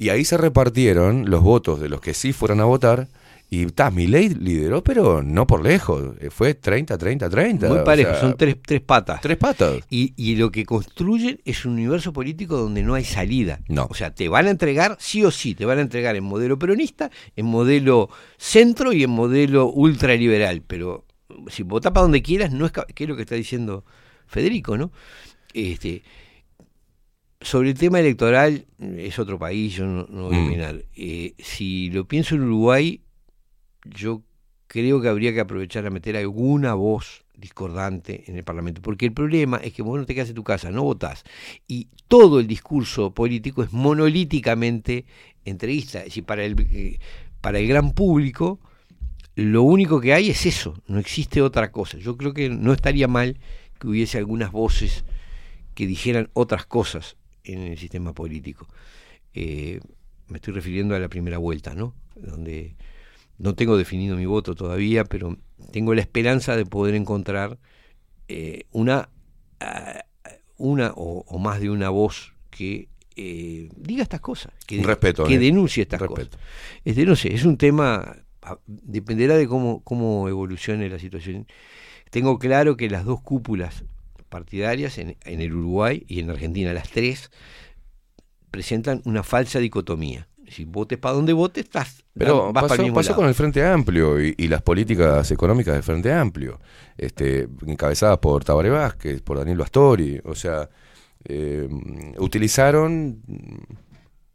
Y ahí se repartieron los votos de los que sí fueron a votar. Y ta, ley lideró, pero no por lejos. Eh, Fue 30, 30, 30. Muy o parejo, sea, son tres, tres patas. Tres patas. Y, y lo que construyen es un universo político donde no hay salida. No. O sea, te van a entregar, sí o sí, te van a entregar en modelo peronista, en modelo centro y en modelo ultraliberal. Pero si votás para donde quieras, no es, que es lo que está diciendo Federico, ¿no? Este, sobre el tema electoral, es otro país, yo no, no voy a Mm. opinar. Eh, si lo pienso en Uruguay, yo creo que habría que aprovechar a meter alguna voz discordante en el Parlamento, porque el problema es que vos no te quedas en tu casa, no votás, y todo el discurso político es monolíticamente entreguista, es decir, para el, eh, para el gran público lo único que hay es eso, no existe otra cosa. Yo creo que no estaría mal que hubiese algunas voces que dijeran otras cosas en el sistema político. Eh, me estoy refiriendo a la primera vuelta, ¿no? Donde no tengo definido mi voto todavía, pero tengo la esperanza de poder encontrar eh, una, ah, una o, o más de una voz que eh, diga estas cosas, que, respeto, que ¿eh? denuncie estas Respeto. cosas. Este, no sé, es un tema, ah, dependerá de cómo, cómo evolucione la situación. Tengo claro que las dos cúpulas partidarias en, en el Uruguay y en Argentina, las tres, presentan una falsa dicotomía. Si votes para donde votes, estás Pero vas para el pasó, mismo pasó lado. con el Frente Amplio y, y las políticas económicas del Frente Amplio, este, encabezadas por Tabaré Vázquez, por Daniel Bastori. O sea, eh, utilizaron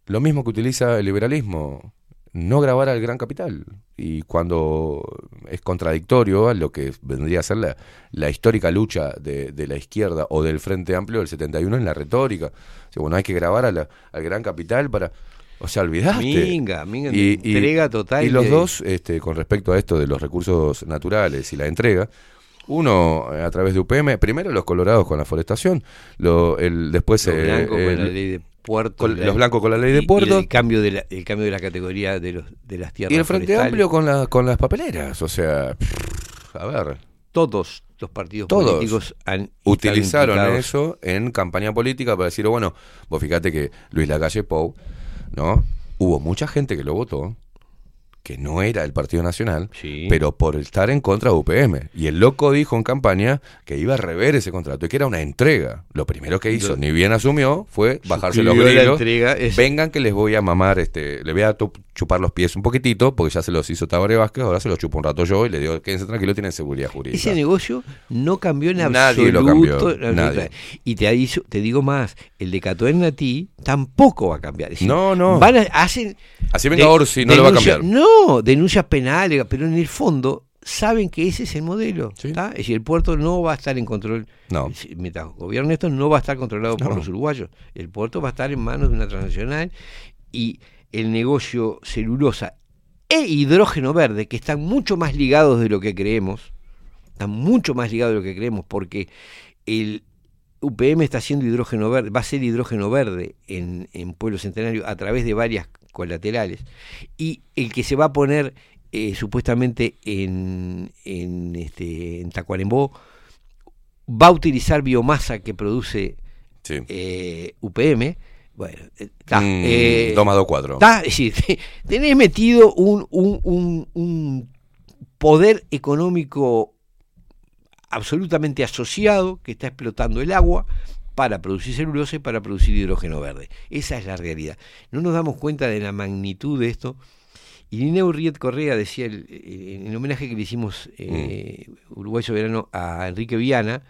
lo mismo que utiliza el liberalismo, no grabar al gran capital. Y cuando es contradictorio a lo que vendría a ser la, la histórica lucha de, de la izquierda o del Frente Amplio del 71 en la retórica. O sea, bueno, hay que grabar a la- al gran capital para... O sea, olvidaste. Minga, minga, entrega total Y los de- dos, este, con respecto a esto de los recursos naturales y la entrega, uno eh, a través de UPM, primero los colorados con la forestación, lo, el, después eh, el- la ley de puertos. con- y la- los blancos con la ley de y- y puertos. el cambio de la, el cambio de la categoría de, los, de las tierras y el Frente forestales. Amplio con, la, con las papeleras. O sea, pff, a ver, Todos los partidos Todos políticos han utilizaron eso en campaña política para decir, bueno, vos fíjate que Luis Lacalle Pou, ¿no? Hubo mucha gente que lo votó, que no era el Partido Nacional, Sí. pero por estar en contra de UPM. Y el loco dijo en campaña que iba a rever ese contrato y que era una entrega. Lo primero que hizo, ni bien asumió, fue bajarse los grillos. Vengan que les voy a mamar, este, le voy a chupar los pies un poquitito, porque ya se los hizo Tabaré Vázquez, ahora se los chupo un rato yo y le digo, quédense tranquilo, tienen seguridad jurídica. Ese negocio no cambió en Nadie lo absoluto. cambió, nadie. Y te, digo más, el de Catoen Natí tampoco va a cambiar. Decir, No, no. Van a- hacen, Así venga Orsi, no lo va a cambiar. No, denuncias penales, pero en el fondo saben que ese es el modelo. Sí. Es decir, el puerto no va a estar en control. No. Mientras gobierne esto, no va a estar controlado por los uruguayos. El puerto va a estar en manos de una transnacional y el negocio celulosa e hidrógeno verde, que están mucho más ligados de lo que creemos, están mucho más ligados de lo que creemos, porque el UPM está haciendo hidrógeno verde, va a ser hidrógeno verde en, en Pueblo Centenario a través de varias colaterales, y el que se va a poner eh, supuestamente en, en, este, en Tacuarembó va a utilizar biomasa que produce Sí. eh, UPM. Bueno, eh, está, Mm, eh, dos más dos, cuatro. está, es decir, tenés metido un, un, un, un poder económico absolutamente asociado que está explotando el agua para producir celulosa y para producir hidrógeno verde. Esa es la realidad. No nos damos cuenta de la magnitud de esto. Y Lineo Riet Correa decía, el- en el homenaje que le hicimos eh, Uruguay Soberano a Enrique Viana,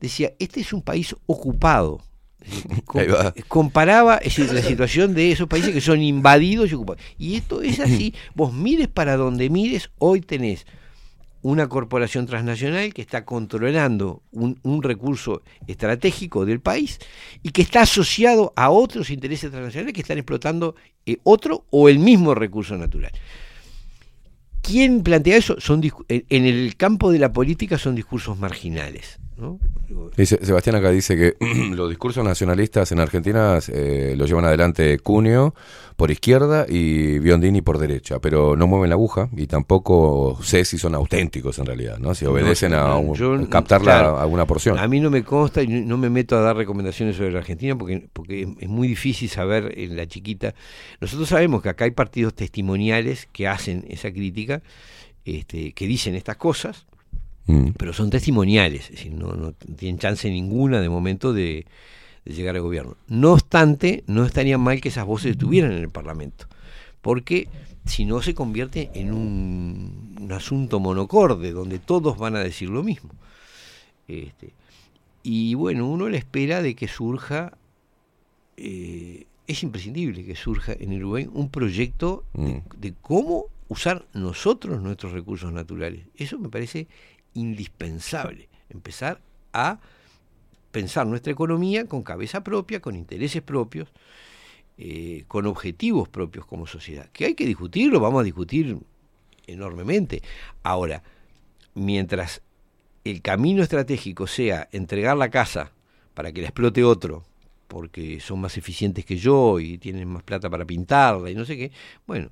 decía, este es un país ocupado. Va. comparaba es decir, la situación de esos países que son invadidos y ocupados. Y esto es así. Vos mires para donde mires, hoy tenés una corporación transnacional que está controlando un, un recurso estratégico del país y que está asociado a otros intereses transnacionales que están explotando eh, otro o el mismo recurso natural. ¿Quién plantea eso? Son en el campo de la política son discursos marginales. ¿no? Dice- Sebastián acá dice que los discursos nacionalistas en Argentina eh, los llevan adelante Cuneo por izquierda y Biondini por derecha, pero no mueven la aguja y tampoco sé si son auténticos en realidad, ¿no? Si obedecen a un- yo- captar la- alguna porción. A mí no me consta y no me meto a dar recomendaciones sobre la Argentina porque, porque es- es muy difícil saber en la chiquita. Nosotros sabemos que acá hay partidos testimoniales que hacen esa crítica, este, que dicen estas cosas, Mm. pero son testimoniales, es decir, no, no tienen chance ninguna de momento de, de llegar al gobierno. No obstante, no estaría mal que esas voces estuvieran en el Parlamento, porque si no se convierte en un, un asunto monocorde, donde todos van a decir lo mismo. Este, y bueno, uno le espera de que surja, eh, es imprescindible que surja en Uruguay un proyecto de, Mm. de cómo usar nosotros nuestros recursos naturales. Eso me parece indispensable, empezar a pensar nuestra economía con cabeza propia, con intereses propios, eh, con objetivos propios como sociedad. Que hay que discutirlo, vamos a discutir enormemente. Ahora, mientras el camino estratégico sea entregar la casa para que la explote otro, porque son más eficientes que yo y tienen más plata para pintarla y no sé qué, bueno,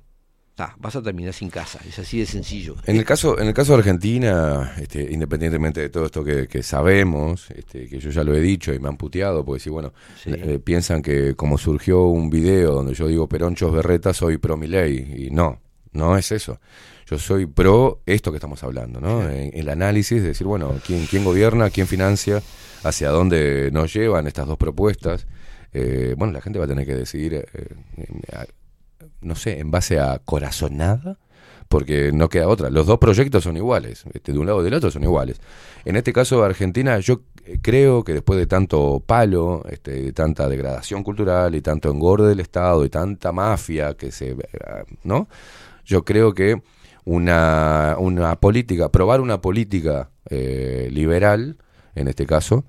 ta, vas a terminar sin casa, es así de sencillo. En el caso, en el caso de Argentina, este, independientemente de todo esto que, que sabemos, este, que yo ya lo he dicho y me han puteado, porque si bueno, Sí. eh, piensan que como surgió un video donde yo digo peronchos berreta, soy pro Milei, y no, no es eso. Yo soy pro esto que estamos hablando, ¿no? En- el análisis de decir, bueno, quién, quién gobierna, quién financia, hacia dónde nos llevan estas dos propuestas. Eh, bueno, la gente va a tener que decidir, eh, eh, no sé, en base a corazonada, porque no queda otra. Los dos proyectos son iguales, este, de un lado y del otro son iguales. En este caso, Argentina, yo eh, creo que después de tanto palo, este, de tanta degradación cultural y tanto engorde del Estado y tanta mafia que se, eh, ¿no? Yo creo que una, una política, probar una política eh, liberal, en este caso,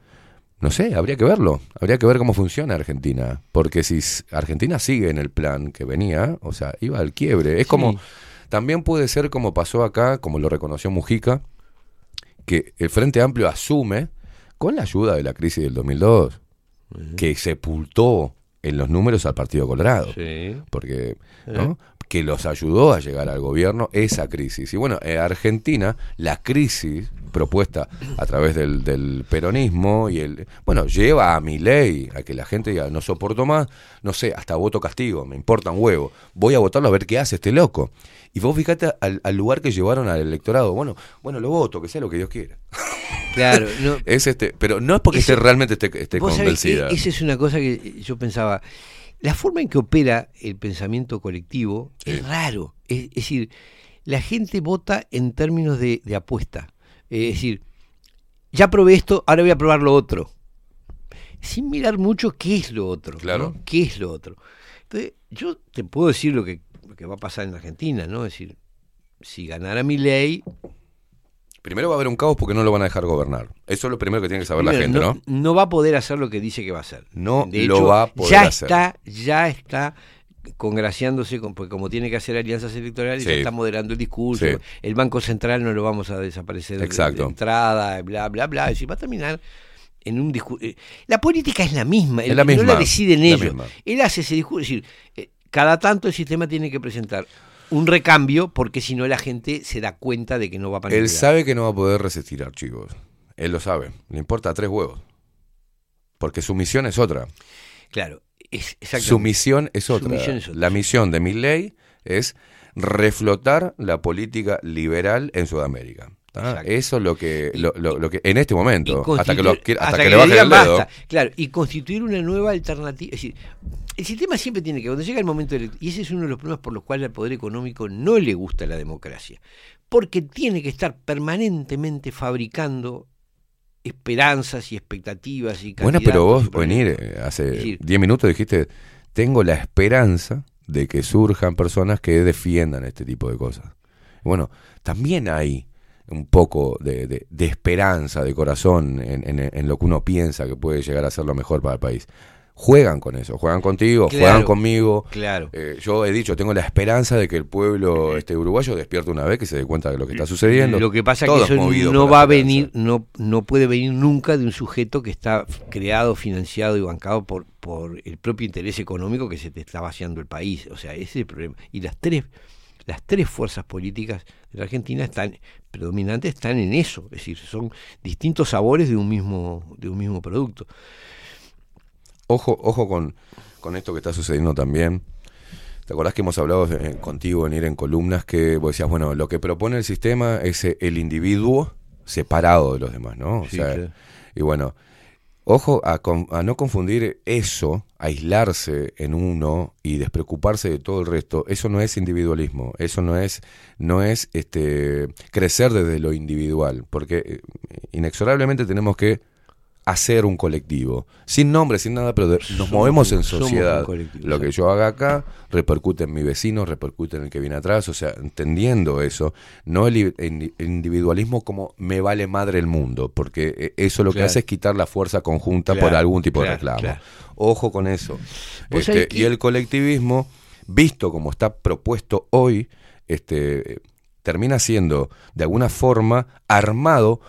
no sé, habría que verlo. Habría que ver cómo funciona Argentina. Porque si Argentina sigue en el plan que venía, o sea, iba al quiebre. Es como, también puede ser como pasó acá, como lo reconoció Mujica, que el Frente Amplio asume, con la ayuda de la crisis del 2002, que sepultó en los números al Partido Colorado. Sí. Porque, ¿no? que los ayudó a llegar al gobierno esa crisis. Y bueno, en Argentina, la crisis propuesta a través del, del peronismo y el bueno lleva a mi ley a que la gente diga no soporto más no sé hasta voto castigo me importa un huevo voy a votarlo a ver qué hace este loco y vos fíjate al, al lugar que llevaron al electorado bueno bueno lo voto que sea lo que Dios quiera Claro, no, es este pero no es porque Ese- esté realmente esté, convencida esa es una cosa que yo pensaba. La forma en que opera el pensamiento colectivo es raro. Es, es decir, la gente vota en términos de, de apuesta. Es decir, ya probé esto, ahora voy a probar lo otro. Sin mirar mucho qué es lo otro. Claro. ¿no? ¿Qué es lo otro? Entonces, yo te puedo decir lo que, que va a pasar en Argentina, ¿no? Es decir, si ganara mi ley, primero va a haber un caos porque no lo van a dejar gobernar eso es lo primero que tiene que saber la gente no no va a poder hacer lo que dice que va a hacer. No De lo hecho, va a poder ya hacer. está, ya está congraciándose, con, porque como tiene que hacer alianzas electorales, ya está moderando el discurso. Sí. El Banco Central no lo vamos a desaparecer de- Exacto. de, entrada, bla, bla, bla. Es decir, va a terminar en un discurso. La política es la misma, el- Es la no la deciden la ellos. Él hace ese discurso, es decir, eh, cada tanto el sistema tiene que presentar un recambio, porque si no la gente se da cuenta de que no va para Él sabe que no va a poder resistir archivos. Él lo sabe. Le importa tres huevos. Porque su misión es otra. Claro, es. Su misión es Su otra. misión es otra. La misión de mi ley es reflotar la política liberal en Sudamérica. Eso es lo que, lo, lo- lo que en este momento, hasta que, lo, hasta hasta que que le bajen el dedo. basta. Claro, y constituir una nueva alternativa. Es decir, el sistema siempre tiene que, cuando llega el momento y ese es uno de los problemas por los cuales al poder económico no le gusta la democracia, porque tiene que estar permanentemente fabricando esperanzas y expectativas y Bueno, pero vos venir hace Es decir- 10 minutos dijiste, tengo la esperanza de que surjan personas que defiendan este tipo de cosas. Bueno, también hay un poco de, de- de esperanza, de corazón en, en- en lo que uno piensa que puede llegar a ser lo mejor para el país. Juegan con eso, juegan contigo, Claro, juegan conmigo. Claro. Eh, yo he dicho, tengo la esperanza de que el pueblo este uruguayo despierte una vez que se dé cuenta de lo que está sucediendo. Lo que pasa es Todo que eso no va a venir, no, no puede venir nunca de un sujeto que está creado, financiado y bancado por, por el propio interés económico que se te está vaciando el país. O sea, ese es el problema. Y las tres, las tres fuerzas políticas de la Argentina están predominantes, están en eso. Es decir, son distintos sabores de un mismo, de un mismo producto. Ojo, ojo con, con esto que está sucediendo también. ¿Te acordás que hemos hablado eh, contigo en ir en columnas que vos decías, bueno, lo que propone el sistema es eh, el individuo separado de los demás, ¿no? O Sí, sea. Y bueno, ojo a, a no confundir eso, aislarse en uno y despreocuparse de todo el resto. Eso no es individualismo, eso no es, no es este, crecer desde lo individual, porque eh, inexorablemente tenemos que hacer un colectivo, sin nombre, sin nada, pero de- nos Somos movemos en sociedad. Lo que yo haga acá repercute en mi vecino, repercute en el que viene atrás, o sea, entendiendo eso, no el, el individualismo como me vale madre el mundo, porque eh, eso lo que hace es quitar la fuerza conjunta por algún tipo claro, de reclamo. Ojo con eso. Este, que- Y el colectivismo, visto como está propuesto hoy, este, termina siendo de alguna forma armado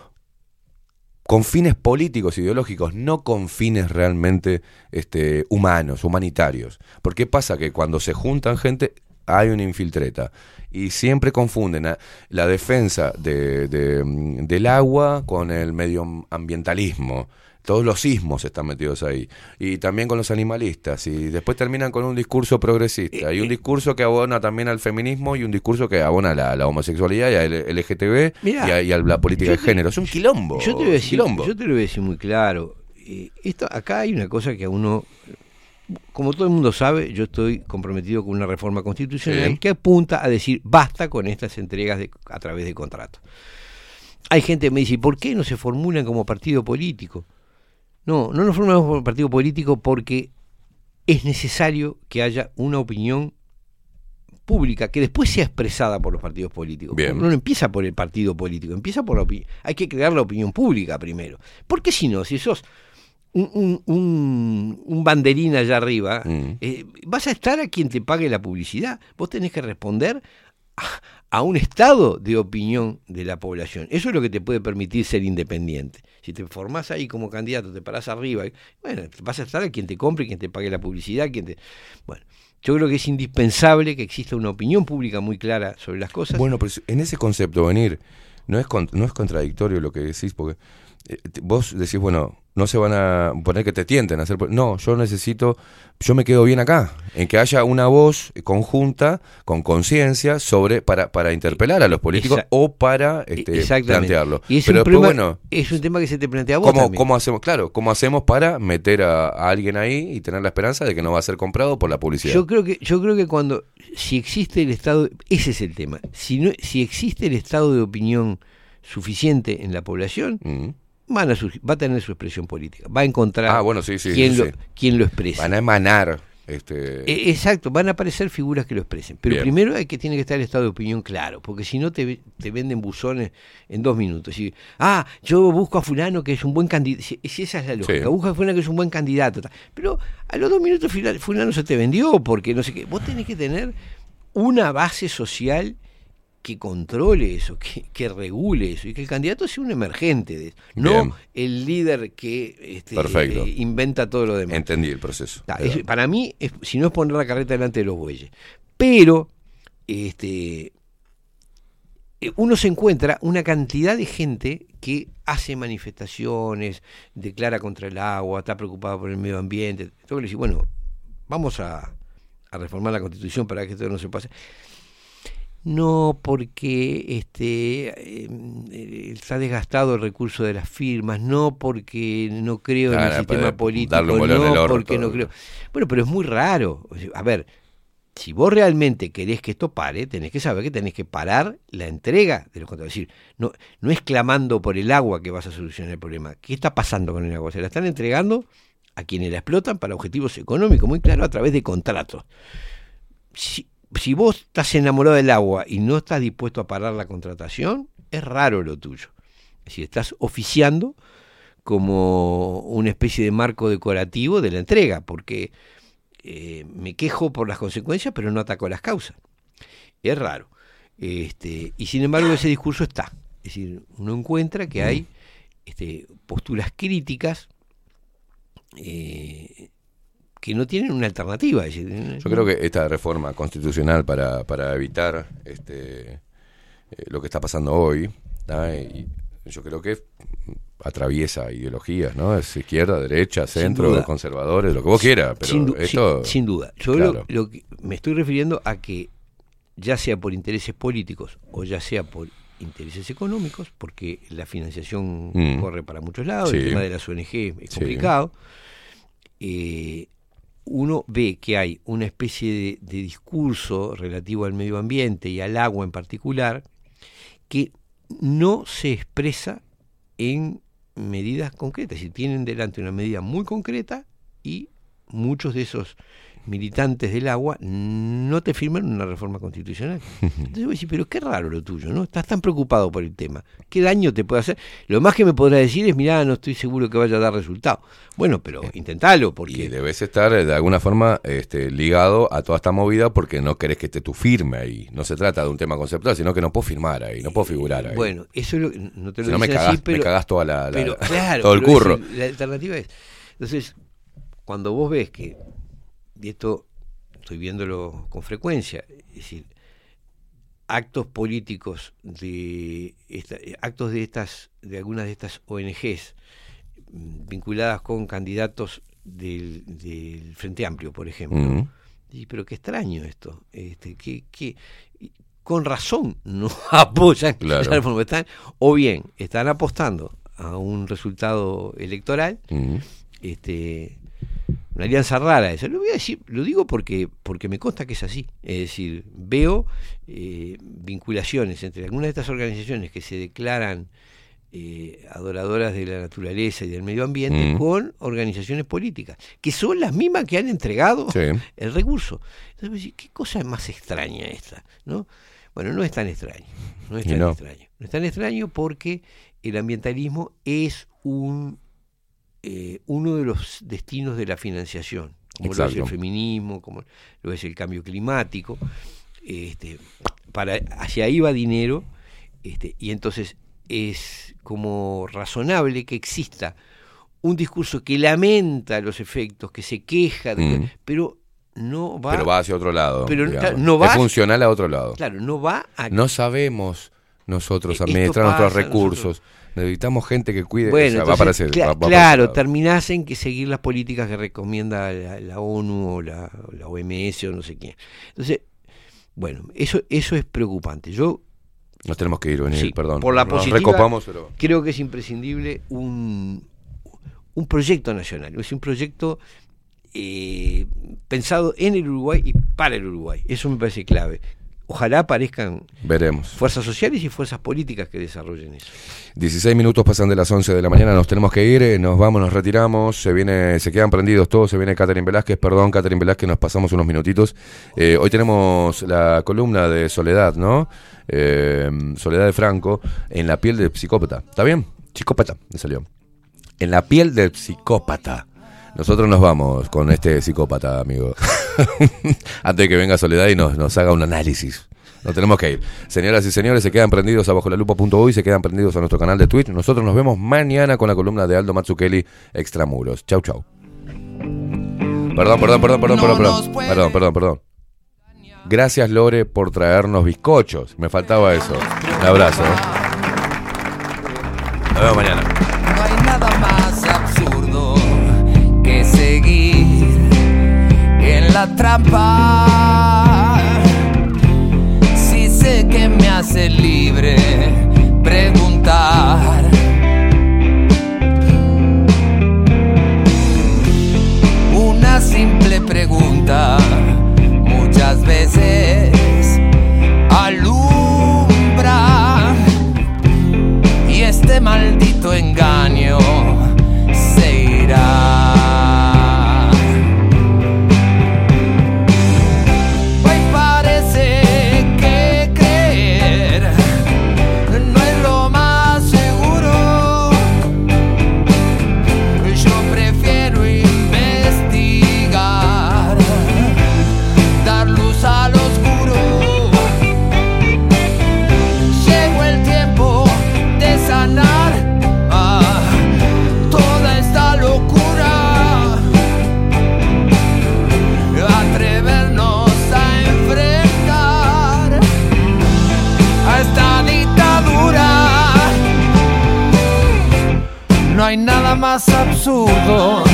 con fines políticos, ideológicos, no con fines realmente este, humanos, humanitarios. Porque pasa que cuando se juntan gente hay una infiltreta y siempre confunden la defensa de- de, mm, del agua con el medioambientalismo. Todos los sismos están metidos ahí. Y también con los animalistas. Y después terminan con un discurso progresista. Eh, Y un discurso que abona también al feminismo y un discurso que abona a la, homosexualidad y al LGTB Mirá, y a, y a la política de te- género. Es un quilombo. Yo te, voy a decir, quilombo. yo te lo voy a decir muy claro. Eh, esto, acá hay una cosa que a uno, como todo el mundo sabe, yo estoy comprometido con una reforma constitucional Sí. que apunta a decir basta con estas entregas de- a través de contratos. Hay gente que me dice, ¿por qué no se formulan como partido político? No, no nos formulamos como partido político porque es necesario que haya una opinión pública que después sea expresada por los partidos políticos. Bien. No empieza por el partido político, empieza por la opinión. Hay que crear la opinión pública primero. Porque si no, si sos un, un, un- un banderín allá arriba, Mm. eh, vas a estar a quien te pague la publicidad. Vos tenés que responder a, a un estado de opinión de la población. Eso es lo que te puede permitir ser independiente. Si te formás ahí como candidato, te parás arriba, bueno, vas a estar a quien te compre, quien te pague la publicidad, quien te... Bueno, yo creo que es indispensable que exista una opinión pública muy clara sobre las cosas. Bueno, pero en ese concepto, venir, no es, con- no es contradictorio lo que decís, porque vos decís, bueno, no se van a poner que te tienten a hacer... No, yo necesito, yo me quedo bien acá, en que haya una voz conjunta, con conciencia, sobre para, para interpelar a los políticos o para este, Exactamente. plantearlo. Y es pero un después, problema- bueno, es un tema que se te plantea a vos ¿cómo, cómo hacemos? Claro, ¿cómo hacemos para meter a, a alguien ahí y tener la esperanza de que no va a ser comprado por la publicidad? Yo creo que yo creo que cuando si existe el estado ese es el tema. Si no si existe el estado de opinión suficiente en la población, Mm. Van a surgir- va a tener su expresión política, va a encontrar Ah, bueno, sí, sí, quién, sí, lo, quién lo expresa. Van a emanar... Este, Eh, Exacto, van a aparecer figuras que lo expresen. Pero Bien. primero hay que tiene que estar el estado de opinión claro, porque si no te, te venden buzones en dos minutos. Y, ah, yo busco a fulano que es un buen candidato. Si, si esa es la lógica, Sí. busco a fulano que es un buen candidato. Pero a los dos minutos fulano se te vendió, porque no sé qué. Vos tenés que tener una base social que controle eso, que, que regule eso, y que el candidato sea un emergente de eso, no el líder que este, eh, inventa todo lo demás. Entendí el proceso. Eso- para mí, es- si no es poner la carreta delante de los bueyes. Pero, este, uno se encuentra una cantidad de gente que hace manifestaciones, declara contra el agua, está preocupada por el medio ambiente. Tengo que decir, bueno, vamos a, a reformar la constitución para que esto no se pase. No, porque este eh, está desgastado el recurso de las firmas, no porque no creo en el sistema político, no porque no creo. Bueno, pero es muy raro. A ver, si vos realmente querés que esto pare, tenés que saber que tenés que parar la entrega de los contratos. Es decir, no, no es clamando por el agua que vas a solucionar el problema. ¿Qué está pasando con el agua? Se la están entregando a quienes la explotan para objetivos económicos, muy claro, a través de contratos. Si, si vos estás enamorado del agua y no estás dispuesto a parar la contratación, es raro lo tuyo. Es decir, estás oficiando como una especie de marco decorativo de la entrega, porque eh, me quejo por las consecuencias, pero no ataco las causas. Es raro. Este, y sin embargo ese discurso está. Es decir, uno encuentra que hay este, posturas críticas eh, que no tienen una alternativa. Yo creo que esta reforma constitucional para, para evitar este, eh, lo que está pasando hoy, ¿tá? y yo creo que atraviesa ideologías, ¿no? Es izquierda, derecha, centro, conservadores, lo que vos quieras, pero sin, esto... sin- sin duda. Yo lo- claro. lo, que me estoy refiriendo a que ya sea por intereses políticos o ya sea por intereses económicos, porque la financiación Mm. corre para muchos lados, el Sí. tema de las ONG es Sí. complicado. eh, uno ve que hay una especie de, discurso relativo al medio ambiente y al agua en particular que no se expresa en medidas concretas. Si tienen delante una medida muy concreta y muchos de esos militantes del agua no te firman una reforma constitucional. Entonces voy a decir, pero qué raro lo tuyo, ¿no? Estás tan preocupado por el tema. ¿Qué daño te puede hacer? Lo más que me podrás decir es, mirá, no estoy seguro que vaya a dar resultado. Bueno, pero intentalo, Y porque... debes estar eh, de alguna forma este, ligado a toda esta movida porque no querés que esté tu firme ahí. No se trata de un tema conceptual, sino que no puedo firmar ahí, no puedo figurar ahí. Bueno, eso es lo que- no te lo si no me cagás, así, pero... me cagás toda la, la- pero, la- claro, todo el curro. es- la alternativa es. Entonces, cuando vos ves que, y esto estoy viéndolo con frecuencia, es decir, actos políticos de esta- eh, actos de estas, de algunas de estas ONGs mm, vinculadas con candidatos del, del Frente Amplio, por ejemplo. Y, pero qué extraño esto, este, que, que con razón no apoyan Claro. la reforma. Están, o bien están apostando a un resultado electoral, este, una alianza rara esa. Lo voy a decir, lo digo porque, porque me consta que es así. Es decir, veo eh, vinculaciones entre algunas de estas organizaciones que se declaran eh, adoradoras de la naturaleza y del medio ambiente Mm. con organizaciones políticas, que son las mismas que han entregado Sí. el recurso. Entonces, decís, ¿qué cosa más extraña esta? ¿no? Bueno, no es tan extraño. No es tan no. extraño. No es tan extraño porque el ambientalismo es un eh, uno de los destinos de la financiación, como lo es el feminismo, como lo es el cambio climático. Este, para, hacia ahí va dinero, este, y entonces es como razonable que exista un discurso que lamenta los efectos, que se queja, de que- Mm. pero no va, Pero va hacia otro lado. Pero, digamos. no va- Es funcional a otro lado. claro, no va a No sabemos nosotros Esto administrar nuestros recursos. Necesitamos gente que cuide. Bueno, o sea, va va- va claro, lado. terminás en que seguir las políticas que recomienda la, la ONU o la, OMS o no sé quién. Entonces, bueno, eso, eso es preocupante. Yo Nos tenemos que ir, venir, Sí, perdón. por la Nos positiva- recopamos, pero. creo que es imprescindible un, un proyecto nacional, es un proyecto eh, pensado en el Uruguay y para el Uruguay. Eso me parece clave. Ojalá aparezcan Veremos. fuerzas sociales y fuerzas políticas que desarrollen eso. 16 minutos pasan de las 11 de la mañana, nos tenemos que ir, eh, nos vamos, nos retiramos, se viene, se quedan prendidos todos, se viene Catherine Velázquez, perdón Catherine Velázquez, nos pasamos unos minutitos. Eh, hoy tenemos la columna de Soledad, ¿no? Eh, Soledad de Franco, en la piel del psicópata, ¿está bien? Psicópata, me salió. En la piel del psicópata. Nosotros nos vamos con este psicópata, amigo. Antes de que venga Soledad y nos, haga un análisis. Nos tenemos que ir. Señoras y señores, se quedan prendidos a bajo la lupa.uy, se quedan prendidos a nuestro canal de Twitch. Nosotros nos vemos mañana con la columna de Aldo Matsukeli, Extramuros. Chau, chau. Perdón, perdón, perdón, perdón, perdón, perdón. Perdón, perdón, perdón. Gracias, Lore, por traernos bizcochos. Me faltaba eso. Un abrazo. Nos vemos mañana. la trampa. Si sé que me hace libre preguntar. Una simple pregunta. before